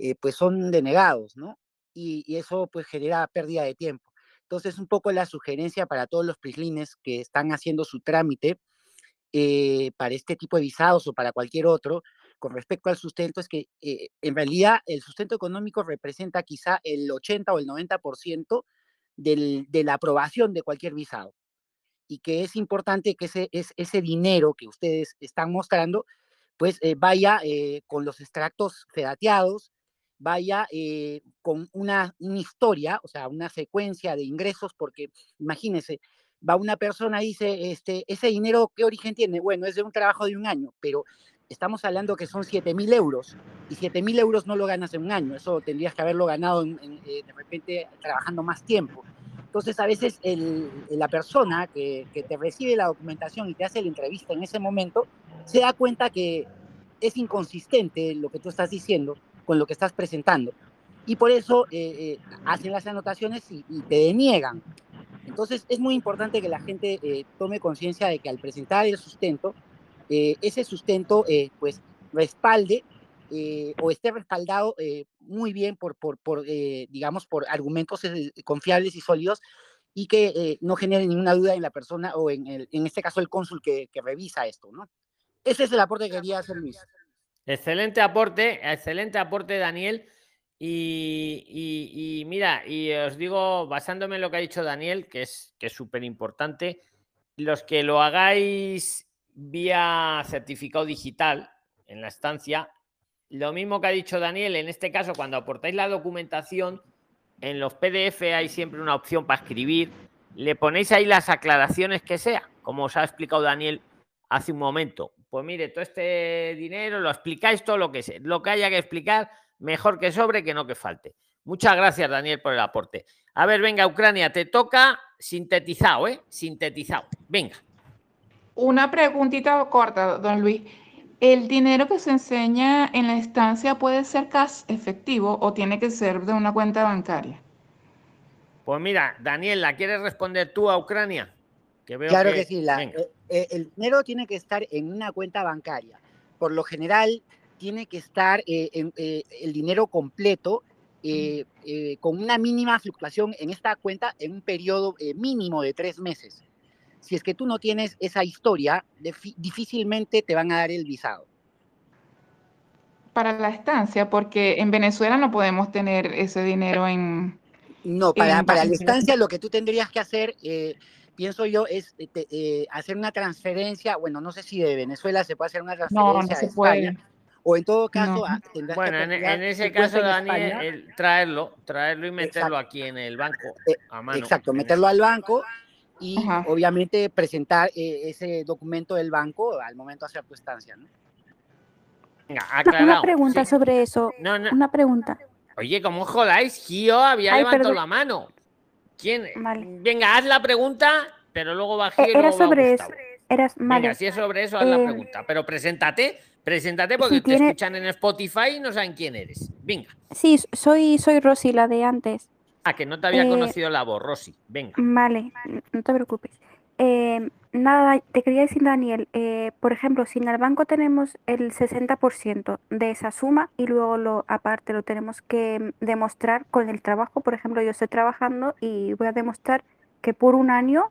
eh, pues son denegados, ¿no? Y, eso pues genera pérdida de tiempo. Entonces, un poco la sugerencia para todos los prislines que están haciendo su trámite para este tipo de visados o para cualquier otro, con respecto al sustento, es que en realidad el sustento económico representa quizá el 80 o el 90% del, de la aprobación de cualquier visado y que es importante que ese, ese dinero que ustedes están mostrando, pues eh, vaya eh, con los extractos fedateados, vaya eh, con una, una, historia, o sea, una secuencia de ingresos, porque imagínense, va una persona y dice, este, ese dinero, ¿qué origen tiene? Bueno, es de un trabajo de un año, pero estamos hablando que son 7 mil euros, y 7 mil euros no lo ganas en un año, eso tendrías que haberlo ganado de repente trabajando más tiempo. Entonces, a veces el, la persona que, que, te recibe la documentación y te hace la entrevista en ese momento, se da cuenta que es inconsistente lo que tú estás diciendo con lo que estás presentando. Y por eso eh, eh, hacen las anotaciones y, y, te deniegan. Entonces, es muy importante que la gente eh, tome conciencia de que al presentar el sustento, eh, ese sustento pues respalde eh, o esté respaldado eh, muy bien por, por, por eh, digamos, por argumentos confiables y sólidos y que no genere ninguna duda en la persona o en, el, en este caso el cónsul que, que, revisa esto, ¿no? Ese es el aporte que quería hacer Luis. Excelente aporte, excelente aporte, Daniel. Y, y, y, mira, y os digo, basándome en lo que ha dicho Daniel, que es que es súper importante, los que lo hagáis vía certificado digital en la estancia, lo mismo que ha dicho Daniel, en este caso, cuando aportáis la documentación, en los PDF hay siempre una opción para escribir. Le ponéis ahí las aclaraciones que sea, como os ha explicado Daniel hace un momento. Pues mire, todo este dinero lo explicáis todo lo que sé, lo que haya que explicar, mejor que sobre que no que falte. Muchas gracias, Daniel, por el aporte. A ver, venga, Ucrania, te toca sintetizado, ¿eh? Sintetizado. Venga. Una preguntita corta, don Luis. ¿El dinero que se enseña en la estancia puede ser cash efectivo o tiene que ser de una cuenta bancaria? Pues mira, Daniel, ¿la quieres responder tú a Ucrania? Que veo claro que, que sí. La, eh, el dinero tiene que estar en una cuenta bancaria. Por lo general, tiene que estar eh, en, eh, el dinero completo eh, con una mínima fluctuación en esta cuenta en un periodo mínimo de tres meses si es que tú no tienes esa historia, difícilmente te van a dar el visado. Para la estancia, porque en Venezuela no podemos tener ese dinero en... No, para, en para la estancia lo que tú tendrías que hacer, eh, pienso yo, es eh, eh, hacer una transferencia, bueno, no sé si de Venezuela se puede hacer una transferencia no, no se puede. o en todo caso... No. Bueno, en, en, ese caso, Daniel, el, traerlo, traerlo y meterlo Exacto. aquí en el banco, a mano. Exacto, meterlo al banco y Ajá. obviamente presentar eh, ese documento del banco al momento de hacer tu estancia. ¿no? Venga, aclarado. Una pregunta sí. sobre eso. No, no. Una pregunta. Oye, ¿cómo jodáis? Gio había Ay, levantado perdón. la mano. ¿Quién? Vale. Venga, haz la pregunta, pero luego va Gio. Eh, era sobre eso. Era, vale. Venga, si es sobre eso, haz eh, la pregunta. Pero preséntate, preséntate porque si te tiene... escuchan en Spotify y no saben quién eres. Venga. Sí, soy, soy Rosy, la de antes. Ah, que no te había eh, conocido la voz, Rosy. Venga. Vale, no te preocupes. Eh, nada, te quería decir, Daniel, eh, por ejemplo, si en el banco tenemos el 60% de esa suma y luego lo aparte lo tenemos que demostrar con el trabajo, por ejemplo, yo estoy trabajando y voy a demostrar que por un año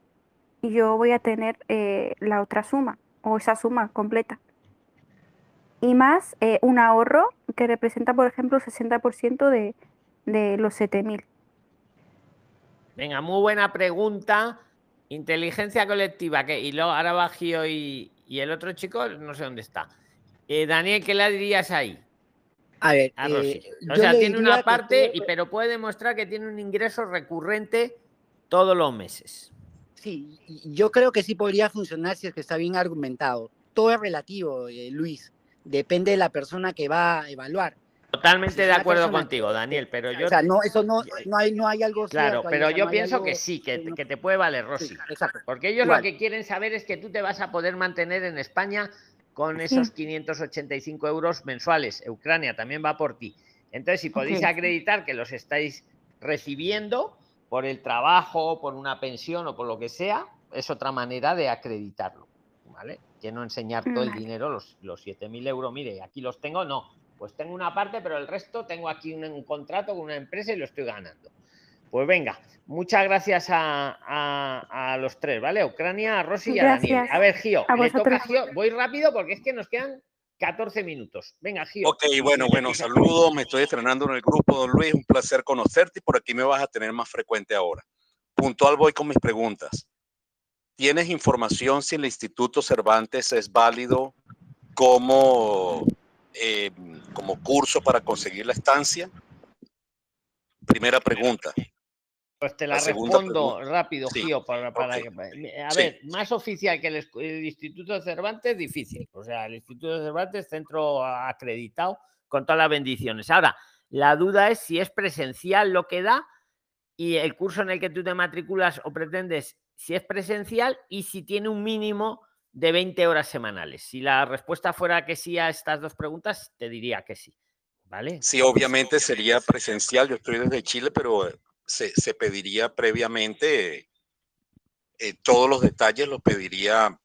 yo voy a tener eh, la otra suma o esa suma completa. Y más un ahorro que representa, por ejemplo, el 60% de, de los 7000. Venga, muy buena pregunta. Inteligencia colectiva, que y luego ahora Gio y, y, el otro chico, no sé dónde está. Eh, Daniel, ¿qué le dirías ahí? A ver, a eh, o sea, tiene una parte, y, pero puede demostrar que tiene un ingreso recurrente todos los meses. Sí, yo creo que sí podría funcionar si es que está bien argumentado. Todo es relativo, eh, Luis. Depende de la persona que va a evaluar. Totalmente de acuerdo contigo, Daniel, pero yo... O sea, no, eso no, no, hay, no hay algo... Claro, cierto, pero yo no pienso algo, que sí, que, que, te puede valer, Rosy. Sí, exacto. Porque ellos Igual. lo que quieren saber es que tú te vas a poder mantener en España con esos sí. 585 euros mensuales. Ucrania también va por ti. Entonces, si podéis okay. acreditar que los estáis recibiendo por el trabajo, por una pensión o por lo que sea, es otra manera de acreditarlo, ¿vale? Que no enseñar todo el dinero, los, los 7.000 euros, mire, aquí los tengo, no, pues tengo una parte, pero el resto tengo aquí un, un contrato con una empresa y lo estoy ganando. Pues venga, muchas gracias a, a- a los tres, ¿vale? A Ucrania, a Rosy y a Daniel. A ver, Gio, A le toca a. Gio. Voy rápido porque es que nos quedan 14 minutos. Venga, Gio. Ok, bueno, bueno, saludos. Me estoy estrenando en el grupo, don Luis. Un placer conocerte y por aquí me vas a tener más frecuente ahora. Puntual voy con mis preguntas. ¿Tienes información si el Instituto Cervantes es válido como, eh, como curso para conseguir la estancia? Primera pregunta. Pues te la, respondo pregunta. rápido, Sí, Gio, para, que- A Sí. ver, más oficial que el, el Instituto Cervantes, difícil. O sea, el Instituto Cervantes, centro acreditado con todas las bendiciones. Ahora, la duda es si es presencial lo que da y el curso en el que tú te matriculas o pretendes, si es presencial y si tiene un mínimo de 20 horas semanales. Si la respuesta fuera que sí a estas dos preguntas, te diría que sí. ¿Vale? Sí, obviamente sería presencial. Yo estoy desde Chile, pero eh, se, se pediría previamente, eh, todos los detalles los pediría,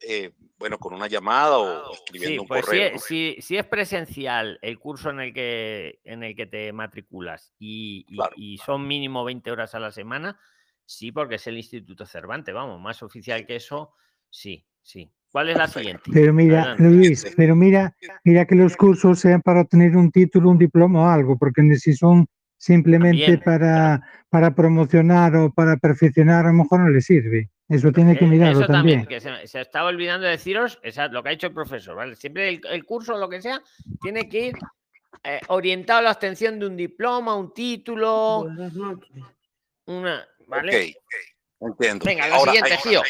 eh, bueno, con una llamada o escribiendo Sí, un pues si correo. ¿no? si- si es presencial el curso en el que, en el que te matriculas y, y- y son mínimo 20 horas a la semana, sí, porque es el Instituto Cervantes, vamos, más oficial que eso, sí, sí. ¿Cuál es la siguiente? Pero mira, Adelante. Luis, pero mira, mira que los cursos sean para obtener un título, un diploma o algo, porque si son simplemente También, para, para promocionar o para perfeccionar, a lo mejor no le sirve. Eso tiene que Eh, mirarlo Eso también, también. que se, se estaba olvidando de deciros, esa- lo que ha dicho el profesor, ¿vale? Siempre el, el curso o lo que sea tiene que ir eh, orientado a la obtención de un diploma, un título, una, ¿vale? Ok, entiendo. Venga, la Ahora, siguiente, hay- Gio.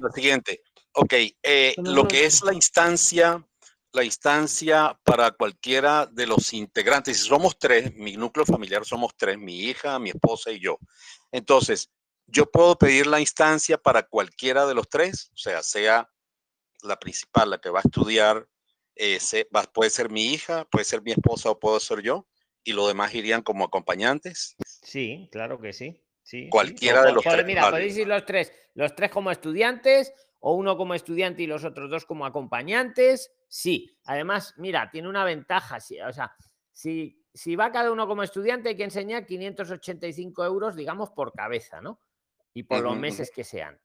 La siguiente. Ok, eh, lo que es la instancia, la instancia para cualquiera de los integrantes, si somos tres, mi núcleo familiar somos tres, mi hija, mi esposa y yo. Entonces, yo puedo pedir la instancia para cualquiera de los tres, o sea, sea la principal, la que va a estudiar, eh, se- va- puede ser mi hija, puede ser mi esposa o puedo ser yo, y los demás irían como acompañantes. Sí, claro que sí. Sí. Cualquiera de los tres, Mira, podéis ir los tres, los tres como estudiantes, o uno como estudiante y los otros dos como acompañantes. Sí. Además, mira, tiene una ventaja. sí, o sea, si, si va cada uno como estudiante, hay que enseñar 585 euros, digamos, por cabeza, ¿no? Y por los meses que sean.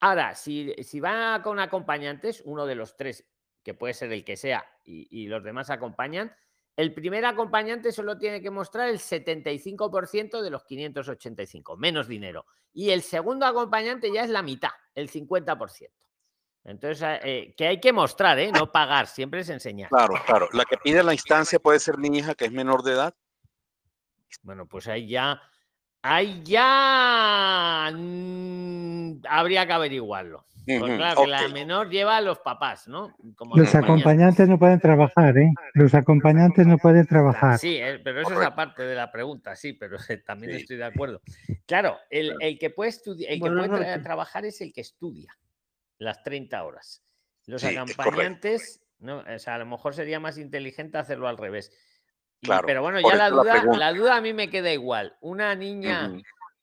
Ahora, si, si va con acompañantes, uno de los tres, que puede ser el que sea, y, y los demás acompañan, el primer acompañante solo tiene que mostrar el 75% de los 585, menos dinero. Y el segundo acompañante ya es la mitad, el 50%. Entonces, eh, que hay que mostrar, ¿eh? no pagar, siempre es enseñar. Claro, claro. La que pide la instancia puede ser mi hija, que es menor de edad. Bueno, pues ahí ya, ahí ya mm, habría que averiguarlo. Pues claro, que la menor lleva a los papás, ¿no? Como Los acompañantes no pueden trabajar, ¿eh? Los acompañantes no pueden trabajar. Sí, eh, pero eso es aparte de la pregunta, sí, pero también Sí. estoy de acuerdo. Claro, el, el que puede estudiar, el que puede tra- trabajar es el que estudia las 30 horas. Los Sí, acompañantes, no, o sea, a lo mejor sería más inteligente hacerlo al revés. Y- Claro, pero bueno, ya la duda, la duda a mí me queda igual. Una niña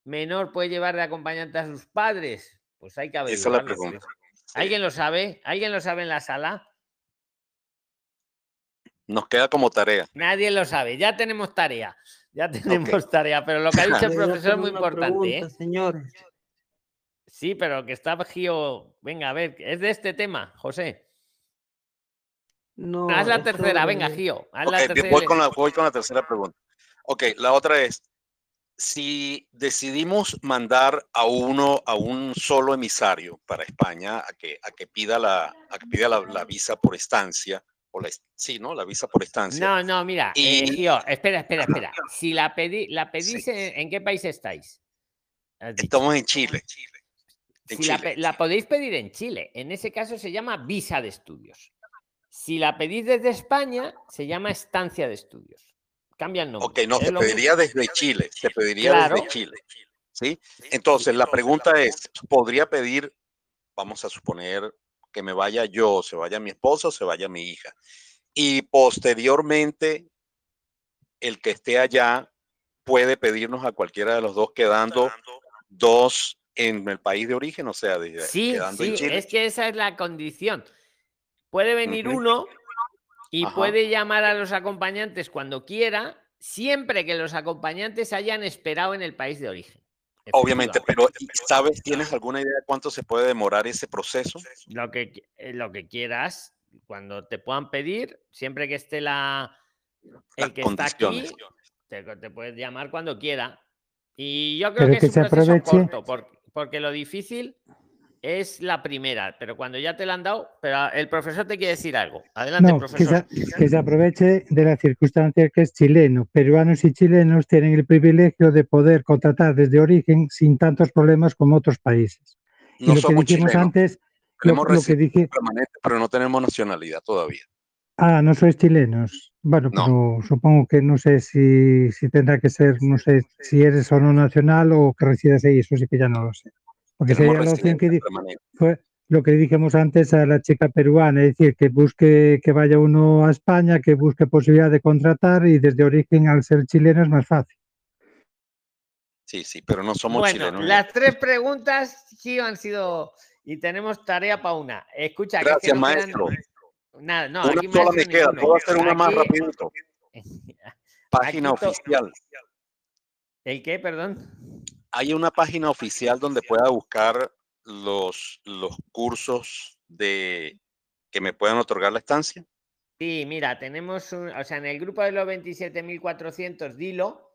menor puede llevar de acompañante a sus padres, pues hay que Esa es la averiguarlo. pregunta. ¿Alguien lo sabe? ¿Alguien lo sabe en la sala? Nos queda como tarea. Nadie lo sabe. Ya tenemos tarea. Ya tenemos tarea. Pero lo que ha dicho el profesor es muy importante. ¿eh? señor. Sí, pero que está Gio. Venga, a ver, es de este tema, José. No, haz la tercera, venga, Gio. Haz la tercera. voy con la, voy con la tercera pregunta. Ok, la otra es, si decidimos mandar a uno, a un solo emisario para España a que, a que pida la, a que pida la, la visa por estancia, o la, sí, ¿no? La visa por estancia. No, no, mira, eh, Y- Gio, espera, espera, espera. Si la, pedí, la pedís, en, ¿en qué país estáis? Estamos en Chile. En Si la, Chile. pe- la podéis pedir en Chile. En ese caso se llama visa de estudios. Si la pedís desde España, se llama estancia de estudios. Cambia el nombre. Ok, no, se mismo. pediría desde Chile, se pediría Claro. desde Chile. ¿Sí? Entonces, la pregunta es, ¿podría pedir, vamos a suponer que me vaya yo, se vaya mi esposa o se vaya mi hija? Y posteriormente, el que esté allá puede pedirnos a cualquiera de los dos quedando dos en el país de origen, o sea, de, Sí, quedando en sí, Chile. es que esa es la condición. Puede venir uno y Ajá. puede llamar a los acompañantes cuando quiera, siempre que los acompañantes hayan esperado en el país de origen. Obviamente, pero ¿y ¿sabes, tienes alguna idea de cuánto se puede demorar ese proceso? Lo que, eh, lo que quieras, cuando te puedan pedir, siempre que esté la, el Las que está aquí, te, te puedes llamar cuando quiera. Y yo creo Pero que que es un se proceso aproveche. corto, porque, porque lo difícil es la primera, pero cuando ya te la han dado, pero el profesor te quiere decir algo. Adelante, No, que profesor. se, que se aproveche de la circunstancia que es chileno. Peruanos y chilenos tienen el privilegio de poder contratar desde origen sin tantos problemas como otros países. Y No lo que dijimos chilenos. antes, lo, que dije, permanente, pero no tenemos nacionalidad todavía. ah, no sois chilenos. Bueno, No. pero supongo que no sé si, si tendrá que ser, no sé si eres o no nacional o que resides ahí, eso sí que ya no lo sé. Porque sería la opción que fue lo que dijimos antes a la chica peruana, es decir, que busque que vaya uno a España, que busque posibilidad de contratar y desde origen al ser chileno es más fácil. Sí, sí, pero no somos Bueno, chilenos. las tres preguntas sí han sido y tenemos tarea para una. Escucha, que Gracias, quedan- maestro. Nada, no, Una aquí sola me queda, puedo hacer una más rapidito. Página aquí oficial. ¿El qué, perdón? Hay una página oficial donde pueda buscar los, los cursos de que me puedan otorgar la estancia. Sí, mira, tenemos un, o sea, en el grupo de los 27.400, dilo,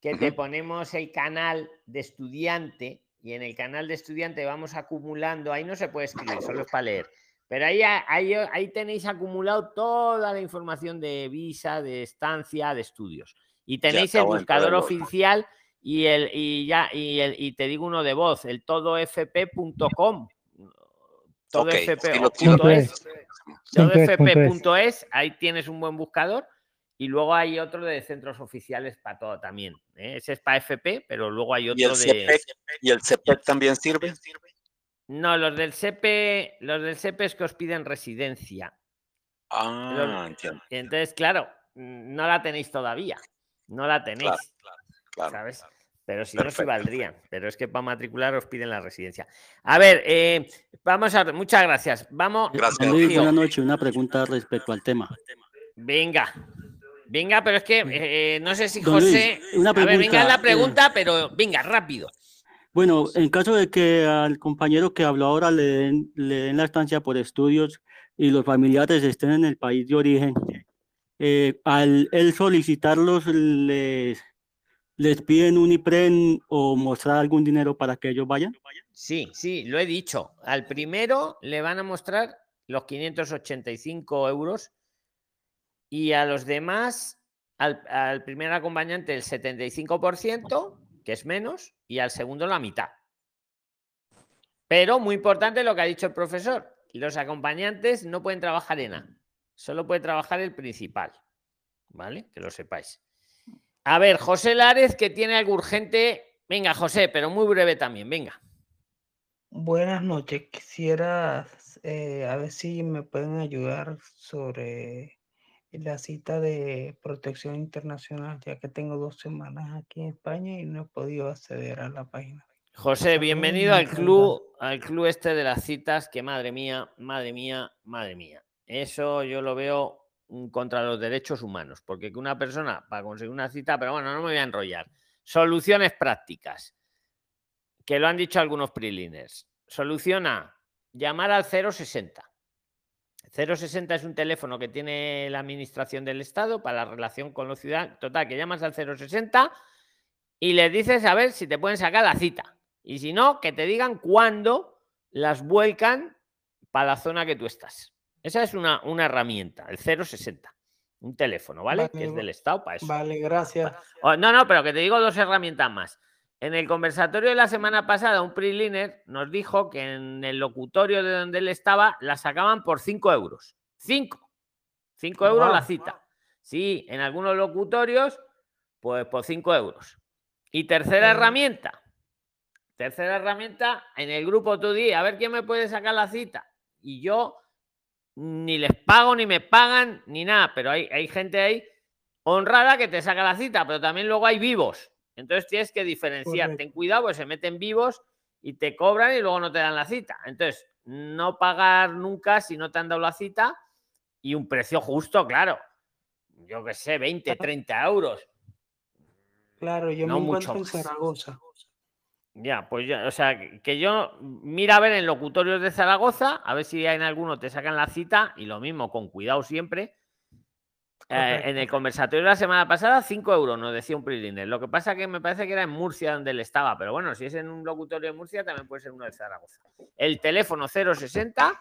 que te ponemos el canal de estudiante y en el canal de estudiante vamos acumulando, ahí no se puede escribir, solo es para leer, pero ahí, ahí, ahí tenéis acumulado toda la información de visa, de estancia, de estudios. Y tenéis el buscador oficial y el y ya y el y te digo uno de voz, el todofp.com. Ok, sí Todofp lo- o sí lo punto tengo. es, Punto es, punto es. todofp.es, ahí tienes un buen buscador. Y luego hay otro de centros oficiales para todo también. ¿eh? Ese es para FP, pero luego hay ¿Y otro el de. ¿Y el CPEC también sirve? No, los del CP, los del CP es que os piden residencia. Ah, entiendo. Y entonces, claro, no la tenéis todavía. No la tenéis. claro, ¿Sabes? Pero si no, sí Perfecto. valdrían. Pero es que para matricular os piden la residencia. A ver, eh, vamos a. Muchas gracias. Vamos. Gracias. Luis, buenas noches. Una pregunta respecto al tema. Venga. Venga, pero es que eh, no sé si Don Luis, José. una a ver, venga pregunta, la eh, pregunta, pero venga, rápido. Bueno, en caso de que al compañero que habló ahora le den, le den la estancia por estudios y los familiares estén en el país de origen, eh, al él solicitarlos, les, les piden un IPREN o mostrar algún dinero para que ellos vayan. Sí, sí, lo he dicho. Al primero le van a mostrar los 585 euros y a los demás, al, al primer acompañante el 75%, que es menos, y al segundo la mitad. Pero muy importante lo que ha dicho el profesor, los acompañantes no pueden trabajar en A, solo puede trabajar el principal. ¿Vale? Que lo sepáis. A ver, José Lárez, que tiene algo urgente. Venga, José, pero muy breve también, venga. Buenas noches. Quisiera eh, a ver si me pueden ayudar sobre la cita de protección internacional, ya que tengo dos semanas aquí en España y no he podido acceder a la página. José, bienvenido al club, al club este de las citas, que madre mía, madre mía, madre mía. Eso yo lo veo contra los derechos humanos, porque que una persona para conseguir una cita, pero bueno, no me voy a enrollar. Soluciones prácticas, que lo han dicho algunos preliners. Solución A, llamar al 060. 060 es un teléfono que tiene la administración del Estado para la relación con los ciudadanos. Total, que llamas al 060 y les dices a ver si te pueden sacar la cita. Y si no, que te digan cuándo las vuelcan para la zona que tú estás. Esa es una, una herramienta, el 060. Un teléfono, ¿vale? que es del Estado para eso. Vale, gracias. Oh, no, no, pero que te digo dos herramientas más. En el conversatorio de la semana pasada, un preliner nos dijo que en el locutorio de donde él estaba la sacaban por 5 euros. 5. 5 euros la cita. Sí, en algunos locutorios, pues por 5 euros. Y tercera herramienta. Tercera herramienta, en el grupo tú di, a ver quién me puede sacar la cita. Y yo ni les pago, ni me pagan, ni nada, pero hay, hay gente ahí honrada que te saca la cita, pero también luego hay vivos. Entonces tienes que diferenciar. Ten cuidado, pues se meten vivos y te cobran y luego no te dan la cita. Entonces, no pagar nunca si no te han dado la cita y un precio justo, claro. Yo qué sé, 20, 30 euros. Claro, yo No me mucho encuentro en más. Zaragoza. Ya, pues ya, o sea, que- yo mira a ver en locutorios de Zaragoza, a ver si en alguno te sacan la cita y lo mismo, con cuidado siempre. Eh, en el conversatorio de la semana pasada, 5 euros, nos decía un preliner. Lo que pasa que me parece que era en Murcia donde él estaba, pero bueno, si es en un locutorio de Murcia, también puede ser uno de Zaragoza. El teléfono 060,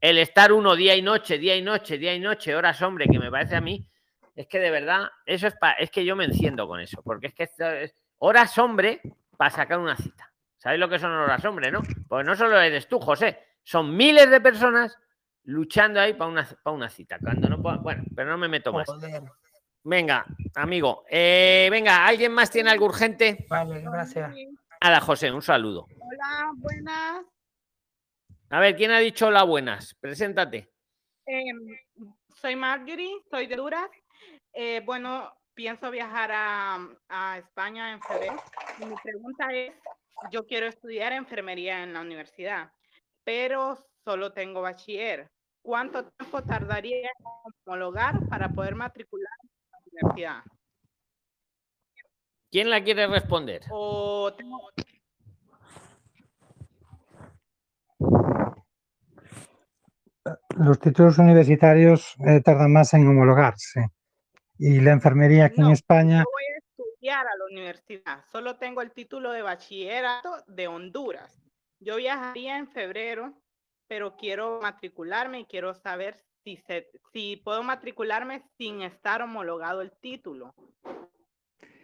el estar uno día y noche, día y noche, día y noche, horas hombre, que me parece a mí, es que de verdad, eso es pa- es que yo me enciendo con eso, porque es que esto es horas hombre para sacar una cita. ¿Sabéis lo que son horas hombre, no? Pues no solo eres tú, José, son miles de personas luchando ahí para una, para una cita. Cuando no puedo- bueno, pero no me meto más. Venga, amigo. eh, venga, ¿alguien más tiene algo urgente? Vale, gracias. Nada, José, un saludo. Hola, buenas. A ver, ¿quién ha dicho hola buenas? Preséntate. Em, soy Marjorie, soy de Honduras. Eh, bueno, pienso viajar a, a España en febrero. Y mi pregunta es, yo quiero estudiar enfermería en la universidad, pero solo tengo bachiller. ¿Cuánto tiempo tardaría en homologar para poder matricular en la universidad? ¿Quién la quiere responder? O tengo- Los títulos universitarios eh, tardan más en homologarse. Y la enfermería aquí en España, voy a estudiar a la universidad. Solo tengo el título de bachillerato de Honduras. Yo viajaría en febrero, pero quiero matricularme y quiero saber si, se, si puedo matricularme sin estar homologado el título.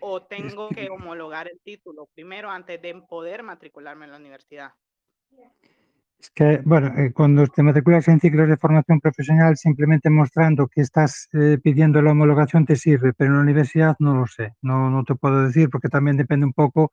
O tengo que homologar el título primero antes de poder matricularme en la universidad. Es que, bueno, eh, cuando te matriculas en ciclos de formación profesional, simplemente mostrando que estás eh, pidiendo la homologación te sirve, pero en la universidad no lo sé, no, no te puedo decir porque también depende un poco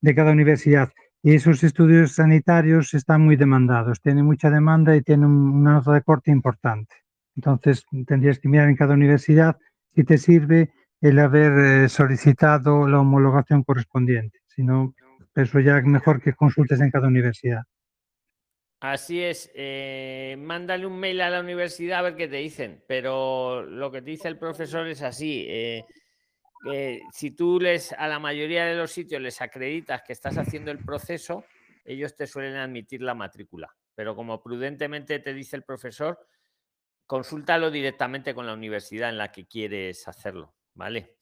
de cada universidad. Y esos estudios sanitarios están muy demandados, tienen mucha demanda y tienen un- una nota de corte importante. Entonces, tendrías que mirar en cada universidad si te sirve el haber eh, solicitado la homologación correspondiente. Si no, eso ya mejor que consultes en cada universidad. Así es. eh, mándale un mail a la universidad a ver qué te dicen. Pero lo que te dice el profesor es así. eh, si tú les a la mayoría de los sitios les acreditas que estás haciendo el proceso, ellos te suelen admitir la matrícula. Pero como prudentemente te dice el profesor, consúltalo directamente con la universidad en la que quieres hacerlo, ¿vale?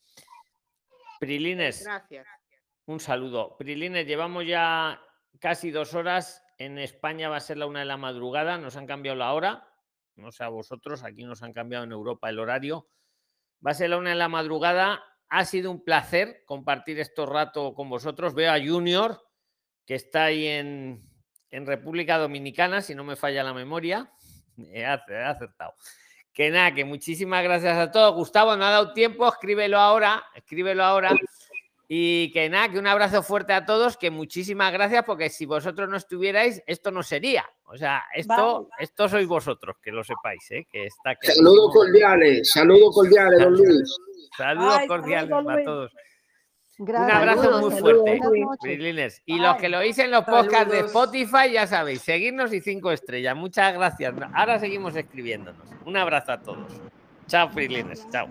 Prilines, Gracias. un saludo. Prilines, llevamos ya casi dos horas. En España va a ser la una de la madrugada. Nos han cambiado la hora. No sé a vosotros, aquí nos han cambiado en Europa el horario. Va a ser la una de la madrugada. Ha sido un placer compartir estos rato con vosotros. Veo a Junior, que está ahí en, República Dominicana, si no me falla la memoria. He acertado. Que nada, que muchísimas gracias a todos. Gustavo, no ha dado tiempo, escríbelo ahora, escríbelo ahora. Y que nada, que un abrazo fuerte a todos, que muchísimas gracias, porque si vosotros no estuvierais, esto no sería. O sea, esto, Vamos. esto sois vosotros, que lo sepáis, ¿eh? que está Saludos cordiales, saludos cordiales, don Luis. Saludos Ay, cordiales saludos, a todos. Un abrazo Saludos, muy saludos, fuerte. Prilines. Y los que lo oís en los podcasts de Spotify, ya sabéis, seguirnos y cinco estrellas. Muchas gracias. Ahora seguimos escribiéndonos. Un abrazo a todos. Chao, Prilines. Chao.